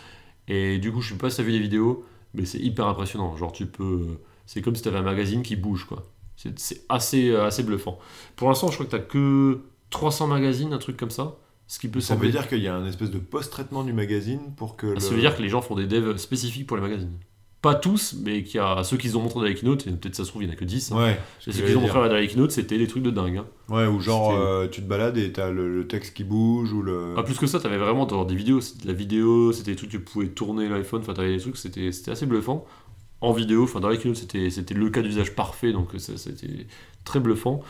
Et du coup, je sais pas si tu as vu les vidéos, mais c'est hyper impressionnant. Genre, tu peux. C'est comme si tu avais un magazine qui bouge, quoi. C'est assez, euh, assez bluffant. Pour l'instant, je crois que tu as que 300 magazines, un truc comme ça. Ce qui peut Ça veut dire qu'il y a un espèce de post-traitement du magazine pour que. le- Ça veut dire que les gens font des devs spécifiques pour les magazines. Pas tous, mais qu'il y a ceux qu'ils ont montré dans les keynotes, et peut-être ça se trouve, il n'y en a que 10. hein. Ouais, Et ce que ceux qu'ils ont montré dans les keynotes, c'était des trucs de dingue. hein. Ouais, ou genre euh, tu te balades et t'as le, le texte qui bouge ou le. Ah, plus que ça, t'avais vraiment genre, des vidéos, c'était de la vidéo, c'était des trucs, tu pouvais tourner l'iPhone, enfin t'avais des trucs, c'était c'était assez bluffant. En vidéo, enfin dans les keynotes, c'était c'était le cas d'usage parfait, donc ça, c'était très bluffant.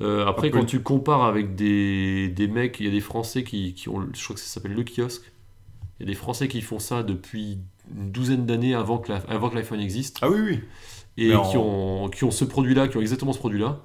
Euh, après, Apple. quand tu compares avec des, des mecs, il y a des Français qui, qui ont, je crois que ça s'appelle le kiosque, il y a des Français qui font ça depuis une douzaine d'années avant que la- avant que l'iPhone existe. Ah oui, oui. et Mais en- qui, ont, qui ont ce produit-là, qui ont exactement ce produit-là.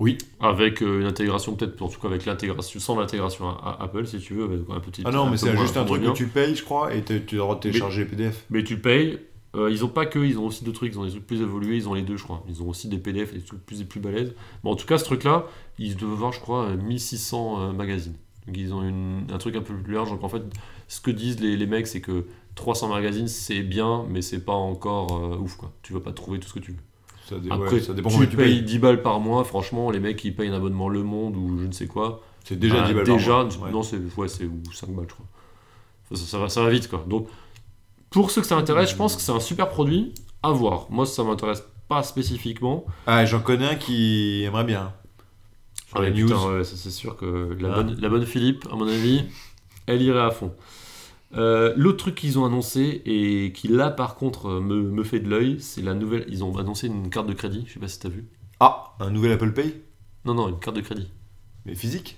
Oui. Avec euh, une intégration, peut-être, en tout cas avec l'intégration, sans l'intégration à, Apple, si tu veux. avec un petit, Ah non, mais c'est juste un truc que tu payes, je crois, et tu de télécharger les PDF. Mais tu payes. Euh, ils ont pas que, ils ont aussi d'autres trucs, ils ont des trucs plus évolués, ils ont les deux, je crois. Ils ont aussi des PDF des trucs plus, plus balèzes. Mais en tout cas, ce truc-là, ils doivent avoir, je crois, euh, 1600 euh, magazines. Donc ils ont une- un truc un peu plus large. Donc en fait, ce que disent les, les mecs, c'est que 300 magazines, c'est bien, mais c'est pas encore euh, ouf, quoi. Tu vas pas trouver tout ce que tu veux. Ça, Après, ouais, ça dépend tu tu payes payes. 10 balles par mois, franchement, les mecs qui payent un abonnement Le Monde ou je ne sais quoi. C'est déjà bah, 10 balles par Déjà, mois. Ouais. non, c'est ouais, c'est- ou 5 balles, je crois. Ça, ça va, ça va vite, quoi. Donc, pour ceux que ça intéresse, je pense que c'est un super produit à voir. Moi, ça m'intéresse pas spécifiquement. Ah, j'en connais un qui aimerait bien. Putain, ouais, ça, c'est sûr que la, Ah. bonne, la bonne Philippe, à mon avis, elle irait à fond. Euh, L'autre truc qu'ils ont annoncé et qui là par contre euh, me, me fait de l'œil, c'est la nouvelle. Ils ont annoncé une carte de crédit. Je sais pas si t'as vu. Ah, un nouvel Apple Pay? Non, non, une carte de crédit. Mais physique?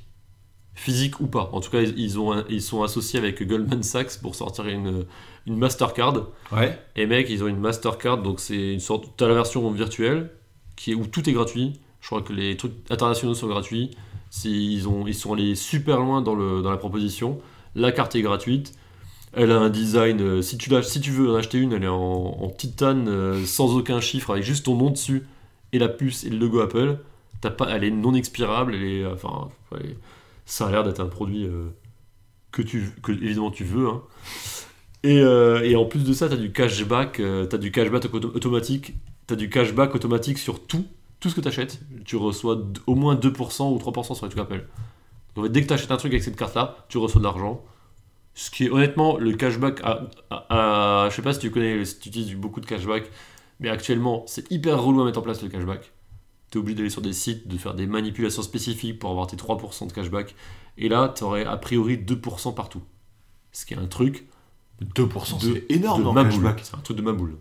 Physique ou pas. En tout cas, ils, ont, un- ils sont associés avec Goldman Sachs pour sortir une, une Mastercard. Ouais. Et mec, ils ont une Mastercard, donc c'est une sorte. T'as la version virtuelle, qui est, où tout est gratuit. Je crois que les trucs internationaux sont gratuits. Ils, ont, ils sont allés super loin dans, le, dans la proposition. La carte est gratuite. Elle a un design. euh, Si tu, si tu veux en acheter une, elle est en, en titane, euh, sans aucun chiffre, avec juste ton nom dessus, et la puce et le logo Apple. T'as pas, elle est non expirable. Elle est, euh, enfin, ouais, ça a l'air d'être un produit euh, que, tu, que évidemment tu veux. hein. Et, euh, et en plus de ça, tu as du cashback, euh, t'as du cashback auto- automatique, tu as du cashback automatique sur tout, tout ce que tu achètes. Tu reçois au moins 2% ou 3% sur les trucs Apple. Donc, dès que tu achètes un truc avec cette carte-là, tu reçois de l'argent. Ce qui est honnêtement le cashback à- à- je sais pas si tu connais, si tu utilises beaucoup de cashback, mais actuellement c'est hyper relou à mettre en place le cashback. Tu es obligé d'aller sur des sites, de faire des manipulations spécifiques pour avoir tes 3% de cashback. Et là, tu aurais a priori 2% partout. Ce qui est un truc 2%, de- c'est énorme cashback. C'est un truc de ma boule.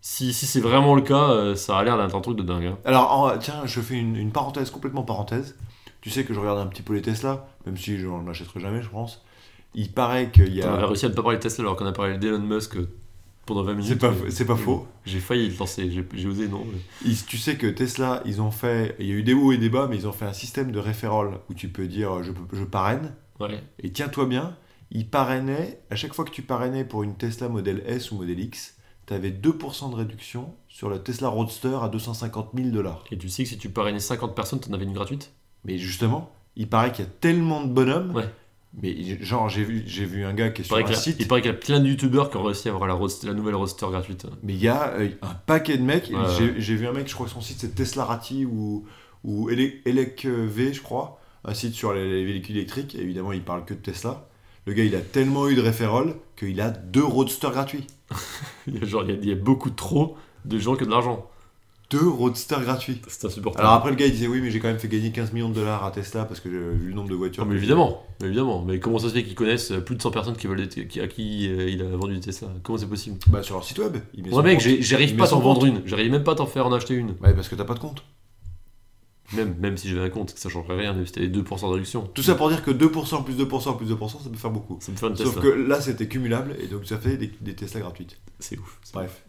Si, si c'est vraiment le cas, euh, ça a l'air d'être un truc de dingue. hein. Alors, en- tiens, je fais une, une parenthèse, complètement parenthèse. Tu sais que je regarde un petit peu les Tesla, même si je n'en achèterai jamais, je pense. Il paraît qu'il y On avait a. réussi à ne pas parler de Tesla alors qu'on a parlé d'Elon Musk euh, pendant 20 minutes. C'est pas, c'est pas faux. J'ai failli le lancer, j'ai osé, non. mais- Ils- tu sais que Tesla, ils ont fait. Il y a eu des hauts et des bas, mais ils ont fait un système de référol où tu peux dire je, je parraine. Ouais. Et tiens-toi bien, ils parrainaient. À chaque fois que tu parrainais pour une Tesla modèle S ou modèle X, tu avais 2% de réduction sur la Tesla Roadster à 250 000 dollars. Et tu sais que si tu parrainais 50 personnes, t'en avais une gratuite? Mais justement, il paraît qu'il y a tellement de bonhommes. Ouais. Mais genre, j'ai vu, j'ai vu un gars qui est il sur un qu'il y a- site. il paraît qu'il y a plein de youtubeurs qui ont réussi à avoir la, la nouvelle roadster gratuite. Mais il y a euh, un paquet de mecs. Ouais, J'ai j'ai vu un mec, je crois que son site c'est Teslarati ou, ou Ele- Elec V, je crois. Un site sur les, les véhicules électriques. Et évidemment, il parle que de Tesla. Le gars, il a tellement eu de référol qu'il a deux roadsters gratuits. *laughs* Il y a, genre, il y a, il y a beaucoup trop de gens qui ont de l'argent. Deux roadsters gratuits. C'est insupportable. Alors après, le gars, il disait oui, mais j'ai quand même fait gagner 15 millions de dollars à Tesla parce que j'ai vu le nombre de voitures. Non, mais évidemment, mais évidemment. Mais comment ça se fait qu'ils connaissent plus de 100 personnes qui veulent qui- à qui euh, il a vendu des Tesla? Comment c'est possible? Bah, sur leur site web. Il met Ouais, mec, j'arrive pas à t'en vendre une. J'arrive même pas à t'en faire en acheter une. Ouais, parce que t'as pas de compte. Même, même si j'avais un compte, ça changerait rien, si t'avais 2% de réduction. Tout ça pour dire que 2% plus 2% plus 2%, ça peut faire beaucoup. Ça me fait une Sauf Tesla. que là, c'était cumulable et donc ça fait des, des Tesla gratuites. C'est ouf. Bref.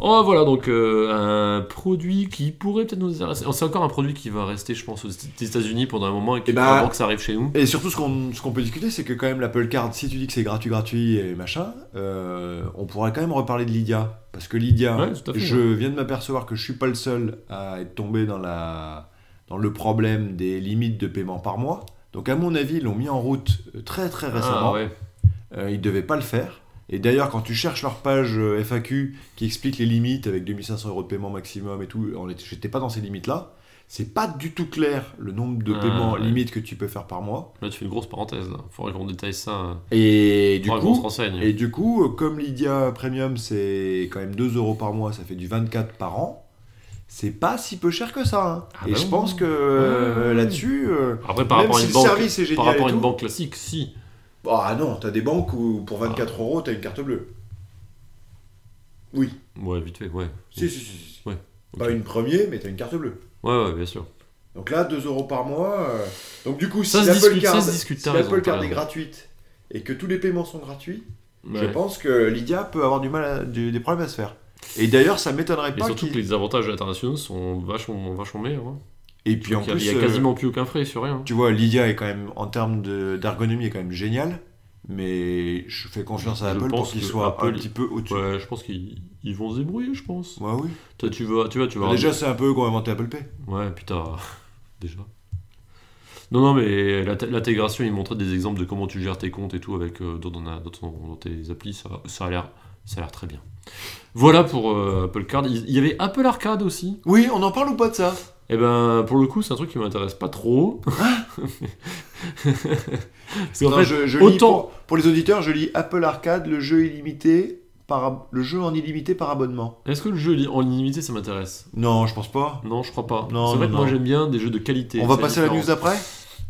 Oh voilà donc euh, un produit qui pourrait peut-être nous intéresser. Oh, C'est encore un produit qui va rester, je pense, aux États-Unis pendant un moment et qui Eh ben, avant que ça arrive chez nous. Et surtout, ce qu'on peut discuter, c'est que quand même l'Apple Card, si tu dis que c'est gratuit, gratuit et machin, euh, on pourrait quand même reparler de Lydia. Parce que Lydia, Ouais, fait, je viens de m'apercevoir que je suis pas le seul à être tombé dans, la, dans le problème des limites de paiement par mois. Donc à mon avis, ils l'ont mis en route euh, très très récemment. Ah ouais. Euh, ils devaient pas le faire. Et d'ailleurs, quand tu cherches leur page euh, FAQ qui explique les limites avec 2500 euros de paiement maximum et tout, j'étais pas dans ces limites-là. C'est pas du tout clair le nombre de Ah, paiements ouais. limites que tu peux faire par mois. Là tu fais une grosse parenthèse là. Faudrait qu'on détaille ça. hein. Et du se coup, renseigne. et du coup, comme Lydia Premium, c'est quand même 2 euros par mois, ça fait du 24 par an. C'est pas si peu cher que ça. hein. Ah et bah je pense que euh, Ouais. là-dessus, euh, Après par même rapport à si une le banque, service est génial par rapport à une tout. banque classique, si. Ah non, t'as des banques où pour 24 Ah. euros, t'as une carte bleue. Oui. Ouais, vite fait, ouais. Si, si, si. si. Ouais, Pas une première, mais t'as une carte bleue. Ouais, ouais, bien sûr. Donc là, 2 euros par mois. euh, Donc du coup, si Ça l'Apple Card, discute, si t'as Card est gratuite et que tous les paiements sont gratuits, je pense que Lydia peut avoir du mal à- du- des problèmes à se faire. Et d'ailleurs, ça m'étonnerait Et pas surtout qu'il- que les avantages internationaux sont vachement, vachement meilleurs. hein. Et puis en Donc, plus, il y a euh, quasiment plus aucun frais sur rien. tu vois, Lydia est quand même, en termes de- d'ergonomie, est quand même génial. Mais je fais confiance à Apple pour pense qu'il soit un Apple- petit peu au-dessus. Ouais, je pense qu'ils ils vont se débrouiller, je pense. Ouais, oui. Toi, tu vas, tu vois, tu vas. Déjà, c'est un peu eux qui ont inventé Apple Pay. Ouais, putain, *laughs* déjà. Non, non, mais l'int- l'intégration, il montrait des exemples de comment tu gères tes comptes et tout avec euh, dans, dans, dans tes applis. Ça, ça a l'air, ça a l'air très bien. Voilà pour euh, Apple Card. Il il y avait Apple Arcade aussi. Oui, on en parle ou pas de ça? Et ben, pour le coup, c'est un truc qui m'intéresse pas trop. Parce qu'en Non, fait, je, je lis autant- pour, pour les auditeurs, je lis Apple Arcade, le jeu illimité par le jeu en illimité par abonnement. est-ce que le jeu en illimité, ça m'intéresse? Non, je pense pas. Non, je crois pas. Non, c'est vrai non, que moi j'aime bien des jeux de qualité. on va passer à la news après?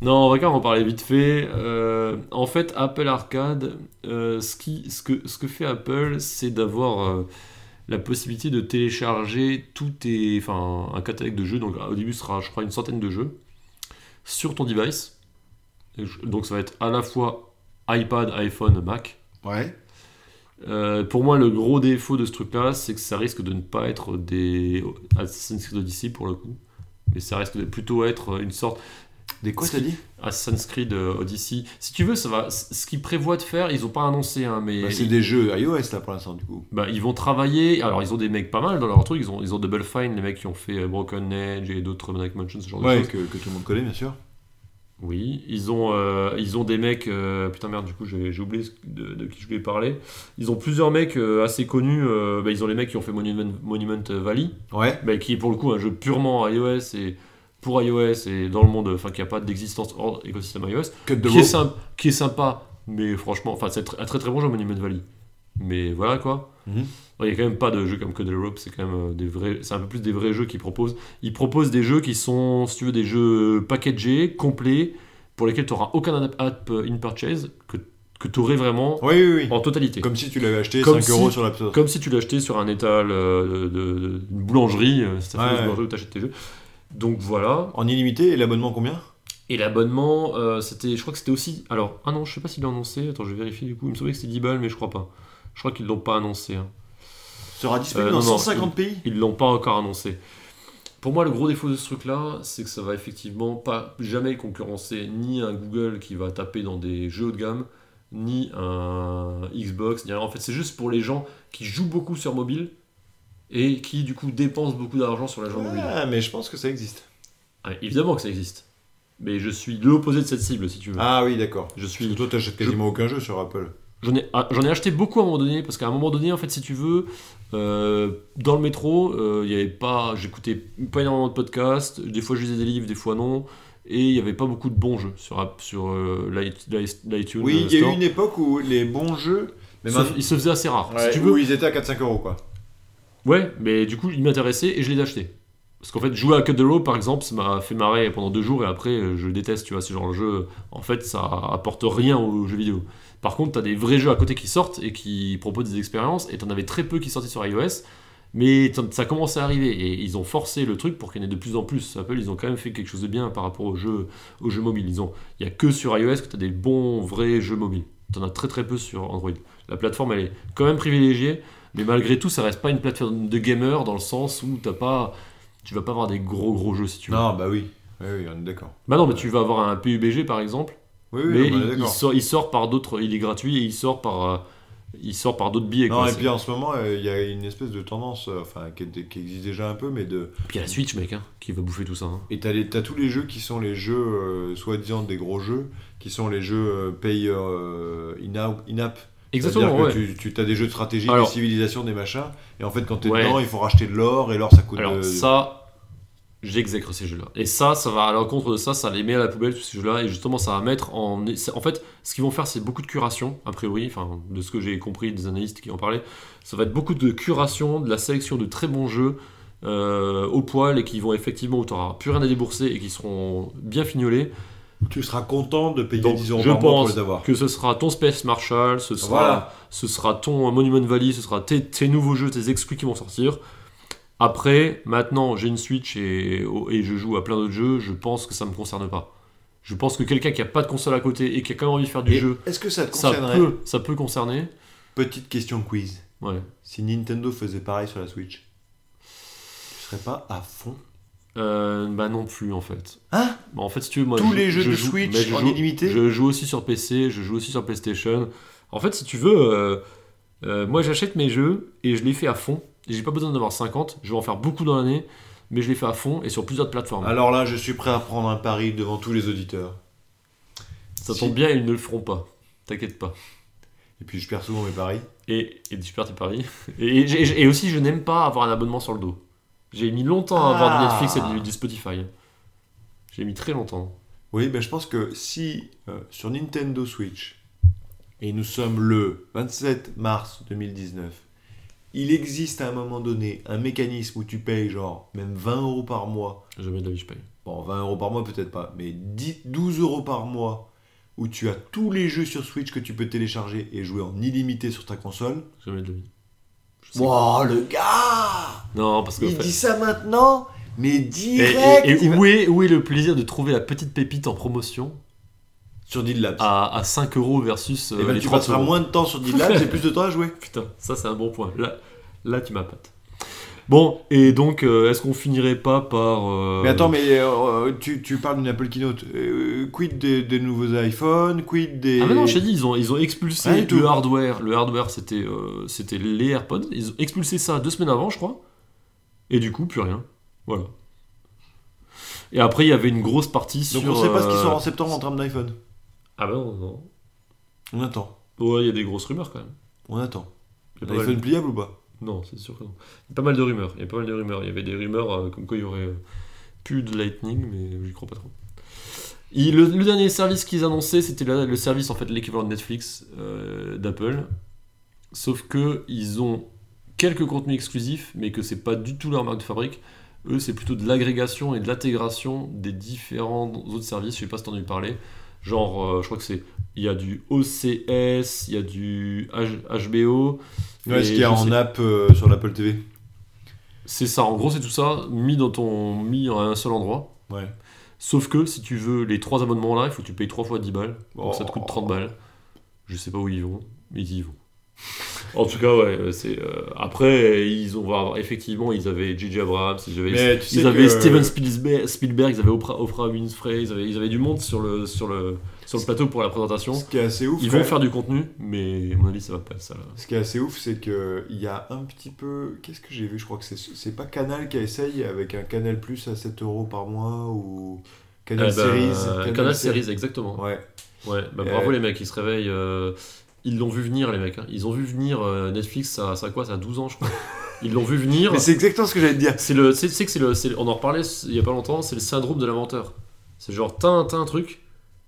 Non, on va quand même en parler vite fait. Euh, en fait, Apple Arcade, euh, ce, qui, ce, que, ce que fait Apple, c'est d'avoir euh, la possibilité de télécharger tout tes, enfin, un catalogue de jeux. Donc, au début, ce sera, je crois, une centaine de jeux sur ton device. Donc, ça va être à la fois iPad, iPhone, Mac. Ouais. Euh, pour moi, le gros défaut de ce truc-là, c'est que ça risque de ne pas être des Assassin's Creed Odyssey pour le coup, mais ça risque de plutôt être une sorte Des quoi t'as dit? Assassin's Creed euh, Odyssey. Si tu veux, ça va. Ce qu'ils prévoient de faire, ils ont pas annoncé, hein, mais Bah, C'est des jeux iOS là pour l'instant du coup. bah, ils vont travailler. Alors, ils ont des mecs pas mal dans leur truc. Ils ont, ils ont Double Fine, les mecs qui ont fait euh, Broken Edge et d'autres Maniac Mansion, ce genre de Ouais, choses. que, que tout le monde connaît bien sûr. Oui, ils ont, euh, ils ont des mecs. euh, putain, merde, du coup, j'ai oublié de, de qui je voulais parler. Ils ont plusieurs mecs euh, assez connus. bah, ils ont les mecs qui ont fait Monument, Monument Valley, Ouais. bah, qui est pour le coup un jeu purement iOS et pour iOS et dans le monde, enfin, qui a pas d'existence hors écosystème iOS. Qui est, sympa, qui est sympa, mais franchement, enfin, c'est un très très bon jeu Monument Valley. Mais voilà quoi. Mhm. Il n'y a quand même pas de jeux comme Code Rope, c'est quand même euh, des vrais, c'est un peu plus des vrais jeux qu'ils proposent. Ils proposent des jeux qui sont, si tu veux, des jeux packagés, complets, pour lesquels tu n'auras aucun app app in purchase, que, que tu aurais vraiment Oui, oui, oui. en totalité. Comme, Comme si tu l'avais acheté Comme 5 euros sur l'App Store. si tu l'achetais sur un étal euh, d'une boulangerie, euh, Ouais, une ouais. boulangerie où tu achètes tes jeux. Donc voilà. En illimité et l'abonnement combien? Et l'abonnement, euh, c'était, je crois que c'était aussi. Alors, ah non, je sais pas s'ils l'ont annoncé. Attends, je vais vérifier du coup. Il me semblait que c'était 10 balles, mais je crois pas. Je crois qu'ils l'ont pas annoncé. hein. Sera disponible Euh, dans non, non, 150 pays? Ils l'ont pas encore annoncé. Pour moi, le gros défaut de ce truc-là, c'est que ça va effectivement pas jamais concurrencer ni un Google qui va taper dans des jeux haut de gamme, ni un Xbox. Ni rien. En fait, c'est juste pour les gens qui jouent beaucoup sur mobile et qui du coup dépensent beaucoup d'argent sur la jeu mobile. Ah, mais je pense que ça existe. Ah, évidemment que ça existe. Mais je suis l'opposé de cette cible, si tu veux. Ah oui, d'accord. Je Parce suis que toi, t'achètes quasiment aucun jeu sur Apple. J'en ai, ah, ai acheté beaucoup à un moment donné, parce qu'à un moment donné, en fait, si tu veux, euh, dans le métro, euh, il y avait pas, j'écoutais pas énormément de podcasts, des fois je lisais des livres, des fois non, et il n'y avait pas beaucoup de bons jeux sur, sur euh, l'i- l'i- l'iTunes Oui, euh, il y a eu une époque où les bons jeux. Mais Se- faisait assez rare. Ouais, si tu veux, où ils étaient à 4-5 euros quoi. Ouais, mais du coup, il m'intéressait et je l'ai acheté. Parce qu'en fait, jouer à Cut the Rope, par exemple, ça m'a fait marrer pendant deux jours et après, euh, je déteste, tu vois, ce genre de jeu. En fait, ça apporte rien aux jeux vidéo. Par contre, tu as des vrais jeux à côté qui sortent et qui proposent des expériences, et tu en avais très peu qui sortaient sur iOS. Mais ça commence à arriver et ils ont forcé le truc pour qu'il y en ait de plus en plus. Apple, ils ont quand même fait quelque chose de bien par rapport aux jeux, aux jeux mobiles. Il y a que sur iOS que tu as des bons vrais jeux mobiles. Tu en as très très peu sur Android. La plateforme, elle est quand même privilégiée, mais malgré tout, ça reste pas une plateforme de gamer dans le sens où t'as pas, tu vas pas avoir des gros gros jeux si tu veux. Non, bah oui. Oui, oui, on est d'accord. Bah non, mais tu vas avoir un PUBG par exemple, Oui, oui, mais il, sort, il sort par d'autres, il est gratuit et il sort par, euh, il sort par d'autres billets. Non, quoi. et puis en ce moment, euh, il y a une espèce de tendance, euh, enfin, qui, est- qui existe déjà un peu, mais de. Puis il y a la Switch, mec, hein, qui va bouffer tout ça. hein. Et t'as, les- t'as tous les jeux qui sont les jeux, euh, soi-disant des gros jeux, qui sont les jeux pay in-app. Exactement, ouais. que tu, tu as des jeux de stratégie, Alors- des civilisations, des machins, et en fait, quand t'es Ouais. dedans, il faut racheter de l'or, et l'or ça coûte. Alors de- ça, j'exècre ces jeux-là. Et ça, ça va à l'encontre de ça, ça les met à la poubelle, tous ces jeux-là. Et justement, ça va mettre en... En fait, ce qu'ils vont faire, c'est beaucoup de curation, a priori, enfin, de ce que j'ai compris des analystes qui en parlaient. Ça va être beaucoup de curation, de la sélection de très bons jeux euh, au poil et qui vont effectivement, où tu n'auras plus rien à débourser et qui seront bien fignolés. Tu seras content de payer Donc, 10 euros je par mois pour pense les avoir. que ce sera ton Space Marshall, ce sera, Voilà. ce sera ton Monument Valley, ce sera tes, tes nouveaux jeux, tes exclus qui vont sortir. Après, maintenant, j'ai une Switch et, et je joue à plein d'autres jeux, je pense que ça me concerne pas. Je pense que quelqu'un qui a pas de console à côté et qui a quand même envie de faire du Et jeu, Est-ce que ça te ça peut, ça peut concerner. Petite question quiz. Ouais. Si Nintendo faisait pareil sur la Switch, tu serais pas à fond Euh, bah non plus en fait. Hein? Bah, en fait, si tu veux, moi, Tous je- les jeux je de joue- Switch je en joue- illimité? Je joue aussi sur PC, je joue aussi sur PlayStation. En fait, si tu veux, euh, euh, moi j'achète mes jeux et je les fais à fond. Et j'ai pas besoin d'en avoir 50, je vais en faire beaucoup dans l'année, mais je les fais à fond et sur plusieurs plateformes. Alors là, je suis prêt à prendre un pari devant tous les auditeurs. Ça si- tombe bien, ils ne le feront pas. T'inquiète pas. Et puis je perds souvent mes paris. Et, et tu perds tes paris. Et, et j'ai- et aussi, je n'aime pas avoir un abonnement sur le dos. J'ai mis longtemps à avoir du Ah. Netflix et du, du Spotify. J'ai mis très longtemps. Oui, ben je pense que si euh, sur Nintendo Switch, et nous sommes le 27 mars 2019, il existe à un moment donné un mécanisme où tu payes genre même 20 euros par mois, Jamais de la vie, je paye. bon 20 euros par mois peut-être pas, mais 10, 12 euros par mois, où tu as tous les jeux sur Switch que tu peux télécharger et jouer en illimité sur ta console. Jamais de la vie. Wow, le gars Non, parce que. Il fait- dit ça maintenant, mais direct et- et il va- où, est, où est le plaisir de trouver la petite pépite en promotion Sur Didlabs. à, à 5 euros versus euh, et ben les tu 30 passeras euros moins de temps sur Didlabs et plus de *laughs* temps à jouer. Putain, ça c'est un bon point. Là, là tu m'appâtes. Bon, et donc, euh, est-ce qu'on finirait pas par. euh, Mais attends, mais euh, tu, tu parles d'une Apple Keynote. Euh, quid des, des nouveaux iPhones Quid des. Ah mais non, je t'ai dit, ils ont, ils ont expulsé tout. le hardware. Le hardware, c'était euh, c'était les AirPods. Ils ont expulsé ça deux semaines avant, je crois. Et du coup, plus rien. Voilà. Et après, il y avait une grosse partie Donc sur... on sait pas ce qui euh, sort en septembre en termes d'iPhone. Ah bah non, non. On attend. Ouais, il y a des grosses rumeurs quand même. On attend. Il y a pas mal- L'iPhone pliable ou pas? Non, c'est sûr que non. Il y a pas mal de rumeurs. Il y a pas mal de rumeurs. Il y avait des rumeurs euh, comme quoi il y aurait euh, plus de Lightning, mais j'y crois pas trop. Et le, le dernier service qu'ils annonçaient, c'était le, le service en fait l'équivalent de Netflix euh, d'Apple. Sauf que ils ont quelques contenus exclusifs, mais que c'est pas du tout leur marque de fabrique. Eux, c'est plutôt de l'agrégation et de l'intégration des différents autres services. Je sais pas si t'en as parler. Genre, euh, je crois que c'est. Il y a du OCS, il y a du H- HBO. Ouais, ce qu'il y a en sais- app euh, sur l'Apple TV. C'est ça, en gros, c'est tout ça mis dans ton mis à un seul endroit. Ouais. Sauf que si tu veux les trois abonnements là, il faut que tu payes trois fois 10 balles. Donc ça te coûte Oh. 30 balles. Je sais pas où ils vont, mais ils y vont. En tout cas, ouais, c'est. euh, Après, ils ont voir, effectivement, ils avaient J.J. Abrams, ils avaient, Mais tu sais ils avaient que- Steven Spielberg, Spielberg, ils avaient Oprah, Oprah Winfrey, ils avaient, ils avaient du monde sur le, sur, le, sur le plateau pour la présentation. Ce qui est assez ouf. Ils vont faire du contenu, mais à mon avis, ça va pas ça là. Ce qui est assez ouf, c'est que il y a un petit peu. Qu'est-ce que j'ai vu? Je crois que c'est pas Canal qui essaye avec un Canal Plus à 7 euros par mois ou Canal Eh ben, Series. Canal, Series. Series, exactement. Ouais. Ouais, bah Euh, bravo les mecs, ils se réveillent. euh, ils l'ont vu venir, les mecs. hein. Ils ont vu venir euh, Netflix, ça, ça quoi Ça a 12 ans, je crois. Ils l'ont vu venir. Mais c'est exactement ce que j'allais te dire. C'est le, c'est, c'est que c'est le, c'est- on en reparlait il y a pas longtemps, c'est le syndrome de l'inventeur. C'est genre, t'as un, t'as un truc,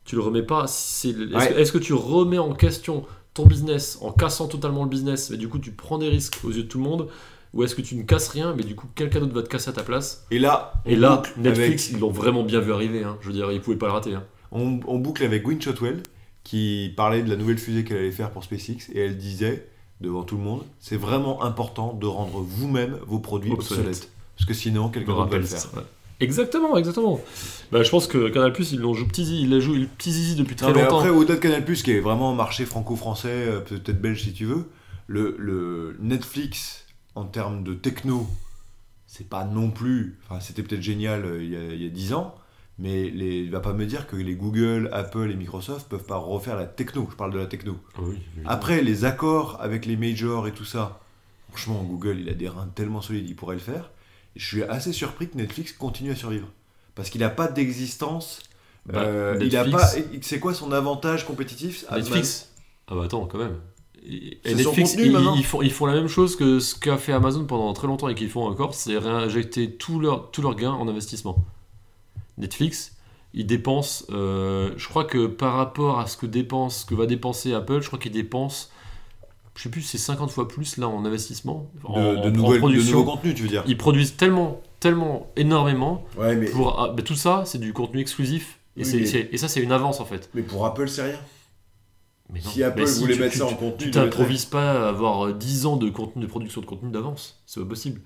tu le remets pas. C'est, est-ce, Ouais. que, est-ce que tu remets en question ton business en cassant totalement le business, mais du coup tu prends des risques aux yeux de tout le monde, ou est-ce que tu ne casses rien, mais du coup quelqu'un d'autre va te casser à ta place? Et là, Et là, Netflix, avec- ils l'ont vraiment bien vu arriver. hein. Je veux dire, ils pouvaient pas le rater. hein. on, on boucle avec Gwynne Shotwell qui parlait de la nouvelle fusée qu'elle allait faire pour SpaceX et elle disait devant tout le monde, c'est vraiment important de rendre vous-même vos produits Obsolètes. obsolètes. Parce que sinon, quelqu'un d'autre va le rappelle faire. ouais. Exactement, exactement. Bah, je pense que Canal Plus, ils l'ont joué petit, il l'a joué le petit zizi depuis très Non, mais longtemps. après, au-delà de Canal+, qui est vraiment un marché franco-français, euh, peut-être belge si tu veux, le, le Netflix, en termes de techno, c'est pas non plus... Enfin, c'était peut-être génial euh, il y, a, il y a 10 ans, mais les, il va pas me dire que les Google, Apple et Microsoft peuvent pas refaire la techno. Je parle de la techno. Ah oui, oui. Après, les accords avec les majors et tout ça, franchement, Google, il a des reins tellement solides, il pourrait le faire. Et je suis assez surpris que Netflix continue à survivre. Parce qu'il n'a pas d'existence. Bah, euh, il a pas. C'est quoi son avantage compétitif Netflix Ah bah attends, quand même. Et, Netflix, contenu, ils, font, ils font la même chose que ce qu'a fait Amazon pendant très longtemps et qu'ils font encore, c'est réinjecter tous leurs tous leurs gains en investissement. Netflix, ils dépensent, euh, je crois que par rapport à ce que dépense, ce que va dépenser Apple, je crois qu'ils dépensent, je sais plus, c'est 50 fois plus là en investissement, en, de, en- de en nouvelles- de production. nouveaux contenus, tu veux dire Ils produisent tellement, tellement, énormément Ouais, mais, pour ah, bah, tout ça, c'est du contenu exclusif. Et, Oui, c'est- mais- c'est- et ça, c'est une avance en fait. mais pour Apple, c'est rien. Mais non. Si Apple Mais voulait tu- mettre tu- ça en tu- contenu, Tu t'improvises pas à avoir euh, 10 ans de contenu de production de contenu d'avance. C'est pas possible.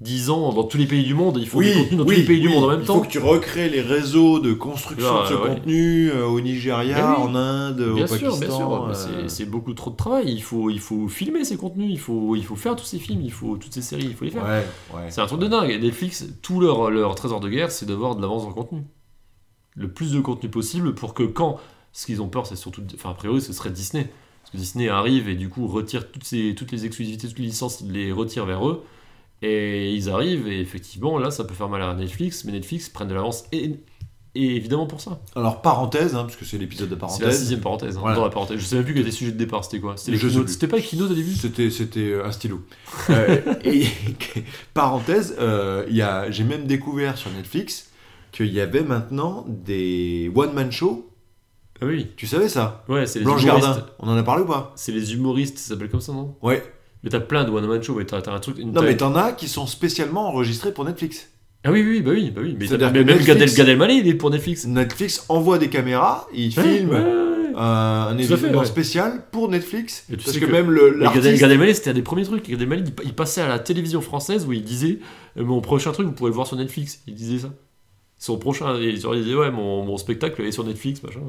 10 ans dans tous les pays du monde, il faut du contenu dans tous les pays du oui. monde en même Il temps. faut que tu recrées les réseaux de construction Ah, de ce ouais. contenu euh, au Nigeria, oui. en Inde, Bien au sûr, Pakistan. bien sûr, euh, c'est- beaucoup trop de travail. Il faut, il faut filmer ces contenus, il faut, il faut faire tous ces films, il faut toutes ces séries, il faut les faire. Ouais, ouais. C'est un truc de dingue. Et Netflix, tout leur, leur trésor de guerre, c'est d'avoir de l'avance le contenu. Le plus de contenu possible pour que quand. Ce qu'ils ont peur, c'est surtout. Enfin, a priori, ce serait Disney. Parce que Disney arrive et du coup retire toutes, ces, toutes les exclusivités, toutes les licences, ils les retire vers eux. Et ils arrivent, et effectivement, là, ça peut faire mal à Netflix, mais Netflix prennent de l'avance, et, et évidemment pour ça. Alors, parenthèse, hein, parce que c'est l'épisode de C'est la parenthèse. sixième parenthèse. hein, Voilà. dans la parenthèse. Je sais même plus quel était le sujet de départ, c'était quoi? C'était pas les keynotes au début? C'était, c'était euh, un stylo. Euh, *laughs* et *laughs* parenthèse, euh, j'ai même découvert sur Netflix qu'il y avait maintenant des one-man shows. Ah oui. Tu savais ça? Ouais, c'est les Blanche humoristes. Gardin, on en a parlé ou pas? C'est les humoristes, ça s'appelle comme ça, non? Ouais. Mais t'as plein de one-man show, mais t'as t'as un truc. une Non, mais t'en as qui sont spécialement enregistrés pour Netflix. Ah oui, oui, bah oui, bah oui. Mais, t'as- même Netflix- Gad, El- Gad Elmaleh, il est pour Netflix. Netflix envoie des caméras, Ouais, ouais, ouais, ouais. un, événement spécial pour Netflix. Et tu parce sais que, que- même le, l'artiste... Gad Elmaleh, c'était un des premiers trucs. Gad Elmaleh, il, il passait à la télévision française où il disait euh, Mon prochain truc, vous pouvez le voir sur Netflix. Il disait ça. Son prochain. Et genre, il disait Ouais, mon, mon spectacle est sur Netflix, machin.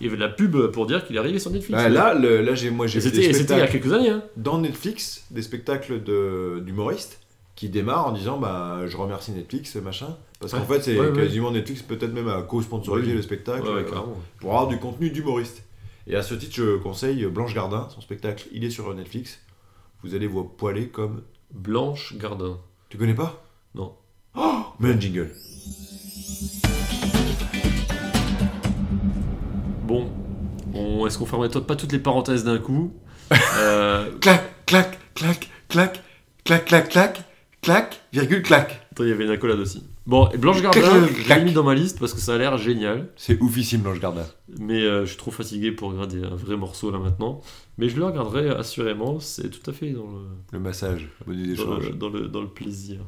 Il y avait de la pub pour dire qu'il est arrivé sur Netflix. Ouais, là, le- là j'ai, moi, j'ai vu c'était des et c'était il y a spectacles quelques années. Hein. dans Netflix, des spectacles de, d'humoristes qui démarrent en disant bah, je remercie Netflix, machin. Parce qu'en fait, c'est Ouais, ouais. quasiment Netflix, peut-être même à co-sponsoriser le spectacle euh, pour avoir du contenu d'humoriste. Et à ce titre, je conseille Blanche Gardin, son spectacle, il est sur Netflix. Vous allez vous poiler comme. Blanche Gardin. Tu connais pas? Non. Oh Mets un jingle. Bon. On- Est-ce qu'on ferme pas toutes les parenthèses d'un coup *laughs* Euh, Clac, clac, clac, clac, clac, clac, clac, clac, virgule, clac. Attends, il y avait une accolade aussi. Bon, et Blanche Gardin, je l'ai mis dans ma liste parce que ça a l'air génial. C'est oufissime, Blanche Gardin. Mais euh, je suis trop fatigué pour regarder un vrai morceau là maintenant. Mais je le regarderai assurément, c'est tout à fait dans le, Le massage, dans le, dans le, dans le plaisir.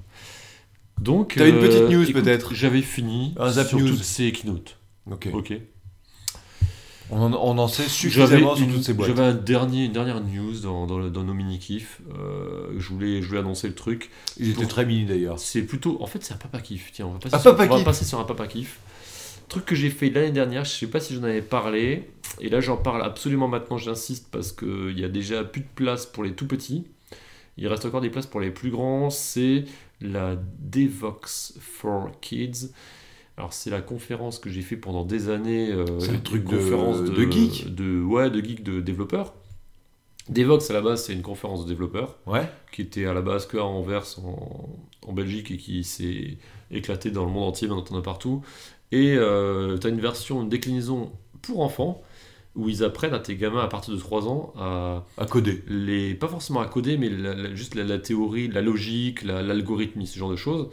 Donc, euh, T'as une petite news, écoute, peut-être J'avais fini Un zap sur news. toutes ces keynotes. Ok. Ok. On en, on en sait J'avais suffisamment sur une- toutes ces boîtes. J'avais un dernier, une dernière news dans, dans, le- dans nos mini-kifs. Euh, je, voulais, je voulais annoncer le truc. Ils étaient pour- très mini d'ailleurs. C'est plutôt. En fait, c'est un papa kiff. Tiens, on va passer, Un sur, papa on va kiff. passer sur un papa kiff. Truc que j'ai fait l'année dernière, je sais pas si j'en avais parlé. Et là, j'en parle absolument maintenant, j'insiste, parce qu'il y a déjà plus de place pour les tout petits. Il reste encore des places pour les plus grands. C'est la Devox for Kids. Alors, c'est la conférence que j'ai fait pendant des années. euh, C'est un truc de- conférence de geek de, Ouais, de geek, de développeurs. Devox, à la base, c'est une conférence de développeurs Ouais. qui était à la base que à Anvers en, en Belgique et qui s'est éclaté dans le monde entier, on en entend partout. Et tu as une version, une déclinaison pour enfants où ils apprennent à tes gamins à partir de 3 ans à À coder. les pas forcément à coder mais la- la- juste la, la théorie, la logique, la- l'algorithmie, ce genre de choses.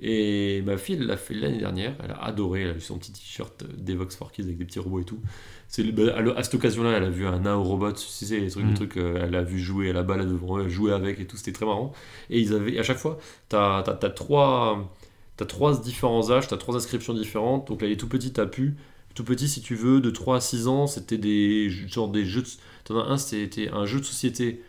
Et ma fille, elle l'a fait l'année dernière, elle a adoré, elle a eu son petit t-shirt Devox for Kids avec des petits robots et tout. C'est bah, à cette occasion-là, elle a vu un Nao Robot, tu sais, les trucs, les trucs euh, elle a vu jouer à la balle devant eux, jouer avec et tout, c'était très marrant. Et ils avaient, à chaque fois, t'as as, trois, t'as trois différents âges, t'as trois inscriptions différentes. Donc là, les tout petits, t'as pu, tout petit, si tu veux, de 3 à 6 ans, c'était des genre des jeux. de- T'en as un, c'était un jeu de société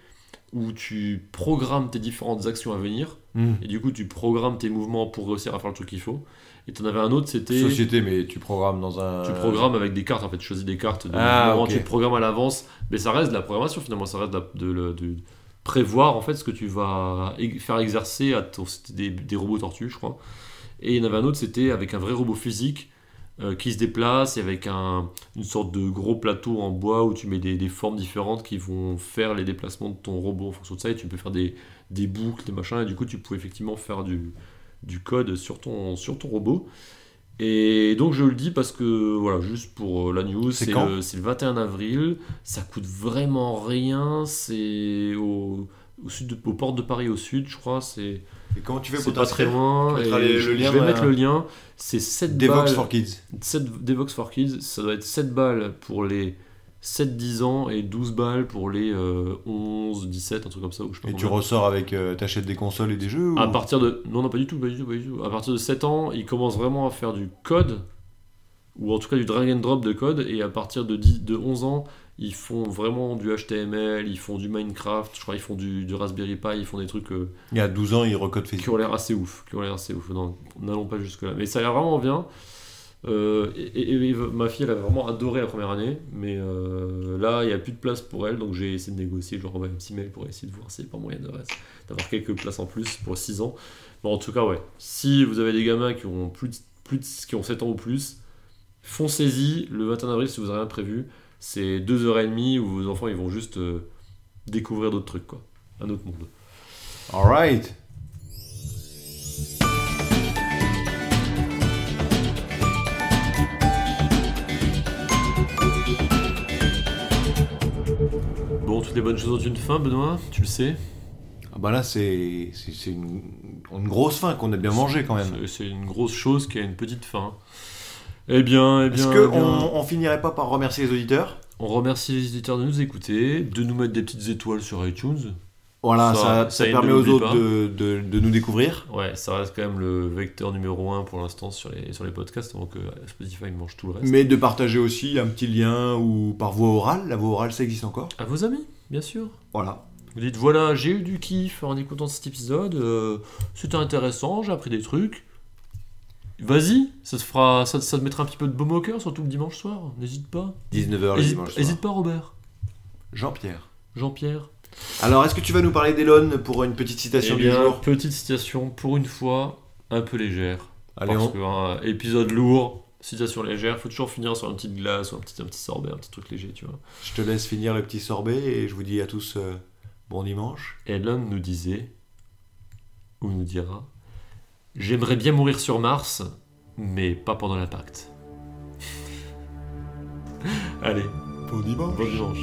où tu programmes tes différentes actions à venir. Hmm. Et du coup, tu programmes tes mouvements pour réussir à faire le truc qu'il faut. Et t'en avais un autre, c'était. Société, mais tu programmes dans un. Tu programmes avec des cartes, en fait, tu choisis des cartes de Ah, tu programmes à l'avance, mais ça reste de la programmation finalement, ça reste de, de de prévoir en fait ce que tu vas faire exercer à ton, des, des robots tortues, je crois. Et il y en avait un autre, c'était avec un vrai robot physique euh, qui se déplace et avec un, une sorte de gros plateau en bois où tu mets des, des formes différentes qui vont faire les déplacements de ton robot en fonction de ça. Et tu peux faire des, des boucles, des machins, et du coup tu pouvais effectivement faire du, du code sur ton, sur ton robot. Et donc je le dis parce que, voilà, juste pour euh, la news, C'est quand le, c'est le 21 avril, ça coûte vraiment rien, c'est au, au sud de, aux portes de Paris au sud, je crois, c'est Et comment tu fais pour pas très loin. Et les- je, le lien je vais mettre le lien, c'est 7 Devox balles. for Kids. 7 Devox for Kids, ça doit être 7 balles pour les 7-10 ans et 12 balles pour les euh, 11-17, un truc comme ça. Je Et tu ressors avec. euh, T'achètes des consoles et des jeux ou... À partir de. Non, non, pas du tout, pas du tout, pas du tout. À partir de 7 ans, ils commencent vraiment à faire du code, ou en tout cas du drag and drop de code, et à partir de, 10 de 11 ans, ils font vraiment du HTML, ils font du Minecraft, je crois ils font du, du Raspberry Pi, ils font des trucs euh, Il y a 12 ans, il recode qui Facebook. ont l'air assez ouf. Qui ont l'air assez ouf. Non, n'allons pas jusque-là. Mais ça a l'air vraiment bien. Euh, et, et- et ma fille, elle a vraiment adoré la première année, mais euh, là, il n'y a plus de place pour elle, donc j'ai essayé de négocier. Je leur envoie un petit mail pour essayer de voir s'il n'y a pas moyen d'avoir quelques places en plus pour 6 ans. Bon, en tout cas, ouais. Si vous avez des gamins qui ont, plus de- plus de- qui ont 7 ans ou plus, foncez-y le 21 avril si vous n'avez rien prévu. C'est 2h30 où vos enfants ils vont juste euh, découvrir d'autres trucs, quoi. Un autre monde. Alright. Bon, toutes les bonnes choses ont une fin, Benoît, tu le sais. Ah bah là, c'est c'est- c'est une, une grosse faim qu'on a bien mangé quand même. C'est- C'est une grosse chose qui a une petite fin. Eh bien, eh bien, Est-ce eh qu'on on finirait pas par remercier les auditeurs? On remercie les éditeurs de nous écouter, de nous mettre des petites étoiles sur iTunes. Voilà, Ça- ça, ça, ça il permet aux autres de, de- de nous découvrir. Ouais, ça reste quand même le vecteur numéro un pour l'instant sur les, sur les podcasts, que Spotify mange tout le reste. Mais de partager aussi un petit lien ou par voie orale. La voie orale, ça existe encore. À vos amis, bien sûr. Voilà. Vous dites voilà, j'ai eu du kiff en écoutant cet épisode, euh, c'était intéressant, j'ai appris des trucs. Vas-y, ça te fera, ça, ça te mettra un petit peu de baume au cœur, surtout le dimanche soir. N'hésite pas. 19h le Hésite, dimanche soir. hésite pas, Robert. Jean-Pierre. Jean-Pierre. Alors, est-ce que tu vas nous parler d'Elon pour une petite citation Eh du bien, jour? petite citation pour une fois un peu légère. Allez, parce on- que un épisode lourd, citation légère, faut toujours finir sur une petite glace ou un petit, un petit sorbet, un petit truc léger, tu vois. je te laisse finir le petit sorbet et je vous dis à tous euh, bon dimanche. Elon nous disait, ou nous dira, j'aimerais bien mourir sur Mars, mais pas pendant l'impact. *laughs* Allez, Bon dimanche. bon dimanche.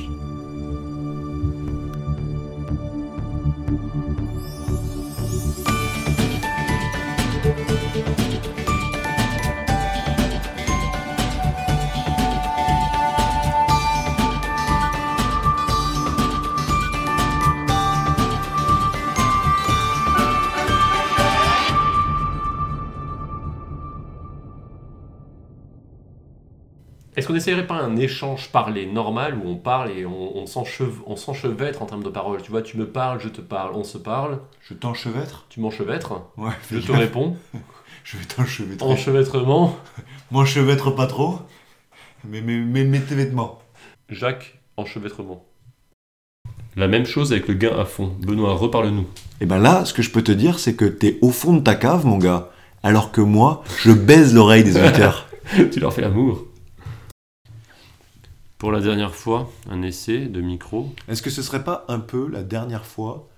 Est-ce qu'on essayerait pas un échange parlé normal où on parle et on, on s'encheve- on s'enchevêtre en termes de paroles? Tu vois, tu me parles, je te parle, on se parle, Je t'enchevêtre? Tu m'enchevêtres, Ouais, je te réponds. *laughs* Je vais t'enchevêtrer. Enchevêtrement, *laughs* M'enchevêtre pas trop, mais, mais, mais mets tes vêtements. Jacques, enchevêtrement. La même chose avec le gain à fond. Benoît, reparle-nous. Et ben là, ce que je peux te dire, c'est que t'es au fond de ta cave, mon gars. Alors que moi, je baise l'oreille des auditeurs. *laughs* tu leur fais l'amour. Pour la dernière fois, un essai de micro. Est-ce que ce serait pas un peu la dernière fois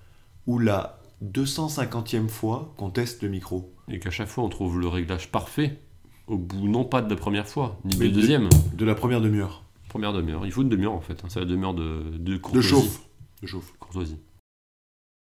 ou la 250e fois qu'on teste le micro? Et qu'à chaque fois, on trouve le réglage parfait. Au bout, non pas de la première fois, ni de la de- deuxième. De la première demi-heure. Première demi-heure. Il faut une demi-heure en fait. hein. C'est la demi-heure de, de De courtoisie. chauffe. De chauffe. Courtoisie.